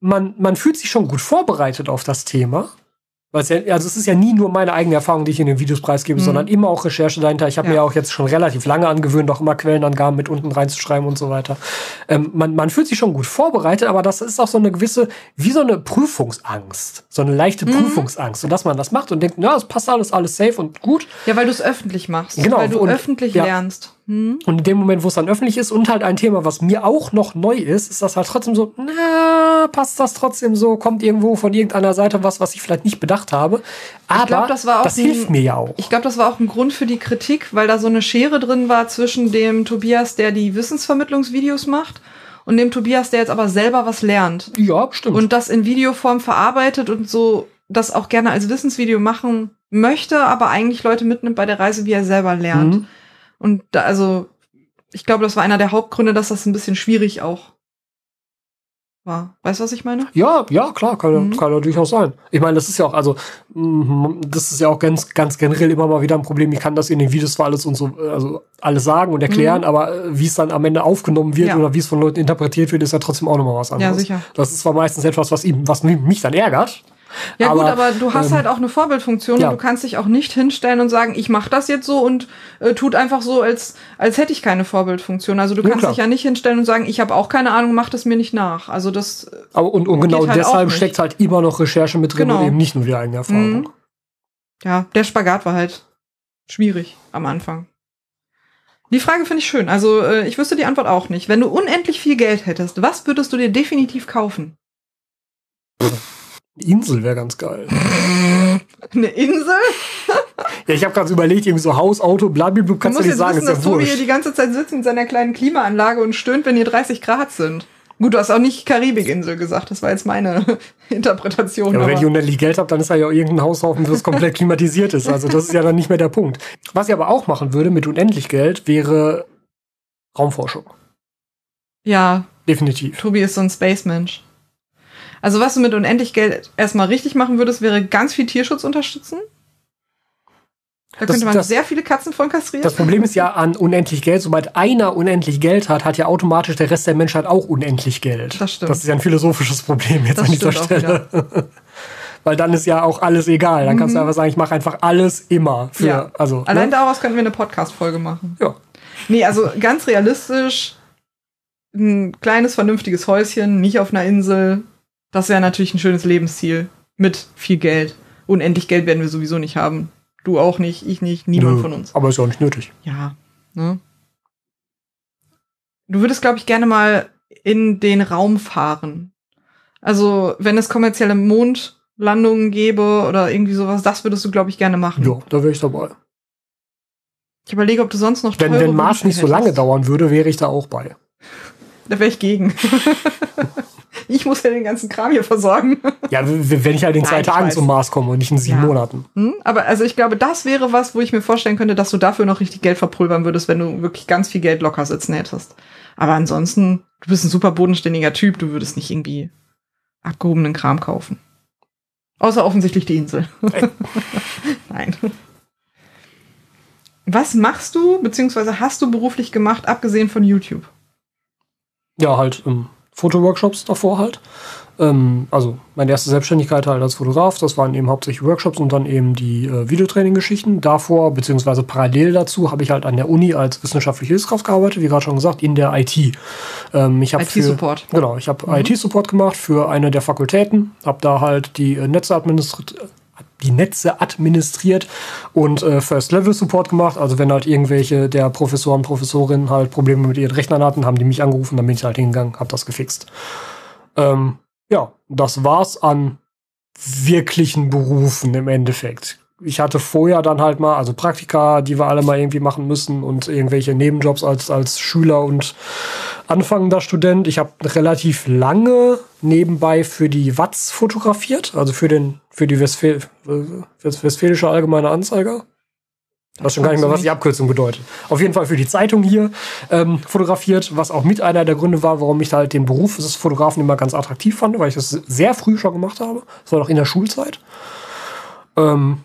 man, man fühlt sich schon gut vorbereitet auf das Thema. Es ja, also es ist ja nie nur meine eigene Erfahrung, die ich in den Videos preisgebe, Mhm. sondern immer auch Recherche dahinter. Ich habe Ja. mir ja auch jetzt schon relativ lange angewöhnt, auch immer Quellenangaben mit unten reinzuschreiben und so weiter. Ähm, man, man fühlt sich schon gut vorbereitet, aber das ist auch so eine gewisse, wie so eine Prüfungsangst. So eine leichte Mhm. Prüfungsangst. Und dass man das macht und denkt, ja, es passt alles, alles safe und gut. Ja, weil du es öffentlich machst. Genau, Weil du und- öffentlich ja. lernst. Hm? Und in dem Moment, wo es dann öffentlich ist und halt ein Thema, was mir auch noch neu ist, ist das halt trotzdem so, na, passt das trotzdem so, kommt irgendwo von irgendeiner Seite was, was ich vielleicht nicht bedacht habe. Aber glaub, das war auch ein- hilft mir ja auch. Ich glaube, das war auch ein Grund für die Kritik, weil da so eine Schere drin war zwischen dem Tobias, der die Wissensvermittlungsvideos macht, und dem Tobias, der jetzt aber selber was lernt. ja, stimmt. Und das in Videoform verarbeitet und so das auch gerne als Wissensvideo machen möchte, aber eigentlich Leute mitnimmt bei der Reise, wie er selber lernt. Mhm. Und da, also, ich glaube, das war einer der Hauptgründe, dass das ein bisschen schwierig auch war. Weißt du, was ich meine? Ja, ja, klar, kann, Mhm. kann ja durchaus sein. Ich meine, das ist ja auch, also, mhm, das ist ja auch ganz, ganz generell immer mal wieder ein Problem. Ich kann das in den Videos zwar alles und so, also alles sagen und erklären, Mhm. aber äh, wie es dann am Ende aufgenommen wird Ja. oder wie es von Leuten interpretiert wird, ist ja trotzdem auch nochmal was anderes. Ja, sicher. Das ist zwar meistens etwas, was ihm, was mich dann ärgert. Ja aber, gut, aber du hast ähm, halt auch eine Vorbildfunktion ja. und du kannst dich auch nicht hinstellen und sagen, ich mache das jetzt so und äh, tut einfach so, als, als hätte ich keine Vorbildfunktion. Also du kannst ja, dich ja nicht hinstellen und sagen, ich habe auch keine Ahnung, mach das mir nicht nach. Also das. Aber und, und genau halt deshalb steckt halt immer noch Recherche mit drin genau. und eben nicht nur die eigene Erfahrung. Mhm. Ja, der Spagat war halt schwierig am Anfang. Die Frage finde ich schön. Also äh, ich wüsste die Antwort auch nicht. Wenn du unendlich viel Geld hättest, was würdest du dir definitiv kaufen? Insel wäre ganz geil. Eine Insel? ja, ich habe gerade überlegt, irgendwie so Haus, Auto, blablabla, kannst du, nicht sagen, wissen, ist ja dass Tobi hier die ganze Zeit sitzt in seiner kleinen Klimaanlage und stöhnt, wenn hier 30 Grad sind. Gut, du hast auch nicht Karibikinsel gesagt, das war jetzt meine Interpretation. Ja, aber, aber, wenn ich unendlich Geld habe, dann ist da ja irgendein Haushaufen, das komplett klimatisiert ist. Also das ist ja dann nicht mehr der Punkt. Was ich aber auch machen würde mit unendlich Geld, wäre Raumforschung. Ja. Definitiv. Tobi ist so ein Space-Mensch. Also was du mit unendlich Geld erstmal richtig machen würdest, wäre ganz viel Tierschutz unterstützen. Da das, könnte man das, sehr viele Katzen von kastrieren. Das Problem ist ja an unendlich Geld, sobald einer unendlich Geld hat, hat ja automatisch der Rest der Menschheit auch unendlich Geld. Das stimmt. Das ist ja ein philosophisches Problem jetzt das an dieser Stelle. Weil dann ist ja auch alles egal. Dann mhm. kannst du mhm. einfach sagen, ich mache einfach alles immer. Für, ja. also, ne? Allein ne? daraus könnten wir eine Podcast-Folge machen. Ja. Nee, also ganz realistisch, ein kleines, vernünftiges Häuschen, nicht auf einer Insel. Das wäre natürlich ein schönes Lebensziel. Mit viel Geld. Unendlich Geld werden wir sowieso nicht haben. Du auch nicht, ich nicht, niemand Nö, von uns. Aber ist ja auch nicht nötig. Ja. Ne? Du würdest, glaube ich, gerne mal in den Raum fahren. Also, wenn es kommerzielle Mondlandungen gäbe oder irgendwie sowas, das würdest du, glaube ich, gerne machen. Ja, da wäre ich dabei. Ich überlege, ob du sonst noch Wenn, wenn Mars nicht so lange dauern würde, wäre ich da auch bei. Da wäre ich gegen. Ich muss ja den ganzen Kram hier versorgen. Ja, wenn ich halt in zwei Nein, Tagen zum Mars komme und nicht in sieben ja. Monaten. Hm? Aber also ich glaube, das wäre was, wo ich mir vorstellen könnte, dass du dafür noch richtig Geld verpulvern würdest, wenn du wirklich ganz viel Geld locker sitzen hättest. Aber ansonsten, du bist ein super bodenständiger Typ, du würdest nicht irgendwie abgehobenen Kram kaufen. Außer offensichtlich die Insel. Nein. Was machst du, beziehungsweise hast du beruflich gemacht, abgesehen von YouTube? Ja, halt ähm, Fotoworkshops davor halt. Ähm, also meine erste Selbstständigkeit halt als Fotograf, das waren eben hauptsächlich Workshops und dann eben die äh, Videotraining-Geschichten. Davor, beziehungsweise parallel dazu, habe ich halt an der Uni als wissenschaftliche Hilfskraft gearbeitet, wie gerade schon gesagt, in der IT. Ähm, ich IT-Support. Genau, ich habe mhm. IT-Support gemacht für eine der Fakultäten, habe da halt die äh, Netze administriert die Netze administriert und äh, First-Level-Support gemacht. Also wenn halt irgendwelche der Professoren, Professorinnen halt Probleme mit ihren Rechnern hatten, haben die mich angerufen, dann bin ich halt hingegangen, hab das gefixt. Ähm, ja, das war's an wirklichen Berufen im Endeffekt. Ich hatte vorher dann halt mal, also Praktika, die wir alle mal irgendwie machen müssen und irgendwelche Nebenjobs als, als Schüler und anfangender Student. Ich habe relativ lange nebenbei für die Watz fotografiert, also für den für die Westfäl äh, Westfälische Allgemeine Anzeiger. Ich weiß schon gar nicht mehr, was die Abkürzung bedeutet. Auf jeden Fall für die Zeitung hier ähm, fotografiert, was auch mit einer der Gründe war, warum ich halt den Beruf des Fotografen immer ganz attraktiv fand, weil ich das sehr früh schon gemacht habe. Das war noch in der Schulzeit. Ähm,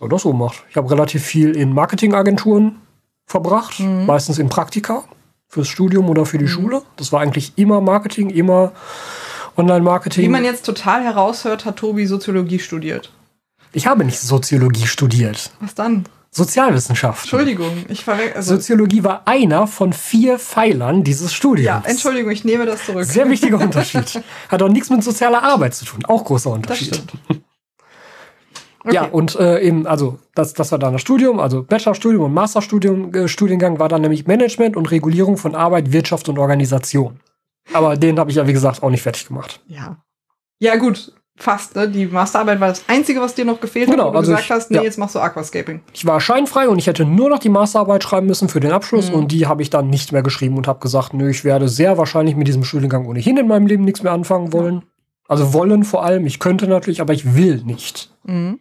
ja, das so gemacht. Ich habe relativ viel in Marketingagenturen verbracht, mhm. meistens in Praktika fürs Studium oder für die mhm. Schule. Das war eigentlich immer Marketing, immer Online-Marketing. Wie man jetzt total heraushört, hat Tobi Soziologie studiert. Ich habe nicht Soziologie studiert. Was dann? Sozialwissenschaften. Entschuldigung, ich verwechsel. Also Soziologie war einer von vier Pfeilern dieses Studiums. Ja, Entschuldigung, ich nehme das zurück. Sehr wichtiger Unterschied. Hat auch nichts mit sozialer Arbeit zu tun. Auch großer Unterschied. Das stimmt. Okay. Ja, und äh, eben, also das, das war dann das Studium, also Bachelorstudium und Masterstudium, äh, Studiengang war dann nämlich Management und Regulierung von Arbeit, Wirtschaft und Organisation. Aber den habe ich ja, wie gesagt, auch nicht fertig gemacht. Ja. Ja, gut, fast. Ne? Die Masterarbeit war das Einzige, was dir noch gefehlt hat, genau, wo du also gesagt ich, hast, nee, ja. jetzt machst du Aquascaping. Ich war scheinfrei und ich hätte nur noch die Masterarbeit schreiben müssen für den Abschluss mhm. und die habe ich dann nicht mehr geschrieben und habe gesagt, nö, ich werde sehr wahrscheinlich mit diesem Studiengang ohnehin in meinem Leben nichts mehr anfangen wollen. Ja. Also wollen vor allem, ich könnte natürlich, aber ich will nicht. Mhm.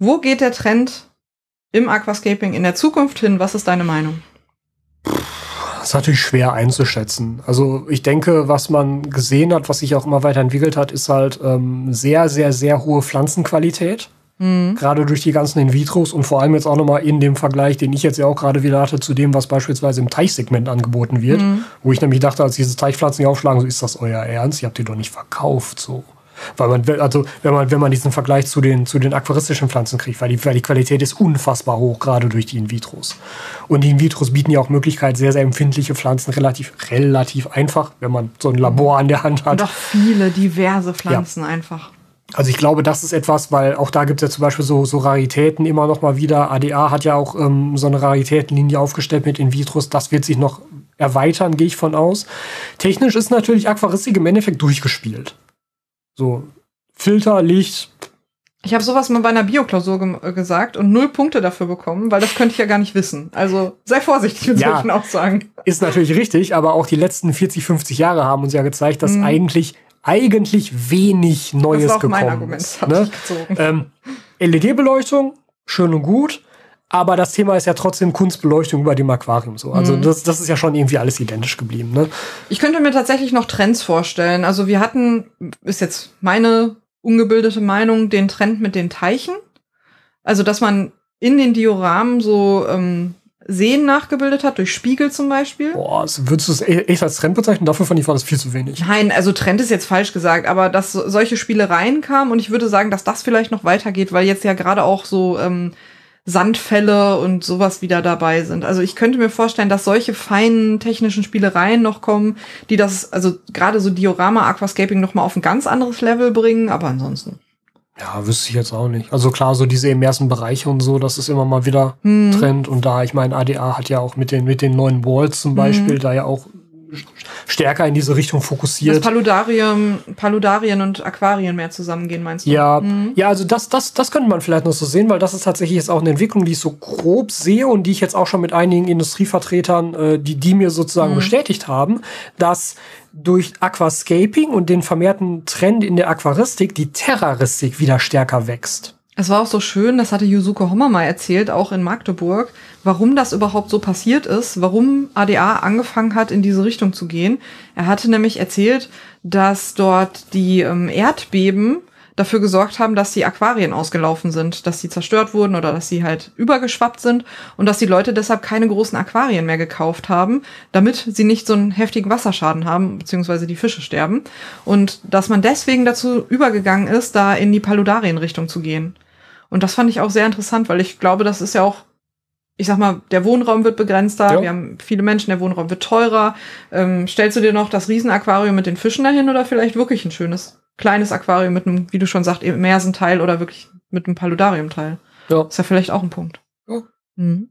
Wo geht der Trend im Aquascaping in der Zukunft hin? Was ist deine Meinung? Das ist natürlich schwer einzuschätzen. Also ich denke, was man gesehen hat, was sich auch immer weiterentwickelt hat, ist halt ähm, sehr, sehr, sehr hohe Pflanzenqualität. Mhm. Gerade durch die ganzen In-vitros und vor allem jetzt auch nochmal in dem Vergleich, den ich jetzt ja auch gerade wieder hatte, zu dem, was beispielsweise im Teichsegment angeboten wird. Mhm. Wo ich nämlich dachte, als diese Teichpflanzen hier aufschlagen, so ist das euer Ernst? Ihr habt die doch nicht verkauft, so. Weil man, also wenn man, wenn man diesen Vergleich zu den, zu den aquaristischen Pflanzen kriegt, weil die, weil die Qualität ist unfassbar hoch, gerade durch die In-vitros. Und die In-vitros bieten ja auch Möglichkeit, sehr, sehr empfindliche Pflanzen relativ, relativ einfach, wenn man so ein Labor an der Hand hat. Und auch viele diverse Pflanzen ja. einfach. Also ich glaube, das ist etwas, weil auch da gibt es ja zum Beispiel so, so Raritäten immer noch mal wieder. ADA hat ja auch ähm, so eine Raritätenlinie aufgestellt mit In-vitros. Das wird sich noch erweitern, gehe ich von aus. Technisch ist natürlich Aquaristik im Endeffekt durchgespielt. So, Filter, Licht. Ich habe sowas mal bei einer Bioklausur ge äh, gesagt und null Punkte dafür bekommen, weil das könnte ich ja gar nicht wissen. Also sei vorsichtig mit ja, solchen Aussagen. Ist natürlich richtig, aber auch die letzten 40, 50 Jahre haben uns ja gezeigt, dass mhm. eigentlich eigentlich wenig Neues das war auch gekommen mein Argument, ist. Ne? Ähm, LED-Beleuchtung, schön und gut, aber das Thema ist ja trotzdem Kunstbeleuchtung über dem Aquarium so. Also mhm. das, das ist ja schon irgendwie alles identisch geblieben. Ne? Ich könnte mir tatsächlich noch Trends vorstellen. Also wir hatten, ist jetzt meine ungebildete Meinung, den Trend mit den Teichen. Also dass man in den Dioramen so ähm, Seen nachgebildet hat, durch Spiegel zum Beispiel. Boah, würdest du es echt als Trend bezeichnen? Dafür fand ich, war das viel zu wenig. Nein, also Trend ist jetzt falsch gesagt, aber dass solche Spielereien kamen und ich würde sagen, dass das vielleicht noch weitergeht, weil jetzt ja gerade auch so ähm, Sandfälle und sowas wieder dabei sind. Also ich könnte mir vorstellen, dass solche feinen technischen Spielereien noch kommen, die das, also gerade so Diorama Aquascaping noch mal auf ein ganz anderes Level bringen, aber ansonsten. Ja, wüsste ich jetzt auch nicht. Also klar, so diese immersen Bereiche und so, das ist immer mal wieder hm. Trend. Und da, ich meine, ADA hat ja auch mit den, mit den neuen Walls zum Beispiel, hm. da ja auch stärker in diese Richtung fokussiert. Dass Paludarium, Paludarien und Aquarien mehr zusammengehen, meinst du? Ja, mhm. ja, also das, das, das könnte man vielleicht noch so sehen, weil das ist tatsächlich jetzt auch eine Entwicklung, die ich so grob sehe und die ich jetzt auch schon mit einigen Industrievertretern, äh, die die mir sozusagen mhm. bestätigt haben, dass durch Aquascaping und den vermehrten Trend in der Aquaristik die Terraristik wieder stärker wächst. Es war auch so schön, das hatte Yusuke Hommer mal erzählt, auch in Magdeburg, warum das überhaupt so passiert ist, warum ADA angefangen hat, in diese Richtung zu gehen. Er hatte nämlich erzählt, dass dort die ähm, Erdbeben dafür gesorgt haben, dass die Aquarien ausgelaufen sind, dass sie zerstört wurden oder dass sie halt übergeschwappt sind und dass die Leute deshalb keine großen Aquarien mehr gekauft haben, damit sie nicht so einen heftigen Wasserschaden haben, beziehungsweise die Fische sterben. Und dass man deswegen dazu übergegangen ist, da in die Paludarien-Richtung zu gehen. Und das fand ich auch sehr interessant, weil ich glaube, das ist ja auch ich sag mal, der Wohnraum wird begrenzter, ja. wir haben viele Menschen, der Wohnraum wird teurer. Ähm, stellst du dir noch das Riesenaquarium mit den Fischen dahin oder vielleicht wirklich ein schönes kleines Aquarium mit einem, wie du schon sagst, Immersenteil oder wirklich mit einem Paludariumteil. Ja. Ist ja vielleicht auch ein Punkt. Ja. Mhm.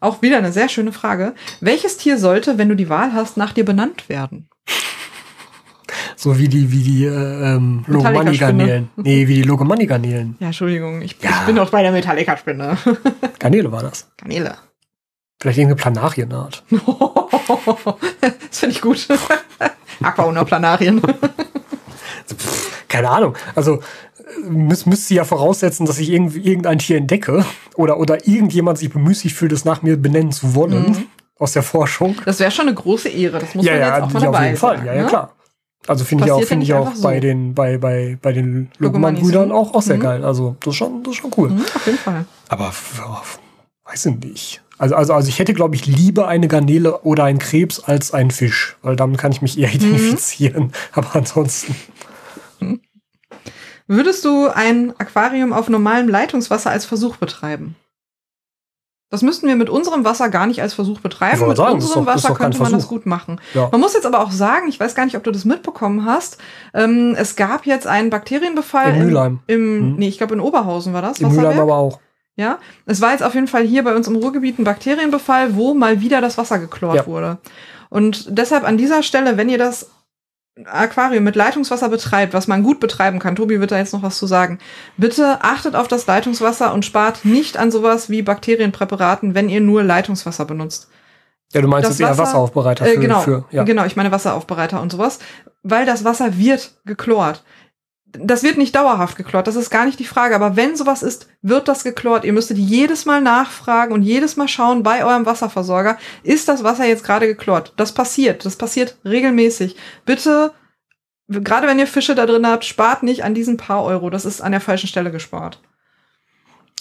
Auch wieder eine sehr schöne Frage. Welches Tier sollte, wenn du die Wahl hast, nach dir benannt werden? So wie die, wie die äh, ähm, Logomani-Garnelen. Nee, wie die Logomani-Garnelen. Ja, Entschuldigung, ich, ja. ich bin auch bei der Metallica-Spinne. Garnele war das. Garnele. Vielleicht irgendeine Planarienart. das finde ich gut. Aquauna-Planarien. keine Ahnung. Also müß, müsste ja voraussetzen, dass ich irgendwie irgendein Tier entdecke oder, oder irgendjemand sich bemüßigt fühlt, es nach mir benennen zu wollen. Mhm. Aus der Forschung. Das wäre schon eine große Ehre. Das muss ja, man jetzt ja, auch mal dabei auf jeden Fall. Ja, ja, ne? klar. Also finde ich auch, finde ich auch so. bei den, bei, bei, bei den Logoman-Brüdern auch, auch sehr mhm. geil. Also, das ist schon, das ist schon cool. Mhm, auf jeden Fall. Aber, oh, weiß ich nicht. Also, also, also ich hätte, glaube ich, lieber eine Garnele oder einen Krebs als einen Fisch, weil damit kann ich mich eher mhm. identifizieren. Aber ansonsten. Würdest du ein Aquarium auf normalem Leitungswasser als Versuch betreiben? Das müssten wir mit unserem Wasser gar nicht als Versuch betreiben. Mit sagen, unserem doch, Wasser könnte man das gut machen. Ja. Man muss jetzt aber auch sagen, ich weiß gar nicht, ob du das mitbekommen hast. Ähm, es gab jetzt einen Bakterienbefall in Mülheim. Im, im mhm. nee, ich glaube in Oberhausen war das. In Mülheim aber auch. Ja, es war jetzt auf jeden Fall hier bei uns im Ruhrgebiet ein Bakterienbefall, wo mal wieder das Wasser geklort ja. wurde. Und deshalb an dieser Stelle, wenn ihr das Aquarium mit Leitungswasser betreibt, was man gut betreiben kann, Tobi wird da jetzt noch was zu sagen, bitte achtet auf das Leitungswasser und spart nicht an sowas wie Bakterienpräparaten, wenn ihr nur Leitungswasser benutzt. Ja, du meinst das jetzt eher Wasseraufbereiter äh, für, äh, genau, für, ja. Genau, ich meine Wasseraufbereiter und sowas, weil das Wasser wird geklort das wird nicht dauerhaft geklort, das ist gar nicht die Frage. Aber wenn sowas ist, wird das geklort. Ihr müsstet jedes Mal nachfragen und jedes Mal schauen bei eurem Wasserversorger, ist das Wasser jetzt gerade geklort? Das passiert, das passiert regelmäßig. Bitte, gerade wenn ihr Fische da drin habt, spart nicht an diesen paar Euro. Das ist an der falschen Stelle gespart.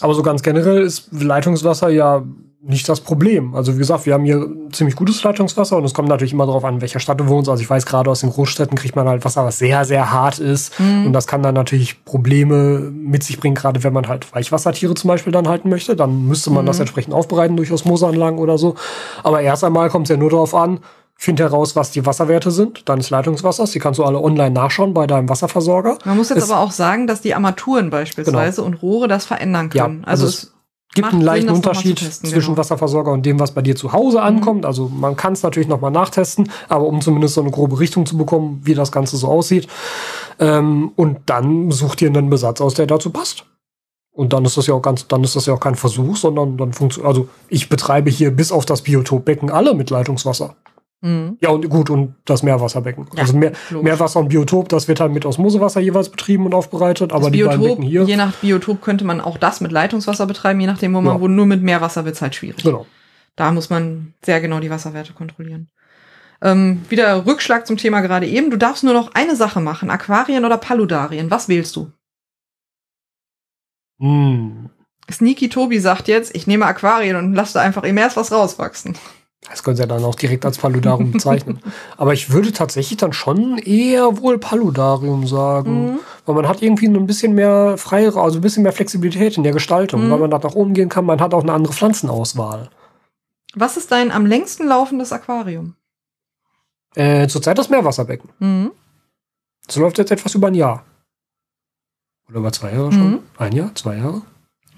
Aber so ganz generell ist Leitungswasser ja nicht das Problem. Also wie gesagt, wir haben hier ziemlich gutes Leitungswasser und es kommt natürlich immer darauf an, in welcher Stadt du wohnst. Also ich weiß, gerade aus den Großstädten kriegt man halt Wasser, was sehr, sehr hart ist. Mhm. Und das kann dann natürlich Probleme mit sich bringen, gerade wenn man halt Weichwassertiere zum Beispiel dann halten möchte. Dann müsste man mhm. das entsprechend aufbereiten durch Osmoseanlagen oder so. Aber erst einmal kommt es ja nur darauf an, Find heraus, was die Wasserwerte sind deines Leitungswassers. Die kannst du alle online nachschauen bei deinem Wasserversorger. Man muss jetzt es, aber auch sagen, dass die Armaturen beispielsweise genau. und Rohre das verändern können. Ja, also, also es gibt einen leichten Sinn, Unterschied testen, zwischen genau. Wasserversorger und dem, was bei dir zu Hause mhm. ankommt. Mhm. Also man kann es natürlich noch mal nachtesten, aber um zumindest so eine grobe Richtung zu bekommen, wie das Ganze so aussieht. Ähm, und dann sucht ihr einen Besatz aus, der dazu passt. Und dann ist das ja auch ganz, dann ist das ja auch kein Versuch, sondern dann funktioniert, also ich betreibe hier bis auf das Biotopbecken alle mit Leitungswasser. Mhm. Ja, und gut, und das Meerwasserbecken. Ja, also Meer, Meerwasser und Biotop, das wird halt mit Osmosewasser jeweils betrieben und aufbereitet, aber das die Biotop, beiden Becken hier. Je nach Biotop könnte man auch das mit Leitungswasser betreiben, je nachdem, wo man ja. wohnt. Nur mit Meerwasser wird es halt schwierig. Genau. Da muss man sehr genau die Wasserwerte kontrollieren. Ähm, wieder Rückschlag zum Thema gerade eben. Du darfst nur noch eine Sache machen: Aquarien oder Paludarien. Was wählst du? Hm. Sneaky Tobi sagt jetzt, ich nehme Aquarien und lasse da einfach im erst was rauswachsen. Das können sie ja dann auch direkt als Paludarium bezeichnen. Aber ich würde tatsächlich dann schon eher wohl Paludarium sagen. Mhm. Weil man hat irgendwie ein bisschen mehr Freiraum, also ein bisschen mehr Flexibilität in der Gestaltung, mhm. weil man da nach oben gehen kann. Man hat auch eine andere Pflanzenauswahl. Was ist dein am längsten laufendes Aquarium? Äh, zurzeit das Meerwasserbecken. Mhm. Das läuft jetzt etwas über ein Jahr. Oder über zwei Jahre schon? Mhm. Ein Jahr? Zwei Jahre?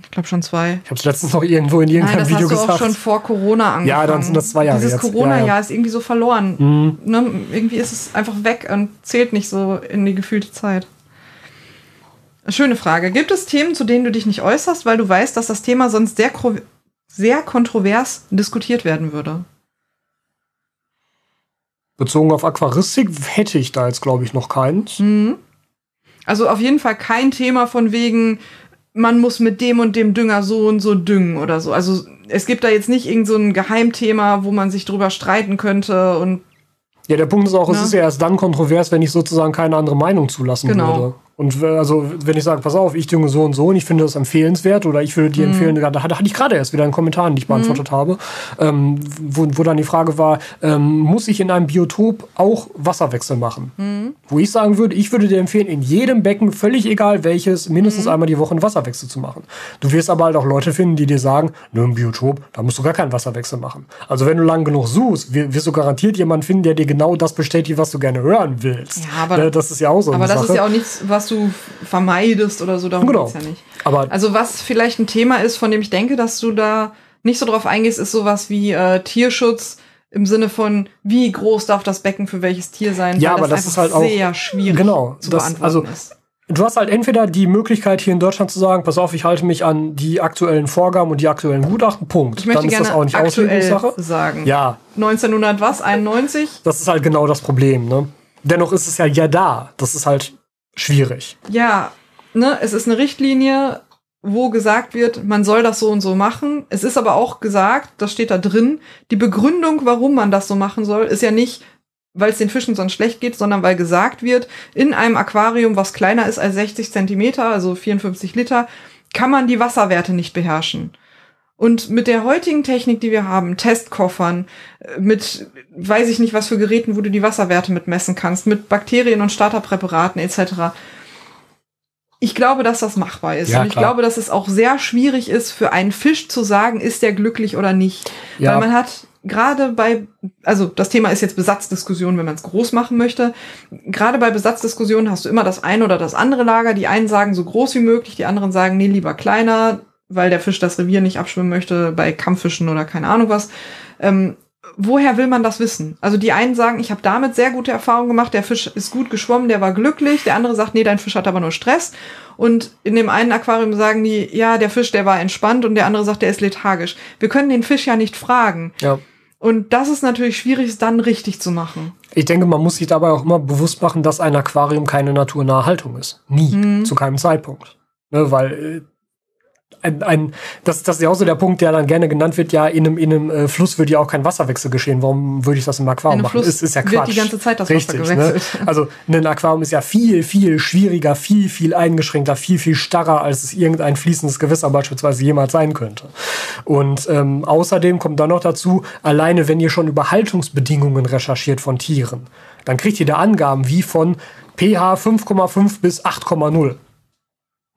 Ich glaube schon zwei. Ich habe es letztens noch irgendwo in irgendeinem Nein, das Video hast du gesagt. auch schon vor Corona angefangen. Ja, dann sind das zwei Jahre Dieses Corona-Jahr ja, ja. ist irgendwie so verloren. Mhm. Ne? Irgendwie ist es einfach weg und zählt nicht so in die gefühlte Zeit. Schöne Frage. Gibt es Themen, zu denen du dich nicht äußerst, weil du weißt, dass das Thema sonst sehr, sehr kontrovers diskutiert werden würde? Bezogen auf Aquaristik hätte ich da jetzt, glaube ich, noch keins. Mhm. Also auf jeden Fall kein Thema von wegen, man muss mit dem und dem Dünger so und so düngen oder so. Also es gibt da jetzt nicht irgend so ein Geheimthema, wo man sich drüber streiten könnte und ja, der Punkt ist auch, ja. es ist ja erst dann kontrovers, wenn ich sozusagen keine andere Meinung zulassen genau. würde. Und also, wenn ich sage, pass auf, ich dünge so und so und ich finde das empfehlenswert oder ich würde dir mhm. empfehlen, da hatte, ich gerade erst wieder einen Kommentar, den ich beantwortet mhm. habe, ähm, wo, wo dann die Frage war, ähm, muss ich in einem Biotop auch Wasserwechsel machen? Mhm. Wo ich sagen würde, ich würde dir empfehlen, in jedem Becken, völlig egal welches, mindestens mhm. einmal die Woche einen Wasserwechsel zu machen. Du wirst aber halt auch Leute finden, die dir sagen, nur im Biotop, da musst du gar keinen Wasserwechsel machen. Also wenn du lang genug suchst, wirst du garantiert jemanden finden, der dir genau das bestätigt, was du gerne hören willst. Ja, aber ne, das ist ja auch so. Aber das Sache. ist ja auch nichts, was was du vermeidest oder so, darum genau. geht's ja nicht. Aber also was vielleicht ein Thema ist, von dem ich denke, dass du da nicht so drauf eingehst, ist sowas wie äh, Tierschutz im Sinne von, wie groß darf das Becken für welches Tier sein? Ja, aber das, das ist halt auch sehr schwierig genau, zu das, beantworten also, ist. Du hast halt entweder die Möglichkeit hier in Deutschland zu sagen, pass auf, ich halte mich an die aktuellen Vorgaben und die aktuellen Gutachten, Punkt. Ich möchte Dann ist gerne das auch nicht Auslegungssache. sagen. Ja. 1900 was? 91? Das ist halt genau das Problem, ne? Dennoch ist es ja ja da. Das ist halt schwierig. Ja, ne, es ist eine Richtlinie, wo gesagt wird, man soll das so und so machen. Es ist aber auch gesagt, das steht da drin, die Begründung, warum man das so machen soll, ist ja nicht, weil es den Fischen sonst schlecht geht, sondern weil gesagt wird, in einem Aquarium, was kleiner ist als 60 Zentimeter, also 54 Liter, kann man die Wasserwerte nicht beherrschen. Und mit der heutigen Technik, die wir haben, Testkoffern, äh, mit weiß ich nicht was für Geräten, wo du die Wasserwerte mitmessen kannst, mit Bakterien und Starterpräparaten etc. Ich glaube, dass das machbar ist. Ja, und ich klar. glaube, dass es auch sehr schwierig ist, für einen Fisch zu sagen, ist der glücklich oder nicht. Ja. Weil man hat gerade bei, also das Thema ist jetzt Besatzdiskussion, wenn man es groß machen möchte. Gerade bei Besatzdiskussionen hast du immer das eine oder das andere Lager. Die einen sagen so groß wie möglich, die anderen sagen, nee, lieber kleiner weil der Fisch das Revier nicht abschwimmen möchte bei Kampffischen oder keine Ahnung was. Ähm, woher will man das wissen? Also die einen sagen, ich habe damit sehr gute Erfahrungen gemacht, der Fisch ist gut geschwommen, der war glücklich. Der andere sagt, nee, dein Fisch hat aber nur Stress. Und in dem einen Aquarium sagen die, ja, der Fisch, der war entspannt und der andere sagt, der ist lethargisch. Wir können den Fisch ja nicht fragen. Ja. Und das ist natürlich schwierig, es dann richtig zu machen. Ich denke, man muss sich dabei auch immer bewusst machen, dass ein Aquarium keine naturnahe Haltung ist. Nie. Mhm. Zu keinem Zeitpunkt. Ne, weil äh, ein, ein das, das ist ja auch so der Punkt, der dann gerne genannt wird, ja, in einem, in einem äh, Fluss würde ja auch kein Wasserwechsel geschehen. Warum würde ich das im Aquarium machen? Fluss ist, ist ja Quatsch. Wird die ganze Zeit das Richtig, Wasser gewechselt. Ne? Also ein Aquarium ist ja viel, viel schwieriger, viel, viel eingeschränkter, viel, viel starrer, als es irgendein fließendes Gewässer beispielsweise jemals sein könnte. Und ähm, außerdem kommt dann noch dazu, alleine wenn ihr schon über Haltungsbedingungen recherchiert von Tieren, dann kriegt ihr da Angaben wie von pH 5,5 bis 8,0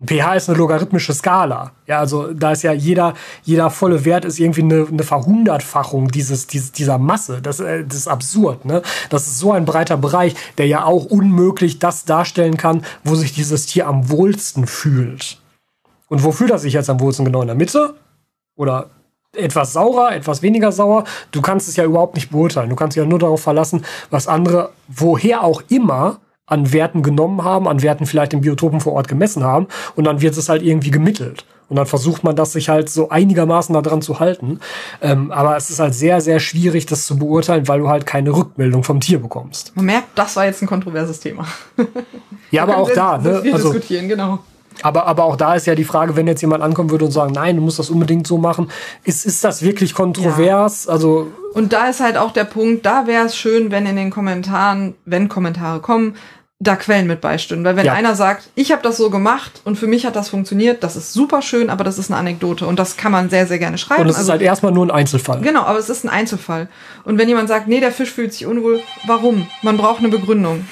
pH ist eine logarithmische Skala. Ja, also da ist ja jeder, jeder volle Wert ist irgendwie eine, eine Verhundertfachung dieses, dieses, dieser Masse. Das, äh, das ist absurd, ne? Das ist so ein breiter Bereich, der ja auch unmöglich das darstellen kann, wo sich dieses Tier am wohlsten fühlt. Und wo fühlt er sich jetzt am wohlsten? Genau in der Mitte? Oder etwas saurer, etwas weniger sauer? Du kannst es ja überhaupt nicht beurteilen. Du kannst dich ja nur darauf verlassen, was andere, woher auch immer, an Werten genommen haben, an Werten vielleicht im Biotopen vor Ort gemessen haben und dann wird es halt irgendwie gemittelt. Und dann versucht man das sich halt so einigermaßen daran zu halten. Ähm, aber es ist halt sehr, sehr schwierig, das zu beurteilen, weil du halt keine Rückmeldung vom Tier bekommst. Man merkt, das war jetzt ein kontroverses Thema. ja, aber auch da, ne? Also, diskutieren, genau. Aber, aber auch da ist ja die Frage, wenn jetzt jemand ankommen würde und sagen, nein, du musst das unbedingt so machen, ist, ist das wirklich kontrovers? Ja. Also und da ist halt auch der Punkt, da wäre es schön, wenn in den Kommentaren, wenn Kommentare kommen, da Quellen mit beistünden. Weil wenn ja. einer sagt, ich habe das so gemacht und für mich hat das funktioniert, das ist super schön, aber das ist eine Anekdote und das kann man sehr, sehr gerne schreiben. Und es also, ist halt erstmal nur ein Einzelfall. Genau, aber es ist ein Einzelfall. Und wenn jemand sagt, nee, der Fisch fühlt sich unwohl, warum? Man braucht eine Begründung.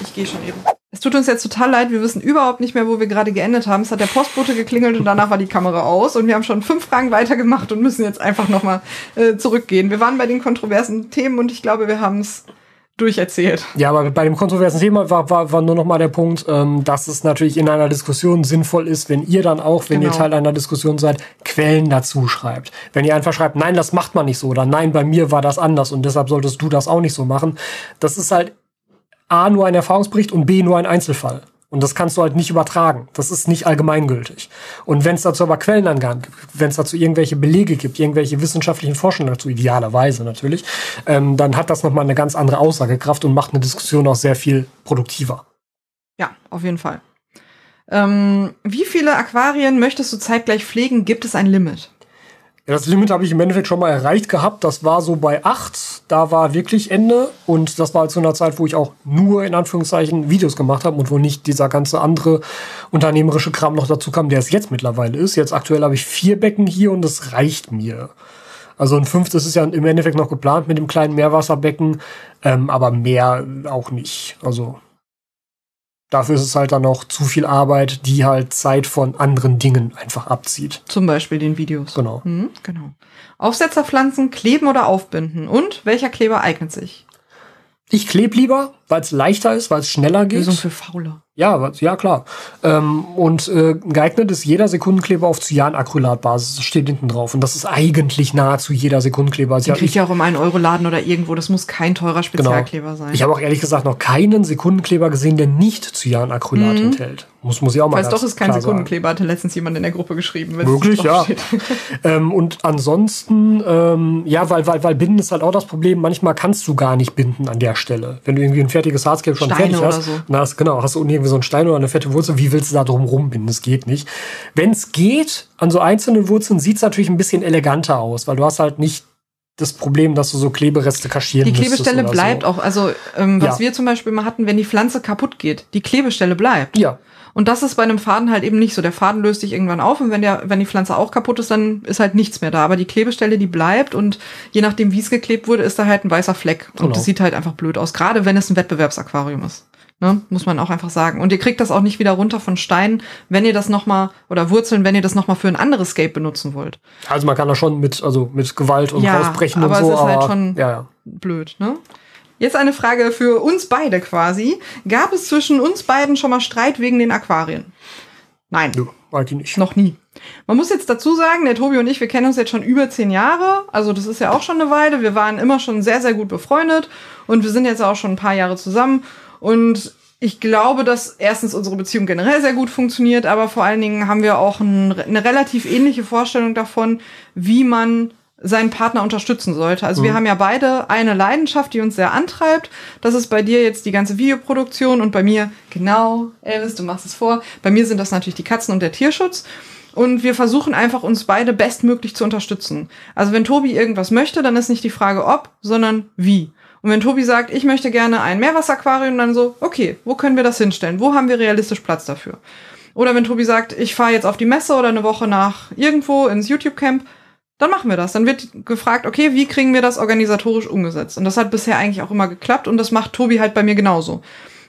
Ich gehe schon eben. Es tut uns jetzt total leid, wir wissen überhaupt nicht mehr, wo wir gerade geendet haben. Es hat der Postbote geklingelt und danach war die Kamera aus und wir haben schon fünf Fragen weitergemacht und müssen jetzt einfach nochmal äh, zurückgehen. Wir waren bei den kontroversen Themen und ich glaube, wir haben es durcherzählt. Ja, aber bei dem kontroversen Thema war, war, war nur noch mal der Punkt, ähm, dass es natürlich in einer Diskussion sinnvoll ist, wenn ihr dann auch, wenn genau. ihr Teil einer Diskussion seid, Quellen dazu schreibt. Wenn ihr einfach schreibt, nein, das macht man nicht so oder nein, bei mir war das anders und deshalb solltest du das auch nicht so machen, das ist halt A nur ein Erfahrungsbericht und B nur ein Einzelfall. Und das kannst du halt nicht übertragen. Das ist nicht allgemeingültig. Und wenn es dazu aber Quellenangaben gibt, wenn es dazu irgendwelche Belege gibt, irgendwelche wissenschaftlichen Forschungen dazu, idealerweise natürlich, ähm, dann hat das nochmal eine ganz andere Aussagekraft und macht eine Diskussion auch sehr viel produktiver. Ja, auf jeden Fall. Ähm, wie viele Aquarien möchtest du zeitgleich pflegen? Gibt es ein Limit? Das Limit habe ich im Endeffekt schon mal erreicht gehabt. Das war so bei acht. Da war wirklich Ende. Und das war zu einer Zeit, wo ich auch nur in Anführungszeichen Videos gemacht habe und wo nicht dieser ganze andere unternehmerische Kram noch dazu kam, der es jetzt mittlerweile ist. Jetzt aktuell habe ich vier Becken hier und das reicht mir. Also ein fünftes ist ja im Endeffekt noch geplant mit dem kleinen Meerwasserbecken, ähm, aber mehr auch nicht. Also Dafür ist es halt dann noch zu viel Arbeit, die halt Zeit von anderen Dingen einfach abzieht. Zum Beispiel den Videos. Genau. Mhm, genau. Aufsetzerpflanzen kleben oder aufbinden. Und welcher Kleber eignet sich? Ich klebe lieber, weil es leichter ist, weil es schneller geht. Lösung für Faule. Ja, ja klar. Ähm, und äh, geeignet ist jeder Sekundenkleber auf Cyanacrylatbasis. Das steht hinten drauf. Und das ist eigentlich nahezu jeder Sekundenkleber. Den kriegt ja auch um einen Euro Laden oder irgendwo. Das muss kein teurer genau. Spezialkleber genau. sein. Ich habe auch ehrlich gesagt noch keinen Sekundenkleber gesehen, der nicht Cyanacrylat mhm. enthält. Muss, muss ich auch mal Weiß doch, ist kein Sekundenkleber, hatte letztens jemand in der Gruppe geschrieben. Möglich, ja. ähm, und ansonsten, ähm, ja, weil, weil, weil Binden ist halt auch das Problem. Manchmal kannst du gar nicht binden an der Stelle. Wenn du irgendwie ein fertiges Hardscape schon Steine fertig hast, so. hast, genau, hast du irgendwie so einen Stein oder eine fette Wurzel, wie willst du da drum rumbinden? Das geht nicht. Wenn es geht, an so einzelnen Wurzeln sieht es natürlich ein bisschen eleganter aus, weil du hast halt nicht das Problem, dass du so Klebereste kaschieren Die Klebestelle bleibt so. auch. Also ähm, was ja. wir zum Beispiel mal hatten, wenn die Pflanze kaputt geht, die Klebestelle bleibt. Ja. Und das ist bei einem Faden halt eben nicht so. Der Faden löst sich irgendwann auf und wenn der, wenn die Pflanze auch kaputt ist, dann ist halt nichts mehr da. Aber die Klebestelle, die bleibt und je nachdem, wie es geklebt wurde, ist da halt ein weißer Fleck. Und genau. das sieht halt einfach blöd aus. Gerade wenn es ein Wettbewerbsaquarium ist. Ne, muss man auch einfach sagen. Und ihr kriegt das auch nicht wieder runter von Steinen, wenn ihr das nochmal, oder Wurzeln, wenn ihr das nochmal für ein anderes Scape benutzen wollt. Also man kann da schon mit, also mit Gewalt und ja, rausbrechen und so. aber es ist halt schon ja, ja. blöd, ne? Jetzt eine Frage für uns beide quasi. Gab es zwischen uns beiden schon mal Streit wegen den Aquarien? Nein. Ja, eigentlich nicht. Noch nie. Man muss jetzt dazu sagen, der Tobi und ich, wir kennen uns jetzt schon über zehn Jahre. Also das ist ja auch schon eine Weile. Wir waren immer schon sehr, sehr gut befreundet und wir sind jetzt auch schon ein paar Jahre zusammen. Und ich glaube, dass erstens unsere Beziehung generell sehr gut funktioniert, aber vor allen Dingen haben wir auch ein, eine relativ ähnliche Vorstellung davon, wie man seinen Partner unterstützen sollte. Also mhm. wir haben ja beide eine Leidenschaft, die uns sehr antreibt. Das ist bei dir jetzt die ganze Videoproduktion und bei mir, genau, Elvis, du machst es vor. Bei mir sind das natürlich die Katzen und der Tierschutz. Und wir versuchen einfach, uns beide bestmöglich zu unterstützen. Also wenn Tobi irgendwas möchte, dann ist nicht die Frage ob, sondern wie. Und wenn Tobi sagt, ich möchte gerne ein Meerwasseraquarium, dann so, okay, wo können wir das hinstellen? Wo haben wir realistisch Platz dafür? Oder wenn Tobi sagt, ich fahre jetzt auf die Messe oder eine Woche nach irgendwo ins YouTube-Camp, dann machen wir das. Dann wird gefragt, okay, wie kriegen wir das organisatorisch umgesetzt? Und das hat bisher eigentlich auch immer geklappt und das macht Tobi halt bei mir genauso.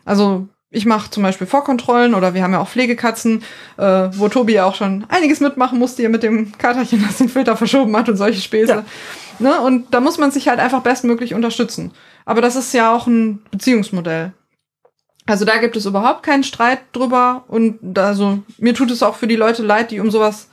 Also ich mache zum Beispiel Vorkontrollen oder wir haben ja auch Pflegekatzen, äh, wo Tobi ja auch schon einiges mitmachen musste hier mit dem Katerchen, das den Filter verschoben hat und solche Späße. Ja. Ne? Und da muss man sich halt einfach bestmöglich unterstützen. Aber das ist ja auch ein Beziehungsmodell. Also da gibt es überhaupt keinen Streit drüber und also mir tut es auch für die Leute leid, die um sowas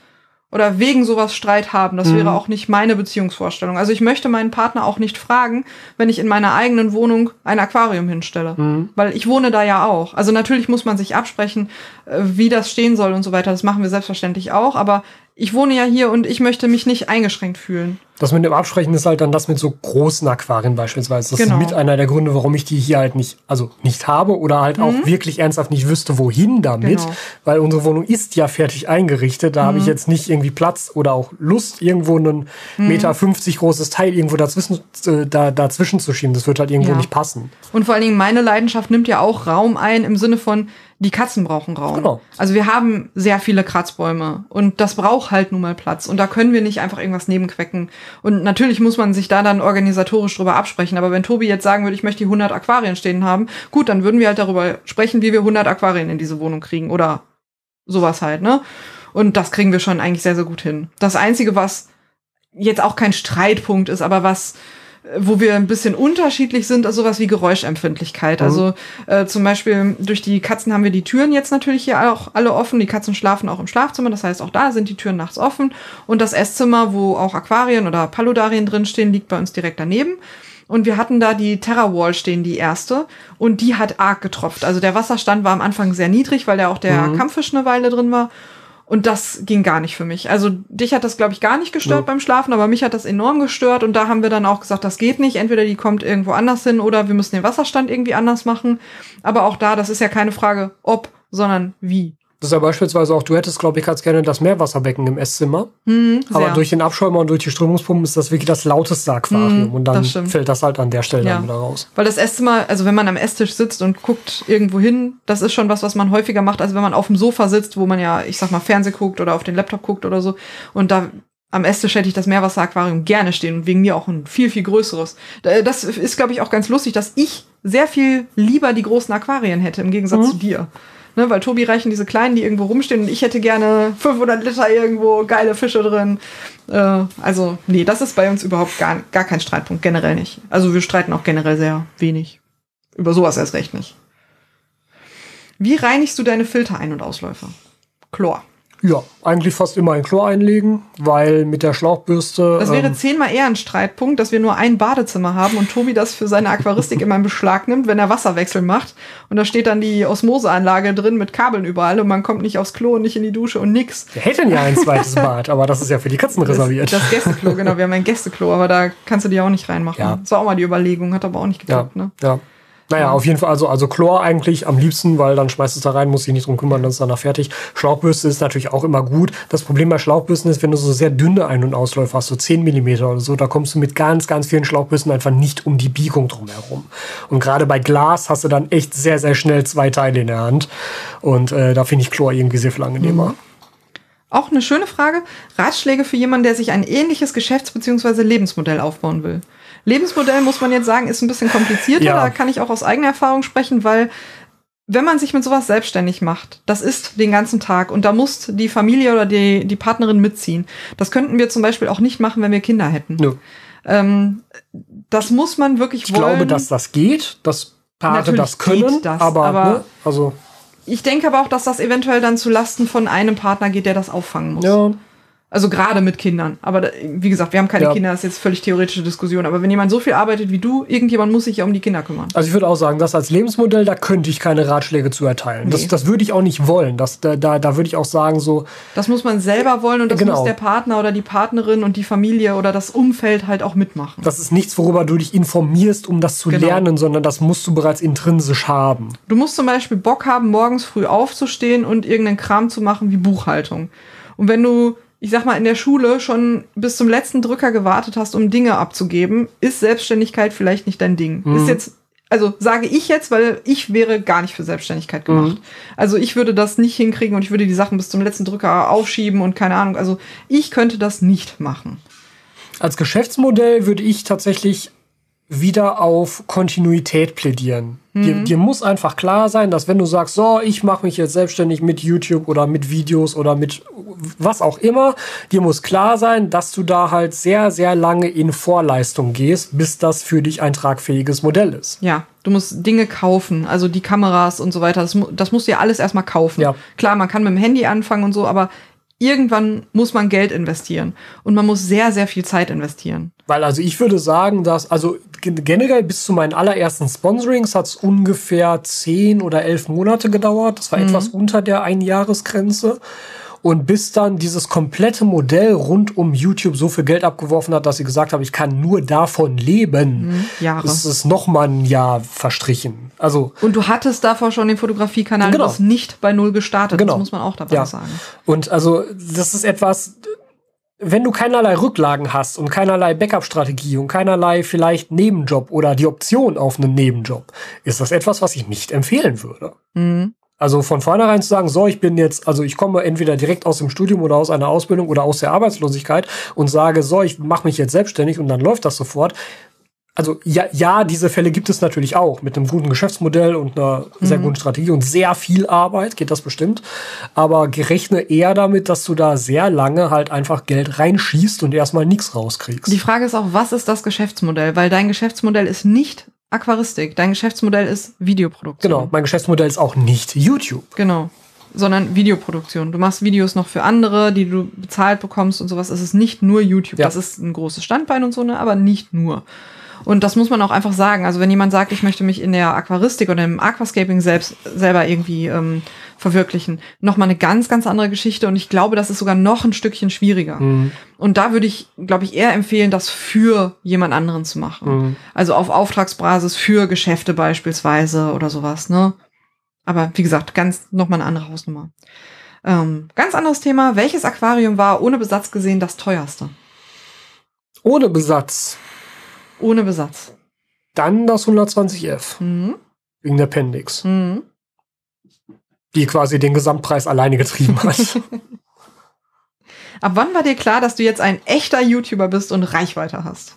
oder wegen sowas Streit haben. Das mhm. wäre auch nicht meine Beziehungsvorstellung. Also ich möchte meinen Partner auch nicht fragen, wenn ich in meiner eigenen Wohnung ein Aquarium hinstelle. Mhm. Weil ich wohne da ja auch. Also natürlich muss man sich absprechen, äh, wie das stehen soll und so weiter. Das machen wir selbstverständlich auch. Aber ich wohne ja hier und ich möchte mich nicht eingeschränkt fühlen. Das mit dem Absprechen ist halt dann das mit so großen Aquarien beispielsweise. Das genau. ist mit einer der Gründe, warum ich die hier halt nicht, also nicht habe oder halt mhm. auch wirklich ernsthaft nicht wüsste, wohin damit. Genau. Weil unsere Wohnung ist ja fertig eingerichtet. Da mhm. habe ich jetzt nicht irgendwie Platz oder auch Lust, irgendwo einen mhm. Meter 50 großes Teil irgendwo dazwischen, äh, da, dazwischen zu schieben. Das wird halt irgendwo ja. nicht passen. Und vor allen Dingen meine Leidenschaft nimmt ja auch Raum ein im Sinne von, die Katzen brauchen Raum. Genau. Also wir haben sehr viele Kratzbäume und das braucht halt nun mal Platz und da können wir nicht einfach irgendwas nebenquecken. Und natürlich muss man sich da dann organisatorisch drüber absprechen. Aber wenn Tobi jetzt sagen würde, ich möchte die 100 Aquarien stehen haben, gut, dann würden wir halt darüber sprechen, wie wir 100 Aquarien in diese Wohnung kriegen oder sowas halt, ne? Und das kriegen wir schon eigentlich sehr, sehr gut hin. Das Einzige, was jetzt auch kein Streitpunkt ist, aber was wo wir ein bisschen unterschiedlich sind, ist sowas wie Geräuschempfindlichkeit. Mhm. Also äh, zum Beispiel durch die Katzen haben wir die Türen jetzt natürlich hier auch alle offen. Die Katzen schlafen auch im Schlafzimmer, das heißt auch da sind die Türen nachts offen. Und das Esszimmer, wo auch Aquarien oder Paludarien drinstehen, liegt bei uns direkt daneben. Und wir hatten da die Terra Wall stehen, die erste. Und die hat arg getropft. Also der Wasserstand war am Anfang sehr niedrig, weil da auch der mhm. Kampffisch eine Weile drin war. Und das ging gar nicht für mich. Also dich hat das, glaube ich, gar nicht gestört ja. beim Schlafen, aber mich hat das enorm gestört. Und da haben wir dann auch gesagt, das geht nicht. Entweder die kommt irgendwo anders hin oder wir müssen den Wasserstand irgendwie anders machen. Aber auch da, das ist ja keine Frage, ob, sondern wie. Das ist ja beispielsweise auch, du hättest, glaube ich, ganz gerne das Meerwasserbecken im Esszimmer. Mm, aber durch den Abschäumer und durch die Strömungspumpen ist das wirklich das lauteste Aquarium. Mm, und dann das fällt das halt an der Stelle ja. dann wieder raus. Weil das Esszimmer, also wenn man am Esstisch sitzt und guckt irgendwo hin, das ist schon was, was man häufiger macht, als wenn man auf dem Sofa sitzt, wo man ja, ich sag mal, Fernseh guckt oder auf den Laptop guckt oder so. Und da am Esstisch hätte ich das Meerwasseraquarium gerne stehen und wegen mir auch ein viel, viel größeres. Das ist, glaube ich, auch ganz lustig, dass ich sehr viel lieber die großen Aquarien hätte, im Gegensatz mhm. zu dir. Ne, weil Tobi reichen diese kleinen, die irgendwo rumstehen und ich hätte gerne 500 Liter irgendwo geile Fische drin. Äh, also, nee, das ist bei uns überhaupt gar, gar kein Streitpunkt, generell nicht. Also wir streiten auch generell sehr wenig. Über sowas erst recht nicht. Wie reinigst du deine Filter ein- und Ausläufer? Chlor. Ja, eigentlich fast immer ein Chlor einlegen, weil mit der Schlauchbürste. Das wäre ähm, zehnmal eher ein Streitpunkt, dass wir nur ein Badezimmer haben und Tobi das für seine Aquaristik immer in Beschlag nimmt, wenn er Wasserwechsel macht. Und da steht dann die Osmoseanlage drin mit Kabeln überall und man kommt nicht aufs Klo und nicht in die Dusche und nix. Wir hätten ja ein zweites Bad, aber das ist ja für die Katzen reserviert. Das, das Gästeklo, genau. Wir haben ein Gästeklo, aber da kannst du die auch nicht reinmachen. Ja. Das war auch mal die Überlegung, hat aber auch nicht geklappt, ja, ne? Ja. Naja, auf jeden Fall, also, also Chlor eigentlich am liebsten, weil dann schmeißt es da rein, muss sich nicht drum kümmern, dann ist danach fertig. Schlauchbürste ist natürlich auch immer gut. Das Problem bei Schlauchbürsten ist, wenn du so sehr dünne Ein- und Ausläufer hast, so 10 Millimeter oder so, da kommst du mit ganz, ganz vielen Schlauchbürsten einfach nicht um die Biegung drumherum. Und gerade bei Glas hast du dann echt sehr, sehr schnell zwei Teile in der Hand. Und äh, da finde ich Chlor irgendwie sehr viel angenehmer. Mhm. Auch eine schöne Frage. Ratschläge für jemanden, der sich ein ähnliches Geschäfts- bzw. Lebensmodell aufbauen will. Lebensmodell, muss man jetzt sagen, ist ein bisschen komplizierter. Ja. Da kann ich auch aus eigener Erfahrung sprechen, weil wenn man sich mit sowas selbstständig macht, das ist den ganzen Tag und da muss die Familie oder die, die Partnerin mitziehen. Das könnten wir zum Beispiel auch nicht machen, wenn wir Kinder hätten. Ja. Ähm, das muss man wirklich ich wollen. Ich glaube, dass das geht, dass Paare Natürlich das können, das, aber, aber ne, also ich denke aber auch, dass das eventuell dann zu Lasten von einem Partner geht, der das auffangen muss. Ja. Also gerade mit Kindern. Aber da, wie gesagt, wir haben keine ja. Kinder, das ist jetzt völlig theoretische Diskussion. Aber wenn jemand so viel arbeitet wie du, irgendjemand muss sich ja um die Kinder kümmern. Also ich würde auch sagen, das als Lebensmodell, da könnte ich keine Ratschläge zu erteilen. Nee. Das, das würde ich auch nicht wollen. Das, da, da, da würde ich auch sagen, so. Das muss man selber wollen und das genau. muss der Partner oder die Partnerin und die Familie oder das Umfeld halt auch mitmachen. Das ist nichts, worüber du dich informierst, um das zu genau. lernen, sondern das musst du bereits intrinsisch haben. Du musst zum Beispiel Bock haben, morgens früh aufzustehen und irgendeinen Kram zu machen wie Buchhaltung. Und wenn du, ich sag mal, in der Schule schon bis zum letzten Drücker gewartet hast, um Dinge abzugeben, ist Selbstständigkeit vielleicht nicht dein Ding. Mhm. Ist jetzt, also sage ich jetzt, weil ich wäre gar nicht für Selbstständigkeit gemacht. Mhm. Also ich würde das nicht hinkriegen und ich würde die Sachen bis zum letzten Drücker aufschieben und keine Ahnung. Also ich könnte das nicht machen. Als Geschäftsmodell würde ich tatsächlich wieder auf Kontinuität plädieren. Dir, dir muss einfach klar sein, dass wenn du sagst, so, ich mache mich jetzt selbstständig mit YouTube oder mit Videos oder mit was auch immer, dir muss klar sein, dass du da halt sehr, sehr lange in Vorleistung gehst, bis das für dich ein tragfähiges Modell ist. Ja, du musst Dinge kaufen, also die Kameras und so weiter. Das, das musst du ja alles erstmal kaufen. Ja. Klar, man kann mit dem Handy anfangen und so, aber irgendwann muss man Geld investieren und man muss sehr, sehr viel Zeit investieren. Weil also ich würde sagen, dass, also gen- generell bis zu meinen allerersten Sponsorings hat es ungefähr zehn oder elf Monate gedauert. Das war etwas unter der Einjahresgrenze. Und bis dann dieses komplette Modell rund um YouTube so viel Geld abgeworfen hat, dass sie gesagt haben, ich kann nur davon leben, Jahre. ist es noch mal ein Jahr verstrichen. Also Und du hattest davor schon den Fotografiekanal, Genau. du bist nicht bei Null gestartet. Genau. Das muss man auch dabei Ja. sagen. Und also, das ist etwas, wenn du keinerlei Rücklagen hast und keinerlei Backup-Strategie und keinerlei vielleicht Nebenjob oder die Option auf einen Nebenjob, ist das etwas, was ich nicht empfehlen würde. Mhm. Also von vornherein zu sagen, so, ich bin jetzt, also ich komme entweder direkt aus dem Studium oder aus einer Ausbildung oder aus der Arbeitslosigkeit und sage, so, ich mache mich jetzt selbstständig und dann läuft das sofort. Also ja, ja, diese Fälle gibt es natürlich auch mit einem guten Geschäftsmodell und einer sehr guten Strategie und sehr viel Arbeit geht das bestimmt. Aber gerechne eher damit, dass du da sehr lange halt einfach Geld reinschießt und erstmal nichts rauskriegst. Die Frage ist auch, was ist das Geschäftsmodell? Weil dein Geschäftsmodell ist nicht Aquaristik. Dein Geschäftsmodell ist Videoproduktion. Genau, mein Geschäftsmodell ist auch nicht YouTube. Genau. Sondern Videoproduktion. Du machst Videos noch für andere, die du bezahlt bekommst und sowas. Es ist nicht nur YouTube. Ja. Das ist ein großes Standbein und so, ne, aber nicht nur. Und das muss man auch einfach sagen. Also wenn jemand sagt, ich möchte mich in der Aquaristik oder im Aquascaping selbst selber irgendwie ähm, verwirklichen, nochmal eine ganz, ganz andere Geschichte. Und ich glaube, das ist sogar noch ein Stückchen schwieriger. Mhm. Und da würde ich, glaube ich, eher empfehlen, das für jemand anderen zu machen. Mhm. Also auf Auftragsbasis für Geschäfte beispielsweise oder sowas, ne? Aber wie gesagt, ganz nochmal eine andere Hausnummer. Ähm, ganz anderes Thema. Welches Aquarium war ohne Besatz gesehen das teuerste? Ohne Besatz. Ohne Besatz. Dann das 120F Mhm. wegen der Pendix, Mhm. Die quasi den Gesamtpreis alleine getrieben hat. Ab wann war dir klar, dass du jetzt ein echter YouTuber bist und Reichweite hast?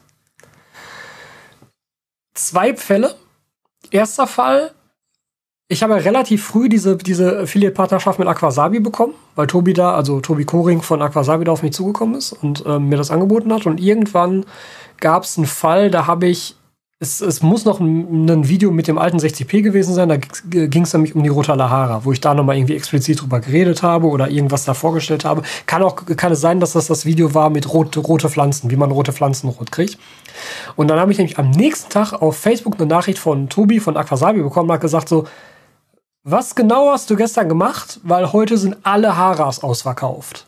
Zwei Fälle. Erster Fall, ich habe relativ früh diese, diese Affiliate-Partnerschaft mit Aquasabi bekommen, weil Tobi da, also Tobi Koring von Aquasabi da auf mich zugekommen ist und ähm, mir das angeboten hat. Und irgendwann gab es einen Fall, da habe ich, es, es muss noch ein, ein Video mit dem alten 60p gewesen sein, da ging es nämlich um die Rota Lahara, wo ich da nochmal irgendwie explizit drüber geredet habe oder irgendwas da vorgestellt habe. Kann auch kann es sein, dass das das Video war mit rot, rote Pflanzen, wie man rote Pflanzen rot kriegt. Und dann habe ich nämlich am nächsten Tag auf Facebook eine Nachricht von Tobi von Aquasabi bekommen, hat gesagt so, was genau hast du gestern gemacht? Weil heute sind alle Haras ausverkauft.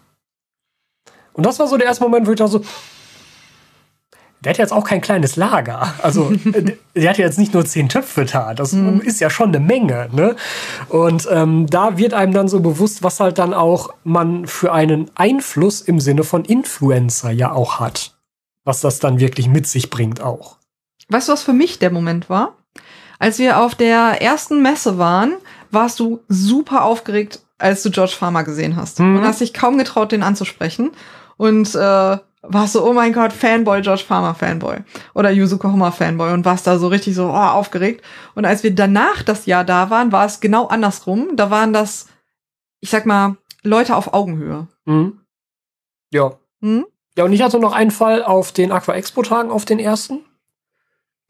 Und das war so der erste Moment, wo ich da so, der hat jetzt auch kein kleines Lager. Also, äh, der hat jetzt nicht nur zehn Töpfe da. Das ist ja schon eine Menge, ne? Und ähm, da wird einem dann so bewusst, was halt dann auch man für einen Einfluss im Sinne von Influencer ja auch hat. Was das dann wirklich mit sich bringt auch. Weißt du, was für mich der Moment war? Als wir auf der ersten Messe waren, warst du super aufgeregt, als du George Farmer gesehen hast. Mhm. Und hast dich kaum getraut, den anzusprechen. Und äh, warst so, oh mein Gott, Fanboy, George Farmer Fanboy. Oder Yuzuko Homer Fanboy. Und warst da so richtig so oh, aufgeregt. Und als wir danach das Jahr da waren, war es genau andersrum. Da waren das, ich sag mal, Leute auf Augenhöhe. Mhm. Ja. Hm? Ja, und ich hatte noch einen Fall auf den Aqua Expo Tagen, auf den ersten.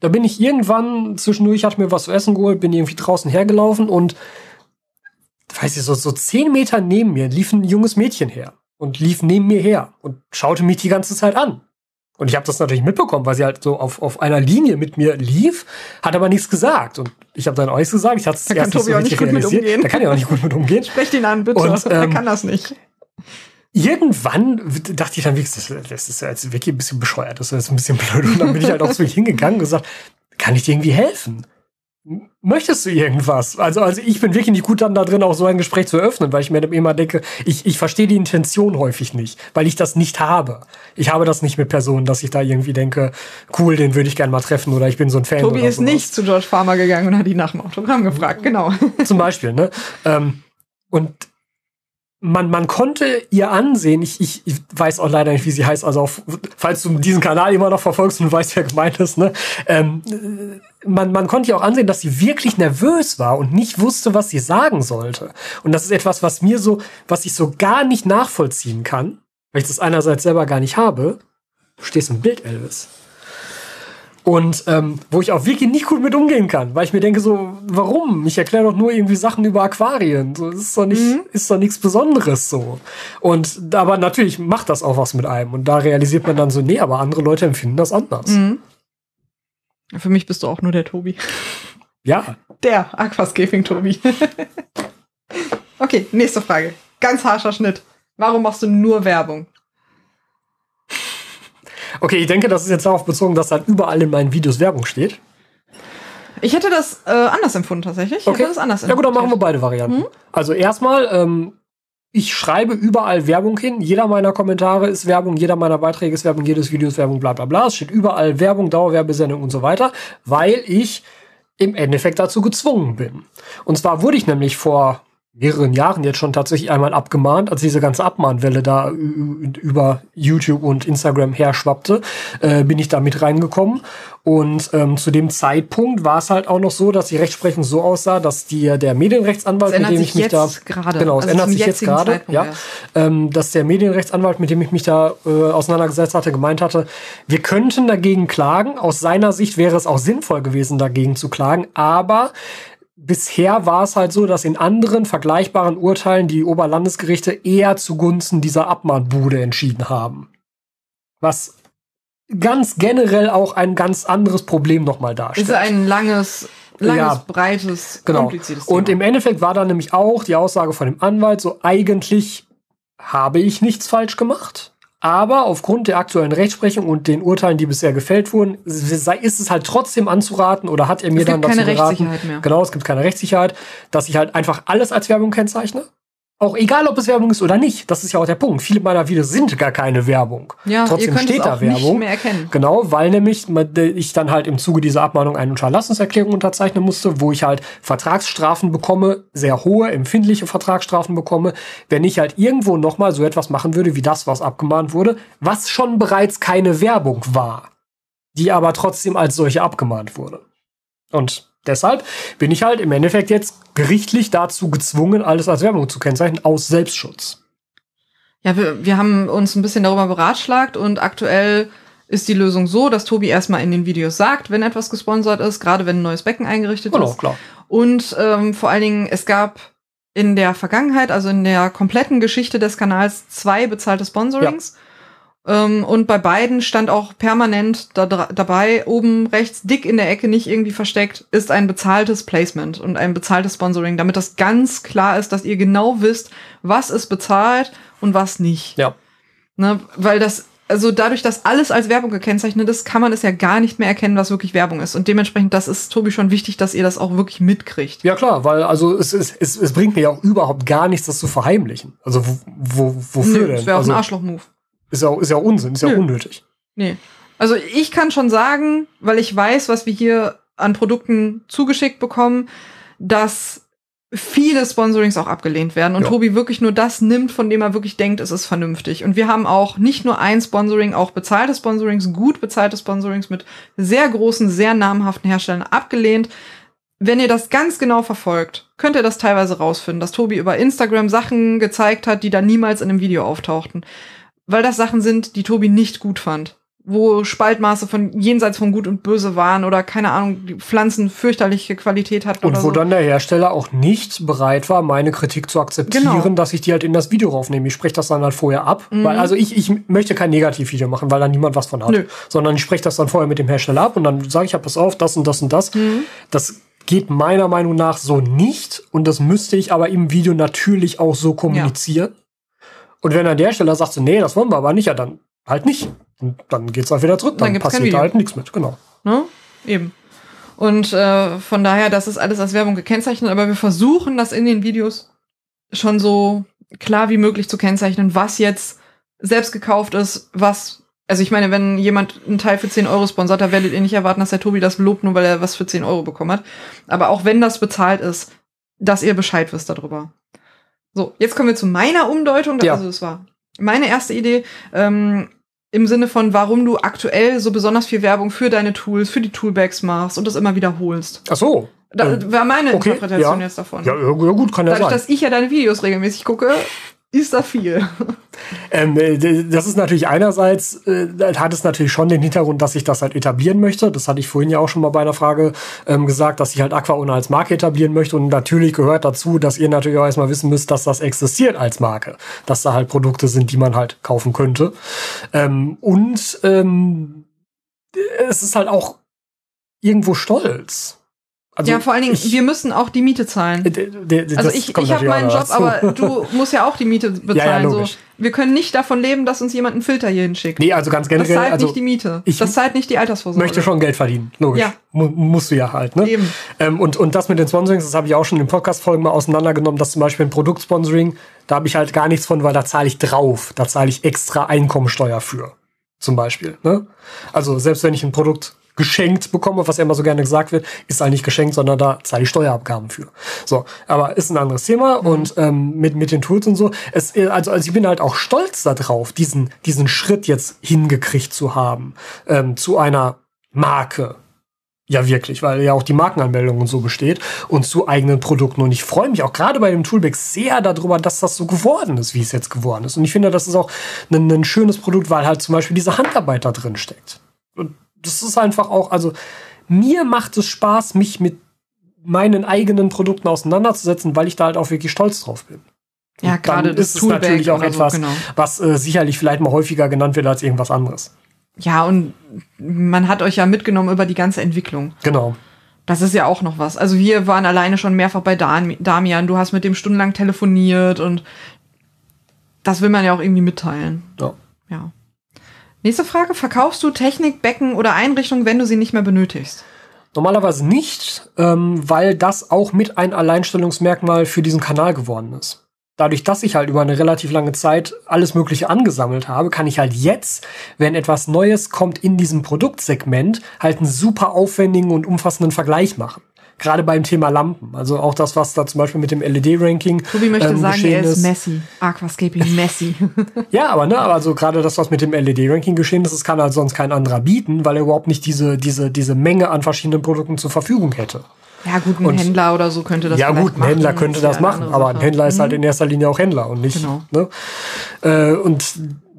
Da bin ich irgendwann zwischendurch, hatte mir was zu essen geholt, bin irgendwie draußen hergelaufen und weiß ich, so, so zehn Meter neben mir lief ein junges Mädchen her und lief neben mir her und schaute mich die ganze Zeit an. Und ich habe das natürlich mitbekommen, weil sie halt so auf, auf einer Linie mit mir lief, hat aber nichts gesagt. Und ich habe dann auch nichts gesagt. Ich hatte es erst nicht Tobi so auch nicht gut mit realisiert. umgehen. Da kann ich auch nicht gut mit umgehen. Sprecht ihn an, bitte. Und, er ähm, kann das nicht. irgendwann dachte ich dann das, das ist ja jetzt wirklich ein bisschen bescheuert, das ist jetzt ein bisschen blöd. Und dann bin ich halt auch zu ihm hingegangen und gesagt, kann ich dir irgendwie helfen? Möchtest du irgendwas? Also, also ich bin wirklich nicht gut dann da drin, auch so ein Gespräch zu eröffnen, weil ich mir immer denke, ich, ich verstehe die Intention häufig nicht, weil ich das nicht habe. Ich habe das nicht mit Personen, dass ich da irgendwie denke, cool, den würde ich gerne mal treffen oder ich bin so ein Fan. Tobi ist sowas. nicht zu George Farmer gegangen und hat ihn nach dem Autogramm gefragt, genau. Zum Beispiel, ne? Ähm, und man, man konnte ihr ansehen, ich, ich, ich weiß auch leider nicht, wie sie heißt, also auf, falls du diesen Kanal immer noch verfolgst und weißt, wer gemeint ist, ne? Ähm, man, man konnte ihr auch ansehen, dass sie wirklich nervös war und nicht wusste, was sie sagen sollte. Und das ist etwas, was mir so, was ich so gar nicht nachvollziehen kann, weil ich das einerseits selber gar nicht habe. Du stehst im Bild, Elvis. Und ähm, wo ich auch wirklich nicht gut mit umgehen kann, weil ich mir denke so, warum? Ich erkläre doch nur irgendwie Sachen über Aquarien. So, das ist doch nicht, Mhm. ist doch nichts Besonderes so. Und aber natürlich macht das auch was mit einem. Und da realisiert man dann so, nee, aber andere Leute empfinden das anders. Mhm. Für mich bist du auch nur der Tobi. Ja, Der Aquascaping-Tobi. okay, nächste Frage. Ganz harscher Schnitt. Warum machst du nur Werbung? Okay, ich denke, das ist jetzt darauf bezogen, dass dann überall in meinen Videos Werbung steht. Ich hätte das äh, anders empfunden tatsächlich. Ich Okay. hätte das anders Ja gut, dann machen wir beide Varianten. Mhm. Also erstmal, ähm, ich schreibe überall Werbung hin. Jeder meiner Kommentare ist Werbung, jeder meiner Beiträge ist Werbung, jedes Video ist Werbung, bla bla bla. Es steht überall Werbung, Dauerwerbesendung und so weiter, weil ich im Endeffekt dazu gezwungen bin. Und zwar wurde ich nämlich vor mehreren Jahren jetzt schon tatsächlich einmal abgemahnt, als diese ganze Abmahnwelle da über YouTube und Instagram herschwappte, äh, bin ich da mit reingekommen. Und ähm, zu dem Zeitpunkt war es halt auch noch so, dass die Rechtsprechung so aussah, dass die, der Medienrechtsanwalt, Das mit dem ich mich da gerade. genau, es Also ändert sich jetzt gerade, ja, erst. ähm, dass der Medienrechtsanwalt, mit dem ich mich da äh, auseinandergesetzt hatte, gemeint hatte, wir könnten dagegen klagen. Aus seiner Sicht wäre es auch sinnvoll gewesen, dagegen zu klagen, aber bisher war es halt so, dass in anderen vergleichbaren Urteilen die Oberlandesgerichte eher zugunsten dieser Abmahnbude entschieden haben. Was ganz generell auch ein ganz anderes Problem nochmal darstellt. Ist ein langes, langes, Ja. breites, Genau. kompliziertes Thema. Und im Endeffekt war dann nämlich auch die Aussage von dem Anwalt so, eigentlich habe ich nichts falsch gemacht. Aber aufgrund der aktuellen Rechtsprechung und den Urteilen, die bisher gefällt wurden, ist es halt trotzdem anzuraten oder hat er mir Es dann gibt dazu keine geraten, Rechtssicherheit mehr. genau, es gibt keine Rechtssicherheit, dass ich halt einfach alles als Werbung kennzeichne. Auch egal, ob es Werbung ist oder nicht. Das ist ja auch der Punkt. Viele meiner Videos sind gar keine Werbung. ja, Trotzdem steht es da Werbung. nicht mehr erkennen. Genau, weil nämlich ich dann halt im Zuge dieser Abmahnung eine Unterlassungserklärung unterzeichnen musste, wo ich halt Vertragsstrafen bekomme, sehr hohe, empfindliche Vertragsstrafen bekomme, wenn ich halt irgendwo nochmal so etwas machen würde, wie das, was abgemahnt wurde, was schon bereits keine Werbung war, die aber trotzdem als solche abgemahnt wurde. Und deshalb bin ich halt im Endeffekt jetzt gerichtlich dazu gezwungen, alles als Werbung zu kennzeichnen, aus Selbstschutz. Ja, wir, wir haben uns ein bisschen darüber beratschlagt und aktuell ist die Lösung so, dass Tobi erstmal in den Videos sagt, wenn etwas gesponsert ist, gerade wenn ein neues Becken eingerichtet Genau, ist. klar. Und ähm, vor allen Dingen, es gab in der Vergangenheit, also in der kompletten Geschichte des Kanals, zwei bezahlte Sponsorings. Ähm, und bei beiden stand auch permanent da, dabei, oben rechts, dick in der Ecke, nicht irgendwie versteckt, ist ein bezahltes Placement und ein bezahltes Sponsoring, damit das ganz klar ist, dass ihr genau wisst, was ist bezahlt und was nicht. Ja. Ne? Weil das, also dadurch, dass alles als Werbung gekennzeichnet ist, kann man es ja gar nicht mehr erkennen, was wirklich Werbung ist. Und dementsprechend, das ist Tobi schon wichtig, dass ihr das auch wirklich mitkriegt. Ja klar, weil also es, es, es, es bringt mir ja auch überhaupt gar nichts, das zu verheimlichen. Also wo, wo, wofür Nö, denn? das wäre auch also, ein Arschloch-Move. Ist ja, ist ja Unsinn, ist ja Nö. unnötig. Nee. Also ich kann schon sagen, weil ich weiß, was wir hier an Produkten zugeschickt bekommen, dass viele Sponsorings auch abgelehnt werden und Ja. Tobi wirklich nur das nimmt, von dem er wirklich denkt, es ist vernünftig. Und wir haben auch nicht nur ein Sponsoring, auch bezahlte Sponsorings, gut bezahlte Sponsorings mit sehr großen, sehr namhaften Herstellern abgelehnt. Wenn ihr das ganz genau verfolgt, könnt ihr das teilweise rausfinden, dass Tobi über Instagram Sachen gezeigt hat, die da niemals in einem Video auftauchten. Weil das Sachen sind, die Tobi nicht gut fand. Wo Spaltmaße von jenseits von Gut und Böse waren oder keine Ahnung, die Pflanzen fürchterliche Qualität hatten Und oder wo so. dann der Hersteller auch nicht bereit war, meine Kritik zu akzeptieren, Genau. dass ich die halt in das Video raufnehme. Ich spreche das dann halt vorher ab. Mhm. Weil, also ich, ich möchte kein Negativvideo machen, weil da niemand was von hat. Nö. Sondern ich spreche das dann vorher mit dem Hersteller ab und dann sage ich, ja, pass auf, das und das und das. Mhm. Das geht meiner Meinung nach so nicht. Und das müsste ich aber im Video natürlich auch so kommunizieren. Und wenn dann der Hersteller sagt, so, nee, das wollen wir aber nicht, ja, dann halt nicht. Und dann geht's halt wieder zurück. Dann Dann, passiert da halt nichts mit, genau. Ne? Eben. Und äh, von daher, das ist alles als Werbung gekennzeichnet, aber wir versuchen das in den Videos schon so klar wie möglich zu kennzeichnen, was jetzt selbst gekauft ist, was also ich meine, wenn jemand einen Teil für 10 Euro sponsert, da werdet ihr nicht erwarten, dass der Tobi das lobt, nur weil er was für 10 Euro bekommen hat. Aber auch wenn das bezahlt ist, dass ihr Bescheid wisst darüber. So, jetzt kommen wir zu meiner Umdeutung. Ja. Also das war meine erste Idee. Ähm, Im Sinne von, warum du aktuell so besonders viel Werbung für deine Tools, für die Toolbags machst und das immer wiederholst. Ach so. Da Äh, war meine okay, Interpretation ja. jetzt davon. Ja, ja gut, kann ja Dadurch, sein. dass ich ja deine Videos regelmäßig gucke, ist da viel. Ähm, äh, das ist natürlich einerseits, äh, hat es natürlich schon den Hintergrund, dass ich das halt etablieren möchte. Das hatte ich vorhin ja auch schon mal bei einer Frage ähm, gesagt, dass ich halt Aquaona als Marke etablieren möchte. Und natürlich gehört dazu, dass ihr natürlich auch erstmal wissen müsst, dass das existiert als Marke. Dass da halt Produkte sind, die man halt kaufen könnte. Ähm, und ähm, es ist halt auch irgendwo stolz. Also ja, vor allen Dingen, ich, wir müssen auch die Miete zahlen. d- Also das ich, ich habe meinen Job, aber du musst ja auch die Miete bezahlen. Ja, ja, so. Wir können nicht davon leben, dass uns jemand einen Filter hier hinschickt. Nee, also ganz das generell, zahlt also nicht die Miete. das zahlt nicht die Altersvorsorge. möchte schon Geld verdienen, logisch. Ja. Mu musst du ja halt, ne? Eben. Ähm, und, und das mit den Sponsorings, das habe ich auch schon in Podcast-Folgen mal auseinandergenommen, dass zum Beispiel ein Produktsponsoring, da habe ich halt gar nichts von, weil da zahle ich drauf. Da zahle ich extra Einkommensteuer für. Zum Beispiel. Ne? Also selbst wenn ich ein Produkt geschenkt bekomme, was ja immer so gerne gesagt wird, ist halt nicht geschenkt, sondern da zahle ich Steuerabgaben für. So, aber ist ein anderes Thema und ähm, mit, mit den Tools und so. Es, also, also ich bin halt auch stolz darauf, diesen, diesen Schritt jetzt hingekriegt zu haben, ähm, zu einer Marke. Ja, wirklich, weil ja auch die Markenanmeldung und so besteht und zu eigenen Produkten. Und ich freue mich auch gerade bei dem Toolback sehr darüber, dass das so geworden ist, wie es jetzt geworden ist. Und ich finde, das ist auch ein, ein schönes Produkt, weil halt zum Beispiel diese Handarbeit da drin steckt. Und das ist einfach auch, also mir macht es Spaß, mich mit meinen eigenen Produkten auseinanderzusetzen, weil ich da halt auch wirklich stolz drauf bin. Ja, Und gerade dann das ist es Toolbag natürlich auch oder so, etwas, genau. was äh, sicherlich vielleicht mal häufiger genannt wird als irgendwas anderes. Ja, und man hat euch ja mitgenommen über die ganze Entwicklung. Genau. Das ist ja auch noch was. Also wir waren alleine schon mehrfach bei Dan Damian. Du hast mit dem stundenlang telefoniert und das will man ja auch irgendwie mitteilen. Ja. Ja. Nächste Frage. Verkaufst du Technik, Becken oder Einrichtungen, wenn du sie nicht mehr benötigst? Normalerweise nicht, ähm, weil das auch mit ein Alleinstellungsmerkmal für diesen Kanal geworden ist. Dadurch, dass ich halt über eine relativ lange Zeit alles Mögliche angesammelt habe, kann ich halt jetzt, wenn etwas Neues kommt in diesem Produktsegment, halt einen super aufwendigen und umfassenden Vergleich machen. Gerade beim Thema Lampen. Also auch das, was da zum Beispiel mit dem LED-Ranking. Tobi möchte ähm, sagen, er ist Messi. Aquascaping Messi. Ja, aber ne, aber also gerade das, was mit dem LED-Ranking geschehen ist, das kann halt sonst kein anderer bieten, weil er überhaupt nicht diese, diese, diese Menge an verschiedenen Produkten zur Verfügung hätte. ja gut, ein Und- Händler oder so könnte das ja gut, ein machen. Händler könnte ist das machen, aber ein. Händler ist halt Mhm. in erster Linie auch Händler und nicht. Genau. Ne? Äh, und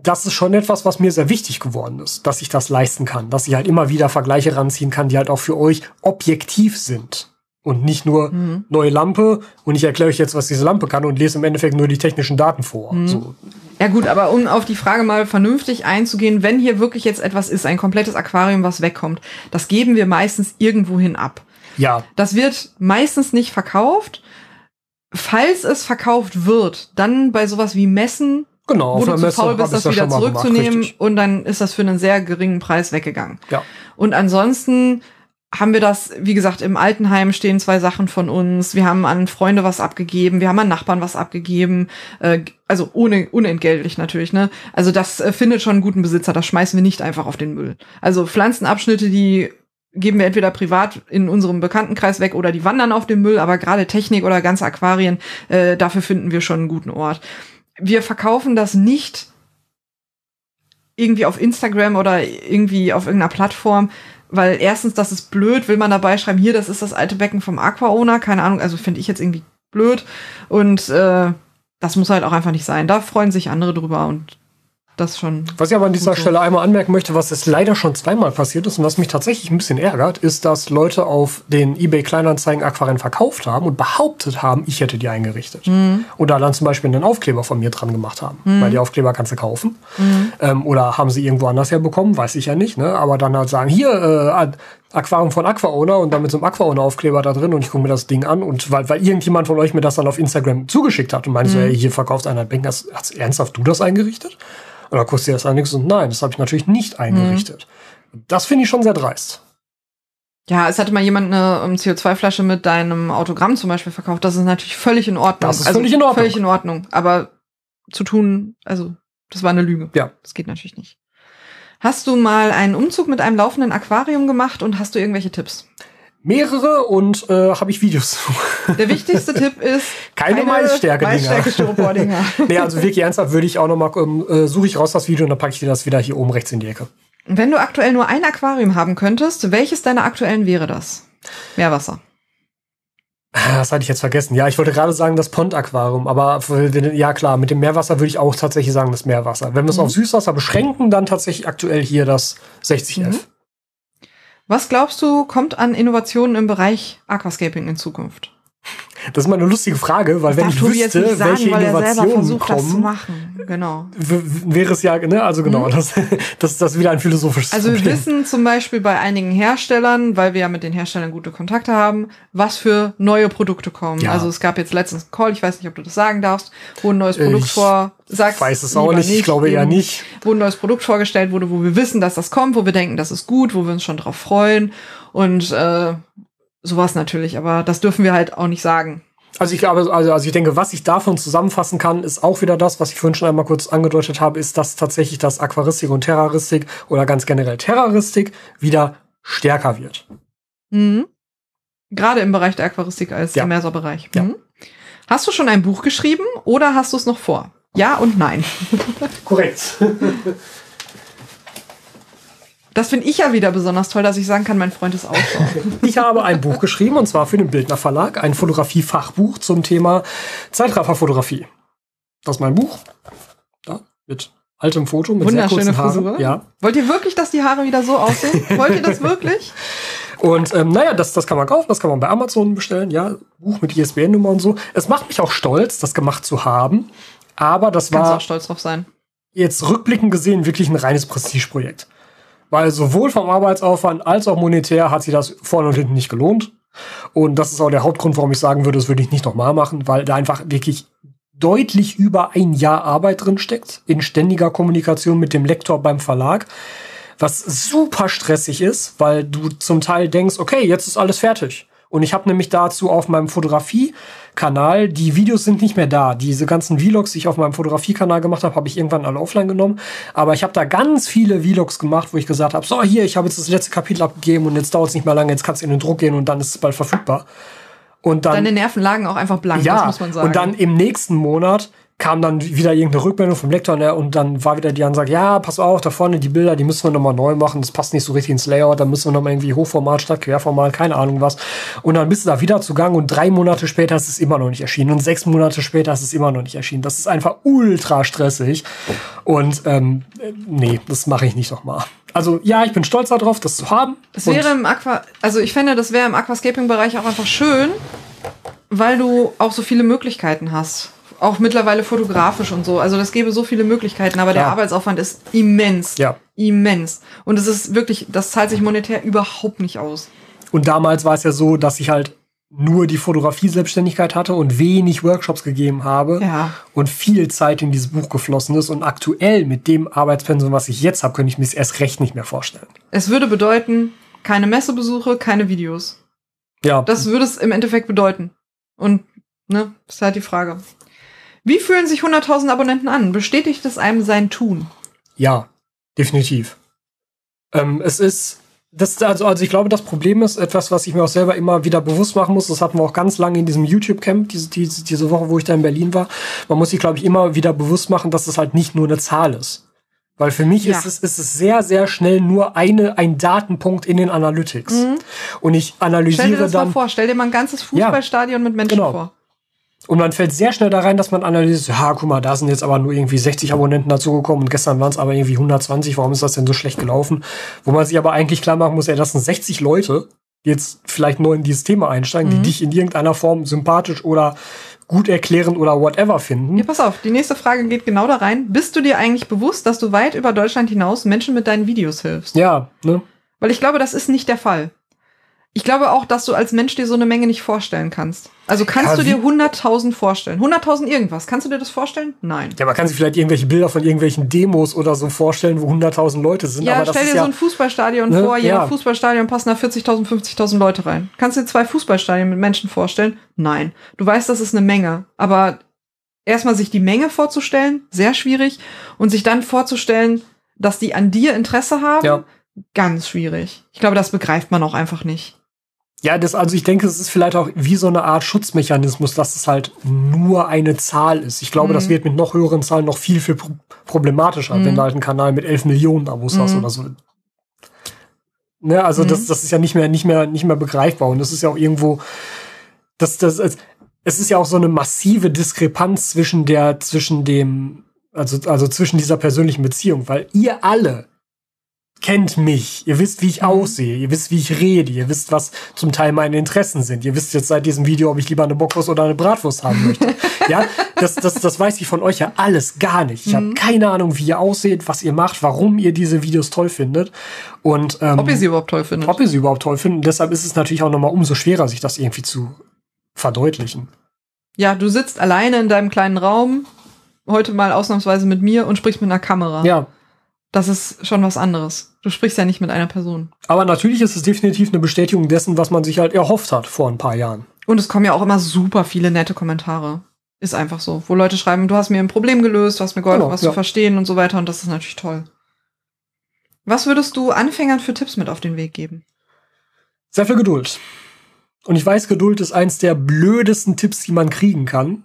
das ist schon etwas, was mir sehr wichtig geworden ist, dass ich das leisten kann, dass ich halt immer wieder Vergleiche ranziehen kann, die halt auch für euch objektiv sind. Und nicht nur Mhm. neue Lampe und ich erkläre euch jetzt, was diese Lampe kann und lese im Endeffekt nur die technischen Daten vor. Mhm. So, Ja gut, aber um auf die Frage mal vernünftig einzugehen, wenn hier wirklich jetzt etwas ist, ein komplettes Aquarium, was wegkommt, das geben wir meistens irgendwohin ab. ja, Das wird meistens nicht verkauft. Falls es verkauft wird, dann bei sowas wie Messen, genau. wo du zu faul bist, das ja wieder gemacht, zurückzunehmen richtig. und dann ist das für einen sehr geringen Preis weggegangen. Ja. Und ansonsten haben wir das, wie gesagt, im Altenheim stehen zwei Sachen von uns. Wir haben an Freunde was abgegeben, wir haben an Nachbarn was abgegeben. Äh, also ohne unentgeltlich natürlich, ne? Also das äh, findet schon einen guten Besitzer, das schmeißen wir nicht einfach auf den Müll. Also Pflanzenabschnitte, die geben wir entweder privat in unserem Bekanntenkreis weg oder die wandern auf den Müll, aber gerade Technik oder ganze Aquarien, äh, dafür finden wir schon einen guten Ort. Wir verkaufen das nicht irgendwie auf Instagram oder irgendwie auf irgendeiner Plattform, weil erstens, das ist blöd, will man dabei schreiben, hier, das ist das alte Becken vom Aqua-Owner, keine Ahnung, also finde ich jetzt irgendwie blöd und äh, das muss halt auch einfach nicht sein. Da freuen sich andere drüber und das schon. Was ich aber an dieser so. Stelle einmal anmerken möchte, was jetzt leider schon zweimal passiert ist und was mich tatsächlich ein bisschen ärgert, ist, dass Leute auf den eBay Kleinanzeigen Aquarien verkauft haben und behauptet haben, ich hätte die eingerichtet. Mhm. Und da dann zum Beispiel einen Aufkleber von mir dran gemacht haben. Weil die Aufkleber kannst du kaufen. Mhm. Ähm, oder haben sie irgendwo anders herbekommen, weiß ich ja nicht. Ne? Aber dann halt sagen, hier, äh, Aquarium von Aquaowner und dann mit so einem Aquaowner-Aufkleber da drin und ich gucke mir das Ding an und weil, weil irgendjemand von euch mir das dann auf Instagram zugeschickt hat und meinte Mhm. so, ey, hier verkauft einer ein Becken, hast, hast ernsthaft du das eingerichtet? Und dann guckst du dir das an und nein, das habe ich natürlich nicht eingerichtet. Das finde ich schon sehr dreist. Ja, es hatte mal jemand eine um, CO2-Flasche mit deinem Autogramm zum Beispiel verkauft. Das ist natürlich völlig in Ordnung. Das ist völlig in Ordnung. Völlig in Ordnung. Aber zu tun, also das war eine Lüge. Ja. Das geht natürlich nicht. Hast du mal einen Umzug mit einem laufenden Aquarium gemacht und hast du irgendwelche Tipps? Mehrere und äh, habe ich Videos. Der wichtigste Tipp ist Keine Maisstärke-Dinger. Maisstärke-Styropor-Dinger. nee, also wirklich ernsthaft würde ich auch noch mal, ähm, äh, suche ich raus das Video und dann packe ich dir das wieder hier oben rechts in die Ecke. Wenn du aktuell nur ein Aquarium haben könntest, welches deiner aktuellen wäre das? Meerwasser. Ah, Das hatte ich jetzt vergessen. Ja, ich wollte gerade sagen das Pond-Aquarium, aber ja klar, mit dem Meerwasser würde ich auch tatsächlich sagen das Meerwasser. Wenn wir es auf Süßwasser beschränken, dann tatsächlich aktuell hier das 60F. Mhm. Was glaubst du, kommt an Innovationen im Bereich Aquascaping in Zukunft? Das ist mal eine lustige Frage, weil wenn Darf ich wüsste, sagen, welche Innovationen versucht, das zu kommen, machen. Genau. wäre es ja, ne, also genau, das, das, das ist wieder ein philosophisches Also wir Problem. wissen zum Beispiel bei einigen Herstellern, weil wir ja mit den Herstellern gute Kontakte haben, was für neue Produkte kommen. Ja. Also es gab jetzt letztens einen Call, ich weiß nicht, ob du das sagen darfst, wo ein neues Produkt Ich vor, sag's weiß es auch nicht, ich glaube eher nicht. Wo ein neues Produkt vorgestellt wurde, wo wir wissen, dass das kommt, wo wir denken, das ist gut, wo wir uns schon drauf freuen und äh, sowas natürlich, aber das dürfen wir halt auch nicht sagen. Also ich glaube, also, also ich denke, was ich davon zusammenfassen kann, ist auch wieder das, was ich vorhin schon einmal kurz angedeutet habe, ist, dass tatsächlich das Aquaristik und Terroristik oder ganz generell Terroristik wieder stärker wird. Mhm. Gerade im Bereich der Aquaristik als Ja. Immersorbereich. Ja. Mhm. Hast du schon ein Buch geschrieben oder hast du es noch vor? Ja und nein. Korrekt. Das finde ich ja wieder besonders toll, dass ich sagen kann, mein Freund ist Autor. Ich habe ein Buch geschrieben und zwar für den Bildner Verlag, ein Fotografie-Fachbuch zum Thema Zeitrafferfotografie. Das ist mein Buch. Da, mit altem Foto, mit sehr Wunderschöne kurzen Haaren. Frisur. Ja. Wollt ihr wirklich, dass die Haare wieder so aussehen? Wollt ihr das wirklich? Und ähm, naja, das, das kann man kaufen, das kann man bei Amazon bestellen, ja, Buch mit ISBN-Nummer und so. Es macht mich auch stolz, das gemacht zu haben. Aber das Kannst war auch stolz drauf sein. jetzt rückblickend gesehen wirklich ein reines Prestigeprojekt. Weil sowohl vom Arbeitsaufwand als auch monetär hat sich das vorne und hinten nicht gelohnt. Und das ist auch der Hauptgrund, warum ich sagen würde, das würde ich nicht nochmal machen, weil da einfach wirklich deutlich über ein Jahr Arbeit drin steckt, in ständiger Kommunikation mit dem Lektor beim Verlag, was super stressig ist, weil du zum Teil denkst, okay, jetzt ist alles fertig. Und ich habe nämlich dazu auf meinem Fotografie-Kanal, die Videos sind nicht mehr da. Diese ganzen Vlogs, die ich auf meinem Fotografie-Kanal gemacht habe, habe ich irgendwann alle offline genommen. Aber ich habe da ganz viele Vlogs gemacht, wo ich gesagt habe, so hier, ich habe jetzt das letzte Kapitel abgegeben und jetzt dauert es nicht mehr lange, jetzt kannst du in den Druck gehen und dann ist es bald verfügbar. Und dann Deine Nerven lagen auch einfach blank, das muss man sagen. und dann im nächsten Monat kam dann wieder irgendeine Rückmeldung vom Lektor ne, und dann war wieder die Ansage, ja, pass auf, da vorne die Bilder, die müssen wir nochmal neu machen, das passt nicht so richtig ins Layout, da müssen wir nochmal irgendwie Hochformat statt Querformat, keine Ahnung was. Und dann bist du da wieder zugange und drei Monate später ist es immer noch nicht erschienen und sechs Monate später ist es immer noch nicht erschienen. Das ist einfach ultra stressig und ähm, äh, nee, das mache ich nicht nochmal. Also ja, ich bin stolz darauf, das zu haben. Es wäre im Aqua, also ich fände, das wäre im Aquascaping-Bereich auch einfach schön, weil du auch so viele Möglichkeiten hast. Auch mittlerweile fotografisch und so. Also das gäbe so viele Möglichkeiten, aber der Klar. Arbeitsaufwand ist immens. Ja. Immens. Und es ist wirklich, das zahlt sich monetär überhaupt nicht aus. Und damals war es ja so, dass ich halt nur die Fotografie-Selbstständigkeit hatte und wenig Workshops gegeben habe Ja. und viel Zeit in dieses Buch geflossen ist. Und aktuell mit dem Arbeitspensum, was ich jetzt habe, könnte ich mir es erst recht nicht mehr vorstellen. Es würde bedeuten, keine Messebesuche, keine Videos. Ja, Das würde es im Endeffekt bedeuten. Und, ne, ist halt die Frage. Wie fühlen sich 100.000 Abonnenten an? Bestätigt es einem sein Tun? ja, definitiv. Ähm, es ist, das, also, also ich glaube, das Problem ist etwas, was ich mir auch selber immer wieder bewusst machen muss. Das hatten wir auch ganz lange in diesem YouTube-Camp, diese, diese, diese Woche, wo ich da in Berlin war. Man muss sich, glaube ich, immer wieder bewusst machen, dass es halt nicht nur eine Zahl ist. Weil für mich Ja. ist, es, ist es sehr, sehr schnell nur eine, ein Datenpunkt in den Analytics. Und ich Stell dir analysiere das mal dann, vor, stell dir mal ein ganzes Fußballstadion mit Menschen Genau. vor. Und man fällt sehr schnell da rein, dass man analysiert, ja, guck mal, da sind jetzt aber nur irgendwie 60 Abonnenten dazugekommen und gestern waren es aber irgendwie 120, warum ist das denn so schlecht gelaufen? Wo man sich aber eigentlich klar machen muss, ja, das sind 60 Leute, die jetzt vielleicht neu in dieses Thema einsteigen, die dich in irgendeiner Form sympathisch oder gut erklärend oder whatever finden. Ja, pass auf, die nächste Frage geht genau da rein. Bist du dir eigentlich bewusst, dass du weit über Deutschland hinaus Menschen mit deinen Videos hilfst? Ja, ne? Weil ich glaube, das ist nicht der Fall. Ich glaube auch, dass du als Mensch dir so eine Menge nicht vorstellen kannst. Also kannst Ja, du dir wie- 100.000 vorstellen? 100.000 irgendwas. Kannst du dir das vorstellen? Nein. Ja, man kann sich vielleicht irgendwelche Bilder von irgendwelchen Demos oder so vorstellen, wo 100.000 Leute sind. Ja, aber das stell dir so ein Fußballstadion Ne? vor. Jeder Ja. Fußballstadion passen da 40.000, 50.000 Leute rein. Kannst du dir zwei Fußballstadien mit Menschen vorstellen? Nein. Du weißt, das ist eine Menge. Aber erstmal sich die Menge vorzustellen, sehr schwierig. Und sich dann vorzustellen, dass die an dir Interesse haben, Ja. ganz schwierig. Ich glaube, das begreift man auch einfach nicht. Ja, das, also ich denke, es ist vielleicht auch wie so eine Art Schutzmechanismus, dass es halt nur eine Zahl ist. Ich glaube, Mhm. das wird mit noch höheren Zahlen noch viel, viel pro problematischer, Mhm. wenn du halt einen Kanal mit 11 Millionen Abos hast Mhm. oder so. Ne, also Mhm. das, das ist ja nicht mehr, nicht mehr, nicht mehr begreifbar. Und das ist ja auch irgendwo, das, das, es, es ist ja auch so eine massive Diskrepanz zwischen der, zwischen dem, also, also zwischen dieser persönlichen Beziehung, weil ihr alle kennt mich, ihr wisst, wie ich Mhm. aussehe, ihr wisst, wie ich rede, ihr wisst, was zum Teil meine Interessen sind. Ihr wisst jetzt seit diesem Video, ob ich lieber eine Bockwurst oder eine Bratwurst haben möchte. ja, das, das, das weiß ich von euch ja alles gar nicht. Ich habe keine Ahnung, wie ihr ausseht, was ihr macht, warum ihr diese Videos toll findet und ähm, Ob ihr sie überhaupt toll findet. ob ihr sie überhaupt toll findet. Und deshalb ist es natürlich auch nochmal umso schwerer, sich das irgendwie zu verdeutlichen. Ja, du sitzt alleine in deinem kleinen Raum, heute mal ausnahmsweise mit mir und sprichst mit einer Kamera. Ja, Das ist schon was anderes. Du sprichst ja nicht mit einer Person. aber natürlich ist es definitiv eine Bestätigung dessen, was man sich halt erhofft hat vor ein paar Jahren. Und es kommen ja auch immer super viele nette Kommentare. Ist einfach so. Wo Leute schreiben, du hast mir ein Problem gelöst, du hast mir geholfen, Genau, was ja. zu verstehen und so weiter. Und das ist natürlich toll. Was würdest du Anfängern für Tipps mit auf den Weg geben? Sehr viel Geduld. Und ich weiß, Geduld ist eins der blödesten Tipps, die man kriegen kann,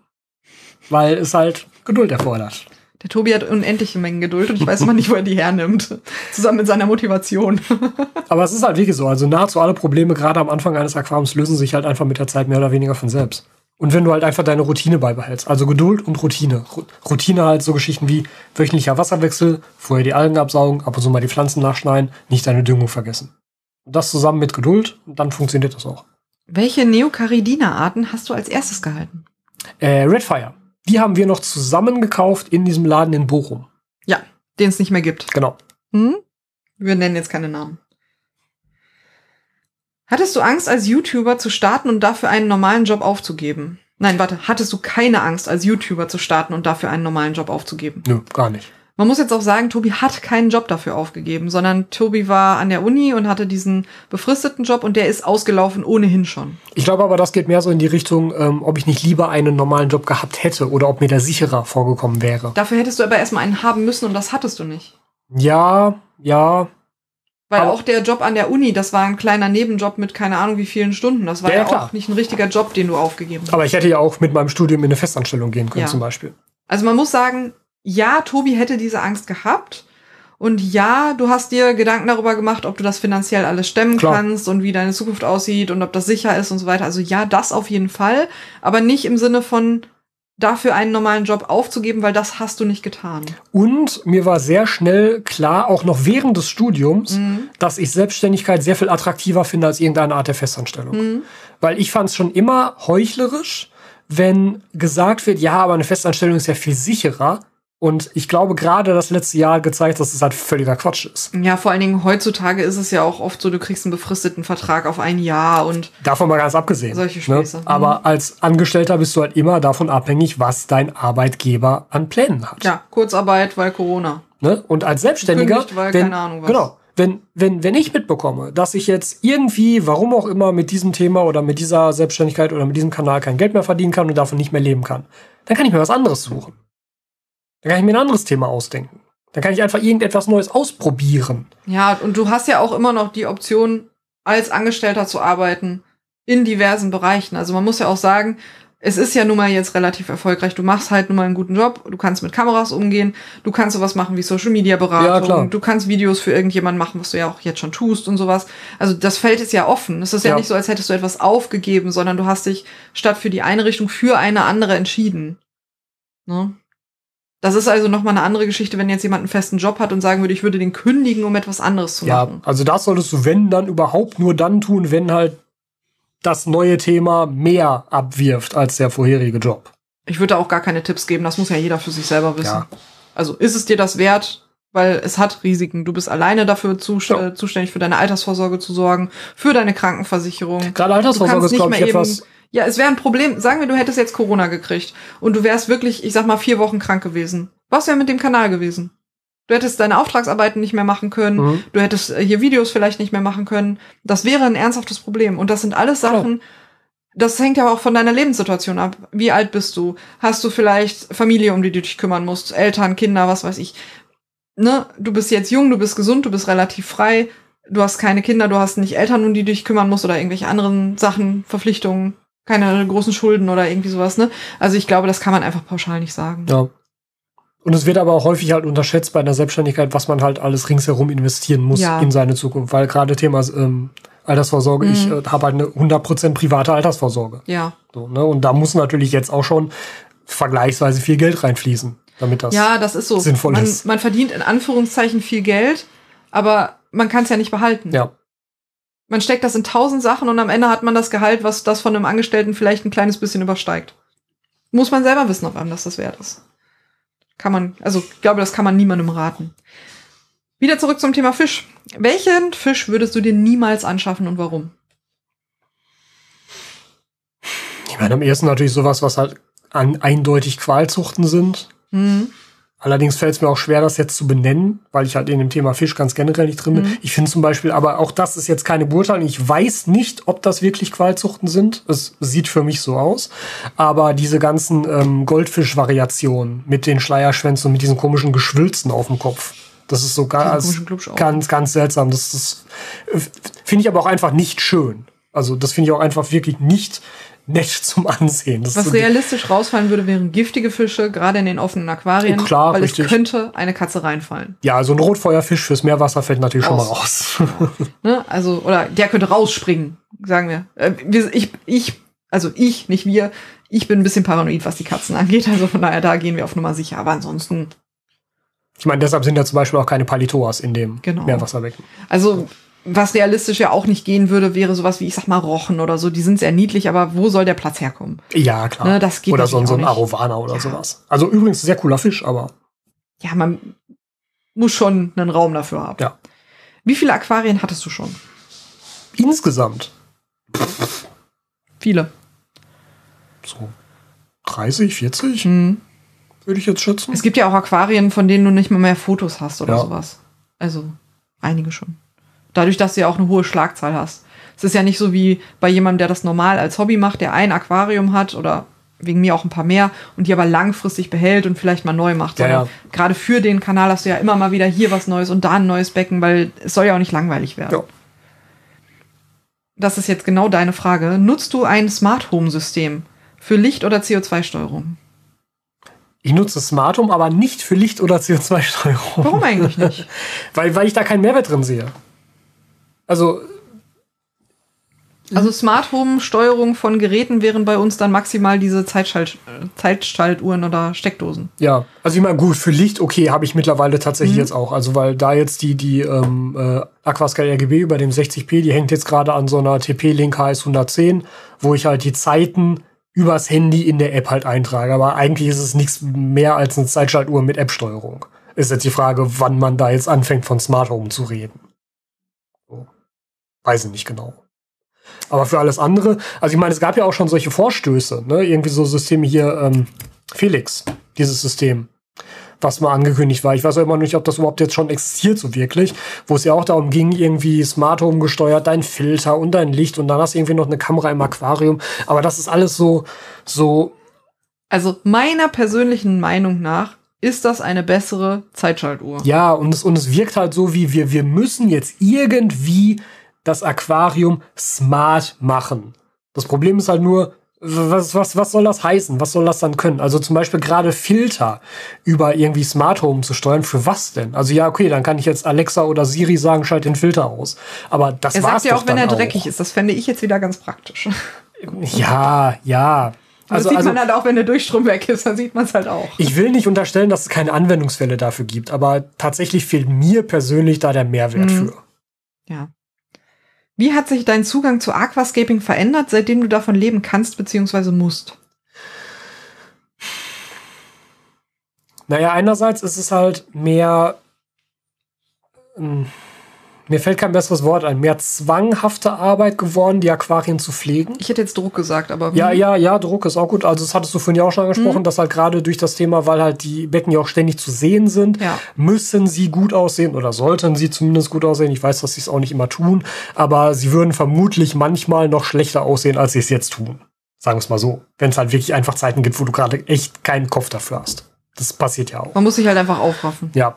weil es halt Geduld erfordert. Der Tobi hat unendliche Mengen Geduld und ich weiß immer nicht, wo er die hernimmt. Zusammen mit seiner Motivation. Aber es ist halt wirklich so. Also nahezu alle Probleme, gerade am Anfang eines Aquariums, lösen sich halt einfach mit der Zeit mehr oder weniger von selbst. Und wenn du halt einfach deine Routine beibehältst, also Geduld und Routine. Routine halt so Geschichten wie wöchentlicher Wasserwechsel, vorher die Algen absaugen, ab und zu mal die Pflanzen nachschneiden, nicht deine Düngung vergessen. Und das zusammen mit Geduld, dann funktioniert das auch. Welche Neocaridina-Arten hast du als erstes gehalten? Äh, Redfire. Die haben wir noch zusammen gekauft in diesem Laden in Bochum. Ja, den es nicht mehr gibt. Genau. Hm? Wir nennen jetzt keine Namen. Hattest du Angst, als YouTuber zu starten und dafür einen normalen Job aufzugeben? Nein, warte, hattest du keine Angst, als YouTuber zu starten und dafür einen normalen Job aufzugeben? Nö, gar nicht. Man muss jetzt auch sagen, Tobi hat keinen Job dafür aufgegeben, sondern Tobi war an der Uni und hatte diesen befristeten Job und der ist ausgelaufen ohnehin schon. Ich glaube aber, das geht mehr so in die Richtung, ähm, ob ich nicht lieber einen normalen Job gehabt hätte oder ob mir der sicherer vorgekommen wäre. Dafür hättest du aber erstmal einen haben müssen und das hattest du nicht. Ja, ja, Weil auch der Job an der Uni, das war ein kleiner Nebenjob mit keine Ahnung wie vielen Stunden. Das war Ja, ja, klar. auch nicht ein richtiger Job, den du aufgegeben hast. aber ich hätte ja auch mit meinem Studium in eine Festanstellung gehen können Ja. zum Beispiel. Also man muss sagen, ja, Tobi hätte diese Angst gehabt. Und ja, du hast dir Gedanken darüber gemacht, ob du das finanziell alles stemmen Klar. kannst und wie deine Zukunft aussieht und ob das sicher ist und so weiter. Also ja, das auf jeden Fall. Aber nicht im Sinne von dafür einen normalen Job aufzugeben, weil das hast du nicht getan. Und mir war sehr schnell klar, auch noch während des Studiums, Mhm. dass ich Selbstständigkeit sehr viel attraktiver finde als irgendeine Art der Festanstellung. Mhm. Weil ich fand es schon immer heuchlerisch, wenn gesagt wird, ja, aber eine Festanstellung ist ja viel sicherer. Und ich glaube, gerade das letzte Jahr hat gezeigt, dass es halt völliger Quatsch ist. Ja, vor allen Dingen heutzutage ist es ja auch oft so, du kriegst einen befristeten Vertrag auf ein Jahr und Davon mal ganz abgesehen. Solche ne? Späße. Mhm. Aber als Angestellter bist du halt immer davon abhängig, was dein Arbeitgeber an Plänen hat. ja, Kurzarbeit, weil Corona. Ne? Und als Selbstständiger, Gekündigt, weil wenn, keine Ahnung was. genau, wenn, wenn, wenn ich mitbekomme, dass ich jetzt irgendwie, warum auch immer, mit diesem Thema oder mit dieser Selbstständigkeit oder mit diesem Kanal kein Geld mehr verdienen kann und davon nicht mehr leben kann, dann kann ich mir was anderes suchen. Dann kann ich mir ein anderes Thema ausdenken. Dann kann ich einfach irgendetwas Neues ausprobieren. Ja, und du hast ja auch immer noch die Option, als Angestellter zu arbeiten in diversen Bereichen. Also man muss ja auch sagen, es ist ja nun mal jetzt relativ erfolgreich. Du machst halt nun mal einen guten Job. Du kannst mit Kameras umgehen. Du kannst sowas machen wie Social Media Ja, klar. Beratung. du kannst Videos für irgendjemanden machen, was du ja auch jetzt schon tust und sowas. Also das Feld ist ja offen. Es ist ja, Ja. nicht so, als hättest du etwas aufgegeben, sondern du hast dich statt für die eine Richtung für eine andere entschieden. Ne? Das ist also nochmal eine andere Geschichte, wenn jetzt jemand einen festen Job hat und sagen würde, ich würde den kündigen, um etwas anderes zu Ja, machen. also das solltest du, wenn, dann überhaupt nur dann tun, wenn halt das neue Thema mehr abwirft als der vorherige Job. Ich würde da auch gar keine Tipps geben, das muss ja jeder für sich selber wissen. Ja. Also ist es dir das wert? weil es hat Risiken. Du bist alleine dafür zus Ja. äh, zuständig, für deine Altersvorsorge zu sorgen, für deine Krankenversicherung. Gerade Altersvorsorge ist, glaube ich, etwas. Ja, es wäre ein Problem. Sagen wir, du hättest jetzt Corona gekriegt und du wärst wirklich, ich sag mal, vier Wochen krank gewesen. Was wäre mit dem Kanal gewesen? Du hättest deine Auftragsarbeiten nicht mehr machen können. Mhm. Du hättest äh, hier Videos vielleicht nicht mehr machen können. Das wäre ein ernsthaftes Problem. Und das sind alles Klar. Sachen, das hängt ja auch von deiner Lebenssituation ab. Wie alt bist du? Hast du vielleicht Familie, um die du dich kümmern musst? Eltern, Kinder, was weiß ich. Ne? Du bist jetzt jung, du bist gesund, du bist relativ frei. Du hast keine Kinder, du hast nicht Eltern, um die du dich kümmern musst oder irgendwelche anderen Sachen, Verpflichtungen, keine großen Schulden oder irgendwie sowas, ne? Also ich glaube, das kann man einfach pauschal nicht sagen. Ja. Und es wird aber auch häufig halt unterschätzt bei einer Selbstständigkeit, was man halt alles ringsherum investieren muss Ja. in seine Zukunft. Weil gerade Thema ähm, Altersvorsorge, ich Mhm. äh, habe halt eine 100% private Altersvorsorge. Ja. So, ne? Und da muss natürlich jetzt auch schon vergleichsweise viel Geld reinfließen, damit das. Ja, das ist so. sinnvoll man, ist. man verdient in Anführungszeichen viel Geld, aber man kann es ja nicht behalten. Ja. Man steckt das in tausend Sachen und am Ende hat man das Gehalt, was das von einem Angestellten vielleicht ein kleines bisschen übersteigt. Muss man selber wissen, ob einem das das wert ist. Kann man, also ich glaube, das kann man niemandem raten. Wieder zurück zum Thema Fisch. Welchen Fisch würdest du dir niemals anschaffen und warum? Ich meine, am ehesten natürlich sowas, was halt an, eindeutig Qualzuchten sind. Hm. Allerdings fällt es mir auch schwer, das jetzt zu benennen, weil ich halt in dem Thema Fisch ganz generell nicht drin bin. Mhm. Ich finde zum Beispiel, aber auch das ist jetzt keine Beurteilung. Ich weiß nicht, ob das wirklich Qualzuchten sind. Es sieht für mich so aus. Aber diese ganzen ähm, Goldfisch-Variationen mit den Schleierschwänzen und mit diesen komischen Geschwülzen auf dem Kopf. Das ist so ganz, ganz, ganz seltsam. Das ist, äh, finde ich aber auch einfach nicht schön. Also das finde ich auch einfach wirklich nicht nett zum Ansehen. Das Was so- realistisch rausfallen würde, wären giftige Fische, gerade in den offenen Aquarien, Oh, klar, weil richtig. es könnte eine Katze reinfallen. Ja, also ein Rotfeuerfisch fürs Meerwasser fällt natürlich schon mal raus. Ne? Also, oder der könnte rausspringen, sagen wir. Äh, wir. Ich, ich, also ich, nicht wir, ich bin ein bisschen paranoid, was die Katzen angeht. Also von daher, da gehen wir auf Nummer sicher. Aber ansonsten, Ich meine, deshalb sind ja zum Beispiel auch keine Palitoas in dem Genau. Meerwasserbecken. also was realistisch ja auch nicht gehen würde, wäre sowas wie, ich sag mal, Rochen oder so. Die sind sehr niedlich, aber wo soll der Platz herkommen? Ja, klar. Ne, das geht oder so, so ein. Arovana oder Ja. sowas. Also übrigens sehr cooler Fisch, aber Ja, man muss schon einen Raum dafür haben. Ja. Wie viele Aquarien hattest du schon? insgesamt Viele. so 30, 40 Hm. würde ich jetzt schätzen. Es gibt ja auch Aquarien, von denen du nicht mal mehr Fotos hast oder Ja. sowas. Also einige schon. Dadurch, dass du ja auch eine hohe Schlagzahl hast. Es ist ja nicht so wie bei jemandem, der das normal als Hobby macht, der ein Aquarium hat oder wegen mir auch ein paar mehr und die aber langfristig behält und vielleicht mal neu macht. Ja, ja. Gerade für den Kanal hast du ja immer mal wieder hier was Neues und da ein neues Becken, weil es soll ja auch nicht langweilig werden. Ja. Das ist jetzt genau deine Frage. Nutzt du ein Smart Home System für Licht- oder CO2-Steuerung? Ich nutze Smart Home, aber nicht für Licht- oder CO2-Steuerung. Warum eigentlich nicht? Weil, weil ich da keinen Mehrwert drin sehe. Also, Also Smart Home Steuerung von Geräten wären bei uns dann maximal diese Zeitschalt, äh, Zeitschaltuhren oder Steckdosen. ja. Also ich meine, gut, für Licht, okay, habe ich mittlerweile tatsächlich Mhm. jetzt auch. Also weil da jetzt die, die ähm, äh, Aquascale RGB über dem 60p, die hängt jetzt gerade an so einer TP-Link HS 110, wo ich halt die Zeiten übers Handy in der App halt eintrage. Aber eigentlich ist es nichts mehr als eine Zeitschaltuhr mit App-Steuerung. Ist jetzt die Frage, wann man da jetzt anfängt, von Smart Home zu reden. Weiß ich nicht genau. Aber für alles andere, also ich meine, es gab ja auch schon solche Vorstöße, ne? Irgendwie so Systeme hier, ähm, Felix, dieses System, was mal angekündigt war. Ich weiß auch immer noch nicht, ob das überhaupt jetzt schon existiert, so wirklich, wo es ja auch darum ging, irgendwie Smart Home gesteuert, dein Filter und dein Licht und dann hast du irgendwie noch eine Kamera im Aquarium. Aber das ist alles so, so, Also meiner persönlichen Meinung nach ist das eine bessere Zeitschaltuhr. ja, und es, und es wirkt halt so wie wir, wir müssen jetzt irgendwie das Aquarium smart machen. Das Problem ist halt nur, was, was, was soll das heißen? Was soll das dann können? Also zum Beispiel gerade Filter über irgendwie Smart Home zu steuern. Für was denn? Also ja, okay, dann kann ich jetzt Alexa oder Siri sagen, schalt den Filter aus. Aber das Er war's sagt ja auch, wenn er dreckig ist. Das fände ich jetzt wieder ganz praktisch. Ja, ja. Das Also, sieht also man halt auch, wenn der Durchstrom weg ist, dann sieht man es halt auch. ich will nicht unterstellen, dass es keine Anwendungsfälle dafür gibt, aber tatsächlich fehlt mir persönlich da der Mehrwert Mhm. für. Ja. Wie hat sich dein Zugang zu Aquascaping verändert, seitdem du davon leben kannst bzw. musst? Naja, einerseits ist es halt mehr ähm, mir fällt kein besseres Wort ein, mehr zwanghafte Arbeit geworden, die Aquarien zu pflegen. Ich hätte jetzt Druck gesagt, aber. Ja, ja, ja, Druck ist auch gut. Also das hattest du vorhin ja auch schon angesprochen, mhm. dass halt gerade durch das Thema, weil halt die Becken ja auch ständig zu sehen sind, ja. müssen sie gut aussehen oder sollten sie zumindest gut aussehen. Ich weiß, dass sie es auch nicht immer tun, aber sie würden vermutlich manchmal noch schlechter aussehen, als sie es jetzt tun. Sagen wir es mal so. Wenn es halt wirklich einfach Zeiten gibt, wo du gerade echt keinen Kopf dafür hast. Das passiert ja auch. Man muss sich halt einfach aufraffen. Ja.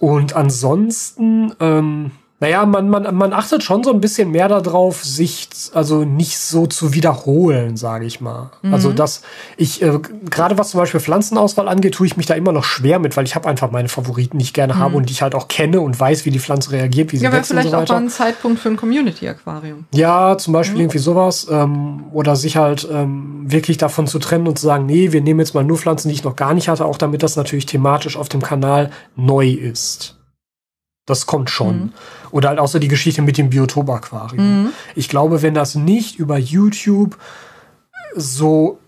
Und ansonsten, ähm, naja, man, man, man achtet schon so ein bisschen mehr darauf, sich also nicht so zu wiederholen, sage ich mal. Mhm. Also dass ich, äh, gerade was zum Beispiel Pflanzenauswahl angeht, tue ich mich da immer noch schwer mit, weil ich habe einfach meine Favoriten, die ich gerne mhm. habe und die ich halt auch kenne und weiß, wie die Pflanze reagiert, wie sie ja, wächst vielleicht und so weiter. auch mal ein Zeitpunkt für ein Community-Aquarium. Ja, zum Beispiel mhm. irgendwie sowas. Ähm, oder sich halt ähm, wirklich davon zu trennen und zu sagen, nee, wir nehmen jetzt mal nur Pflanzen, die ich noch gar nicht hatte, auch damit das natürlich thematisch auf dem Kanal neu ist. Das kommt schon. Mhm. Oder halt auch so die Geschichte mit dem Biotop-Aquarium. Mhm. Ich glaube, wenn das nicht über YouTube so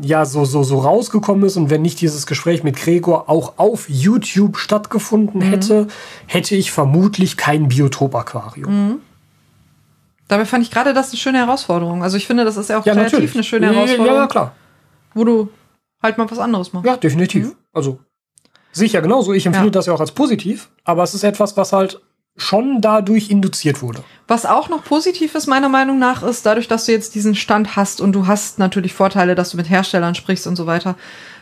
ja so so so rausgekommen ist und wenn nicht dieses Gespräch mit Gregor auch auf YouTube stattgefunden mhm. hätte, hätte ich vermutlich kein Biotop-Aquarium. Mhm. Dabei fand ich gerade das eine schöne Herausforderung. Also ich finde, das ist ja auch ja, natürlich. eine schöne Herausforderung. Ja, ja, klar. Wo du halt mal was anderes machst. Ja, definitiv. Mhm. Also Sicher, genauso. Ich empfinde ja. das ja auch als positiv, aber es ist etwas, was halt schon dadurch induziert wurde. Was auch noch positiv ist, meiner Meinung nach, ist dadurch, dass du jetzt diesen Stand hast und du hast natürlich Vorteile, dass du mit Herstellern sprichst und so weiter.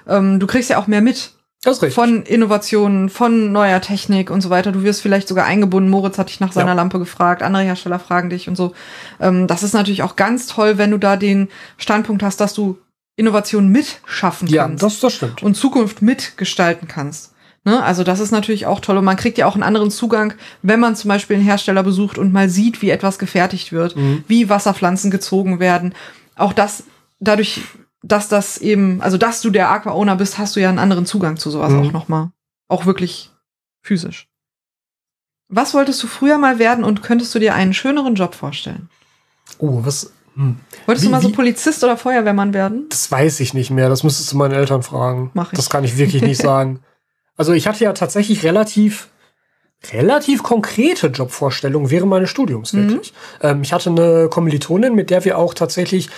Ähm, du kriegst ja auch mehr mit. Das ist richtig. Von Innovationen, von neuer Technik und so weiter. Du wirst vielleicht sogar eingebunden. Moritz hat dich nach seiner ja. Lampe gefragt, andere Hersteller fragen dich und so. Ähm, das ist natürlich auch ganz toll, wenn du da den Standpunkt hast, dass du Innovation mitschaffen ja, kannst. Ja, das, das stimmt. Und Zukunft mitgestalten kannst. Ne? Also das ist natürlich auch toll. Und man kriegt ja auch einen anderen Zugang, wenn man zum Beispiel einen Hersteller besucht und mal sieht, wie etwas gefertigt wird, mhm. wie Wasserpflanzen gezogen werden. Auch das, dadurch, dass das eben, also dass du der Aqua-Owner bist, hast du ja einen anderen Zugang zu sowas mhm. auch nochmal. Auch wirklich physisch. Was wolltest du früher mal werden und könntest du dir einen schöneren Job vorstellen? Oh, was, hm. Wolltest wie, du mal so Polizist oder Feuerwehrmann werden? Das weiß ich nicht mehr. Das müsstest du meinen Eltern fragen. Mach ich. Das kann ich wirklich nicht sagen. Also ich hatte ja tatsächlich relativ relativ konkrete Jobvorstellungen während meines Studiums mhm. wirklich. Ähm, ich hatte eine Kommilitonin, mit der wir auch tatsächlich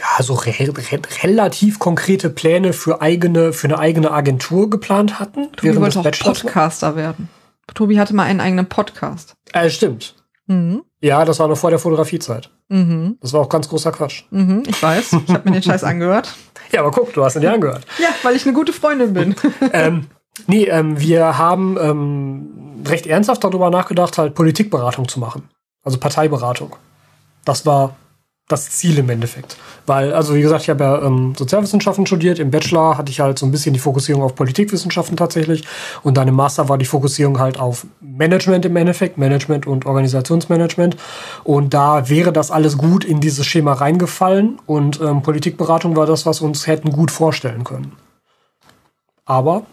ja so re re relativ konkrete Pläne für eigene für eine eigene Agentur geplant hatten. Tobi wollte auch Podcaster werden. Tobi hatte mal einen eigenen Podcast. Äh, stimmt. Mhm. Ja, das war noch vor der Fotografiezeit. Mhm. Das war auch ganz großer Quatsch. Mhm, ich weiß. Ich habe mir den Scheiß angehört. Ja, aber guck, du hast ihn dir angehört. Ja, weil ich eine gute Freundin bin. ähm, nee, ähm, wir haben ähm, recht ernsthaft darüber nachgedacht, halt Politikberatung zu machen. Also Parteiberatung. Das war das Ziel im Endeffekt. Weil, also wie gesagt, ich habe ja ähm, Sozialwissenschaften studiert. Im Bachelor hatte ich halt so ein bisschen die Fokussierung auf Politikwissenschaften tatsächlich. Und dann im Master war die Fokussierung halt auf Management im Endeffekt, Management und Organisationsmanagement. Und da wäre das alles gut in dieses Schema reingefallen. Und ähm, Politikberatung war das, was uns hätten gut vorstellen können. Aber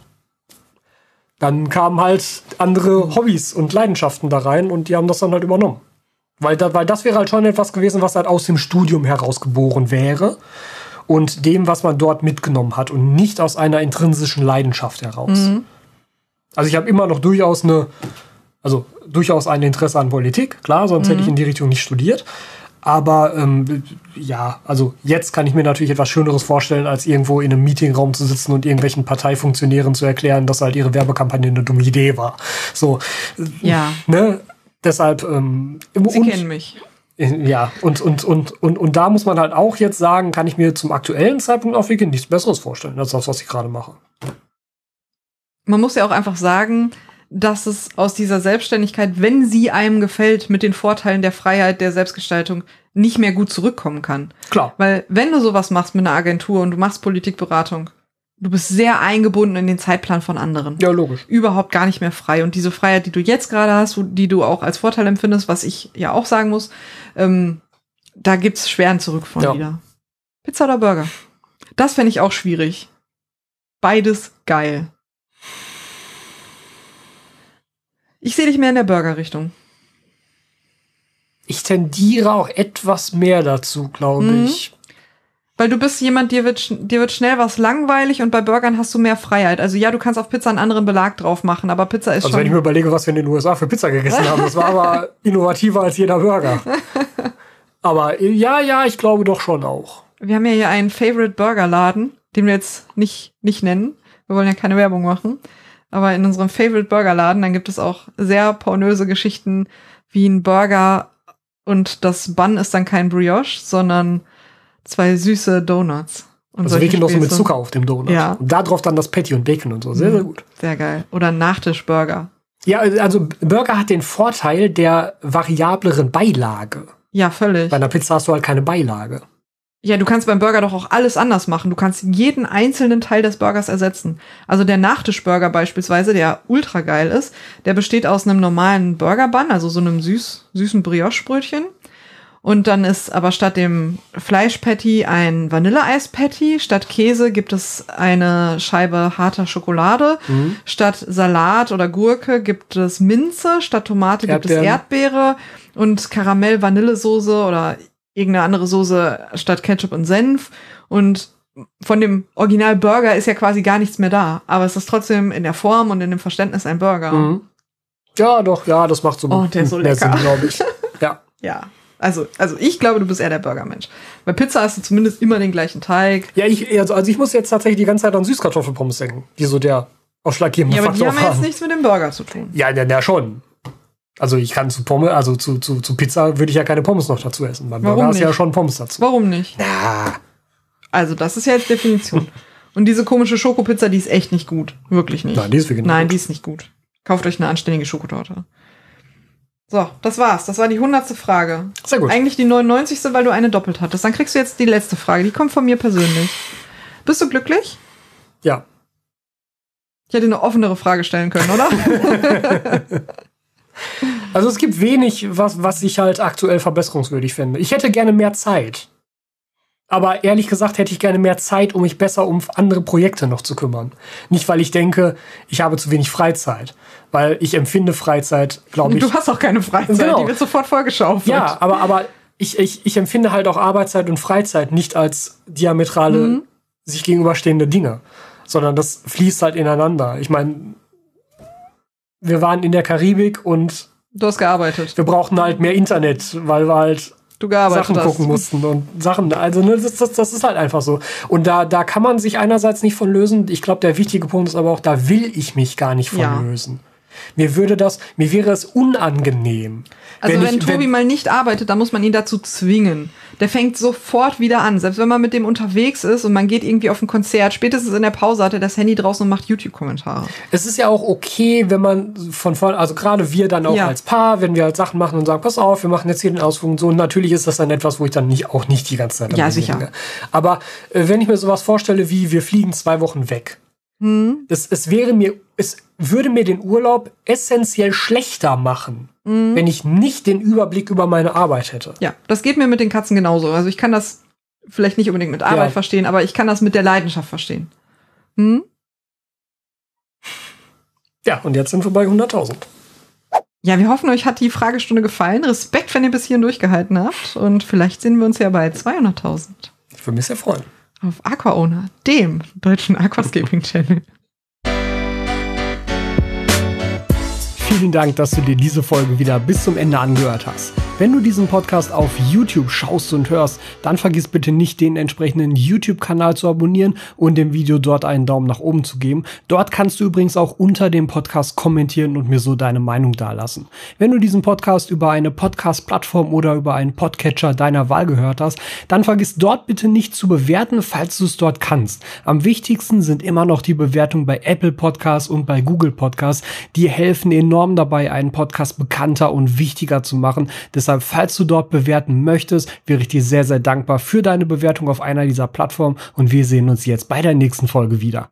dann kamen halt andere Hobbys und Leidenschaften da rein und die haben das dann halt übernommen. Weil, da, weil das wäre halt schon etwas gewesen, was halt aus dem Studium herausgeboren wäre und dem, was man dort mitgenommen hat und nicht aus einer intrinsischen Leidenschaft heraus. Mhm. Also ich habe immer noch durchaus eine, also durchaus ein Interesse an Politik, klar, sonst mhm. hätte ich in die Richtung nicht studiert. Aber ähm, ja, also jetzt kann ich mir natürlich etwas Schöneres vorstellen, als irgendwo in einem Meetingraum zu sitzen und irgendwelchen Parteifunktionären zu erklären, dass halt ihre Werbekampagne eine dumme Idee war. So, ja. ne? Deshalb, ähm, Sie und, kennen mich. Ja, und, und, und, und, und da muss man halt auch jetzt sagen, kann ich mir zum aktuellen Zeitpunkt auf Wiki nichts Besseres vorstellen, als das, was ich gerade mache. Man muss ja auch einfach sagen, dass es aus dieser Selbstständigkeit, wenn sie einem gefällt, mit den Vorteilen der Freiheit, der Selbstgestaltung, nicht mehr gut zurückkommen kann. Klar. Weil wenn du sowas machst mit einer Agentur und du machst Politikberatung, du bist sehr eingebunden in den Zeitplan von anderen. Ja, logisch. Überhaupt gar nicht mehr frei. Und diese Freiheit, die du jetzt gerade hast, die du auch als Vorteil empfindest, was ich ja auch sagen muss, ähm, da gibt's schweren Zurück von ja. wieder. Pizza oder Burger? Das fände ich auch schwierig. Beides geil. Ich sehe dich mehr in der Burger-Richtung. Ich tendiere auch etwas mehr dazu, glaube mhm. ich. Weil du bist jemand, dir wird, dir wird schnell was langweilig und bei Burgern hast du mehr Freiheit. Also ja, du kannst auf Pizza einen anderen Belag drauf machen, aber Pizza ist Also wenn ich schon. mir überlege, was wir in den USA für Pizza gegessen haben, das war aber innovativer als jeder Burger. Aber ja, ja, ich glaube doch schon auch. Wir haben ja hier einen Favorite Burger Laden, den wir jetzt nicht, nicht nennen. Wir wollen ja keine Werbung machen. Aber in unserem Favorite Burger Laden, dann gibt es auch sehr pornöse Geschichten wie ein Burger und das Bun ist dann kein Brioche, sondern zwei süße Donuts. Und Also so mit. Zucker auf dem Donut. Ja. Und da drauf dann das Patty und Bacon und so. Sehr, sehr gut. Sehr geil. Oder Nachtischburger. Ja, also Burger hat den Vorteil der variableren Beilage. Ja, völlig. Bei einer Pizza hast du halt keine Beilage. Ja, du kannst beim Burger doch auch alles anders machen. Du kannst jeden einzelnen Teil des Burgers ersetzen. Also der Nachtischburger beispielsweise, der ultra geil ist, der besteht aus einem normalen Burger-Bun, also so einem süß, süßen Brioche-Brötchen. Und dann ist aber statt dem Fleischpatty ein Vanilleeis-Patty. Statt Käse gibt es eine Scheibe harter Schokolade. Statt Salat oder Gurke gibt es Minze. Statt Tomate gibt es Erdbeeren. Erdbeere und Karamell-Vanillesoße oder irgendeine andere Soße statt Ketchup und Senf. Und von dem Original Burger ist ja quasi gar nichts mehr da. Aber es ist trotzdem in der Form und in dem Verständnis ein Burger. Mhm. Ja, doch, ja, das macht so Oh, der ist so lecker. Sinn, glaube ich. Ja. Ja. Also, also ich glaube, du bist eher der Burgermensch. Bei Pizza hast du zumindest immer den gleichen Teig. Ja, ich, also, also ich muss jetzt tatsächlich die ganze Zeit an Süßkartoffelpommes denken, die so der ausschlaggebende Ja, aber die haben ja jetzt nichts mit dem Burger zu tun. Ja, ja, ja, schon. Also ich kann zu Pommes, also zu, zu, zu Pizza würde ich ja keine Pommes noch dazu essen. Beim Warum Burger hast du ja nicht? schon Pommes dazu. Warum nicht? Ja. Also, das ist ja jetzt Definition. Und diese komische Schokopizza, die ist echt nicht gut. Wirklich nicht. Nein, die ist wirklich nicht Nein, gut. die ist nicht gut. Kauft euch eine anständige Schokotorte. So, das war's. Das war die hundertste Frage. Sehr gut. Eigentlich die 99. weil du eine doppelt hattest. Dann kriegst du jetzt die letzte Frage. Die kommt von mir persönlich. Bist du glücklich? Ja. Ich hätte eine offenere Frage stellen können, oder? Also es gibt wenig, was, was ich halt aktuell verbesserungswürdig finde. Ich hätte gerne mehr Zeit. Aber ehrlich gesagt hätte ich gerne mehr Zeit, um mich besser um andere Projekte noch zu kümmern. Nicht, weil ich denke, ich habe zu wenig Freizeit. Weil ich empfinde Freizeit, glaube ich. Du hast auch keine Freizeit. Genau. Die wird sofort vollgeschaufelt. Ja, aber, aber ich, ich, ich empfinde halt auch Arbeitszeit und Freizeit nicht als diametrale, Mhm. sich gegenüberstehende Dinge, sondern das fließt halt ineinander. Ich meine, wir waren in der Karibik und Du hast gearbeitet. wir brauchten halt mehr Internet, weil wir halt Du gearbeitet Sachen hast. gucken mussten und Sachen. Also ne, das, das, das ist halt einfach so. Und da, da kann man sich einerseits nicht von lösen. Ich glaube, der wichtige Punkt ist aber auch, da will ich mich gar nicht von Ja. lösen. Mir würde das, mir wäre es unangenehm. Also wenn, ich- Tobi mal nicht arbeitet, dann muss man ihn dazu zwingen. Der fängt sofort wieder an. Selbst wenn man mit dem unterwegs ist und man geht irgendwie auf ein Konzert, spätestens in der Pause hat er das Handy draußen und macht YouTube-Kommentare. Es ist ja auch okay, wenn man von vorn, also gerade wir dann auch Ja. als Paar, wenn wir halt Sachen machen und sagen, pass auf, wir machen jetzt hier den Ausflug und so. Und natürlich ist das dann etwas, wo ich dann nicht auch nicht die ganze Zeit Ja, sicher. hänge. Aber äh, wenn ich mir sowas vorstelle, wie wir fliegen zwei Wochen weg, Hm? es, es wäre mir, es würde mir den Urlaub essentiell schlechter machen, Mhm. wenn ich nicht den Überblick über meine Arbeit hätte. Ja, das geht mir mit den Katzen genauso. Also ich kann das vielleicht nicht unbedingt mit Arbeit Ja. verstehen, aber ich kann das mit der Leidenschaft verstehen. Hm? Ja, und jetzt sind wir bei 100.000. Ja, wir hoffen, euch hat die Fragestunde gefallen. Respekt, wenn ihr bis hierhin durchgehalten habt. Und vielleicht sehen wir uns ja bei 200.000 Ich würde mich sehr freuen. Auf Aqua Owner, dem deutschen Aquascaping Channel. Vielen Dank, dass du dir diese Folge wieder bis zum Ende angehört hast. Wenn du diesen Podcast auf YouTube schaust und hörst, dann vergiss bitte nicht, den entsprechenden YouTube-Kanal zu abonnieren und dem Video dort einen Daumen nach oben zu geben. Dort kannst du übrigens auch unter dem Podcast kommentieren und mir so deine Meinung dalassen. Wenn du diesen Podcast über eine Podcast-Plattform oder über einen Podcatcher deiner Wahl gehört hast, dann vergiss dort bitte nicht zu bewerten, falls du es dort kannst. Am wichtigsten sind immer noch die Bewertungen bei Apple Podcasts und bei Google Podcasts. Die helfen enorm dabei, einen Podcast bekannter und wichtiger zu machen. Deshalb, falls du dort bewerten möchtest, wäre ich dir sehr, sehr dankbar für deine Bewertung auf einer dieser Plattformen und wir sehen uns jetzt bei der nächsten Folge wieder.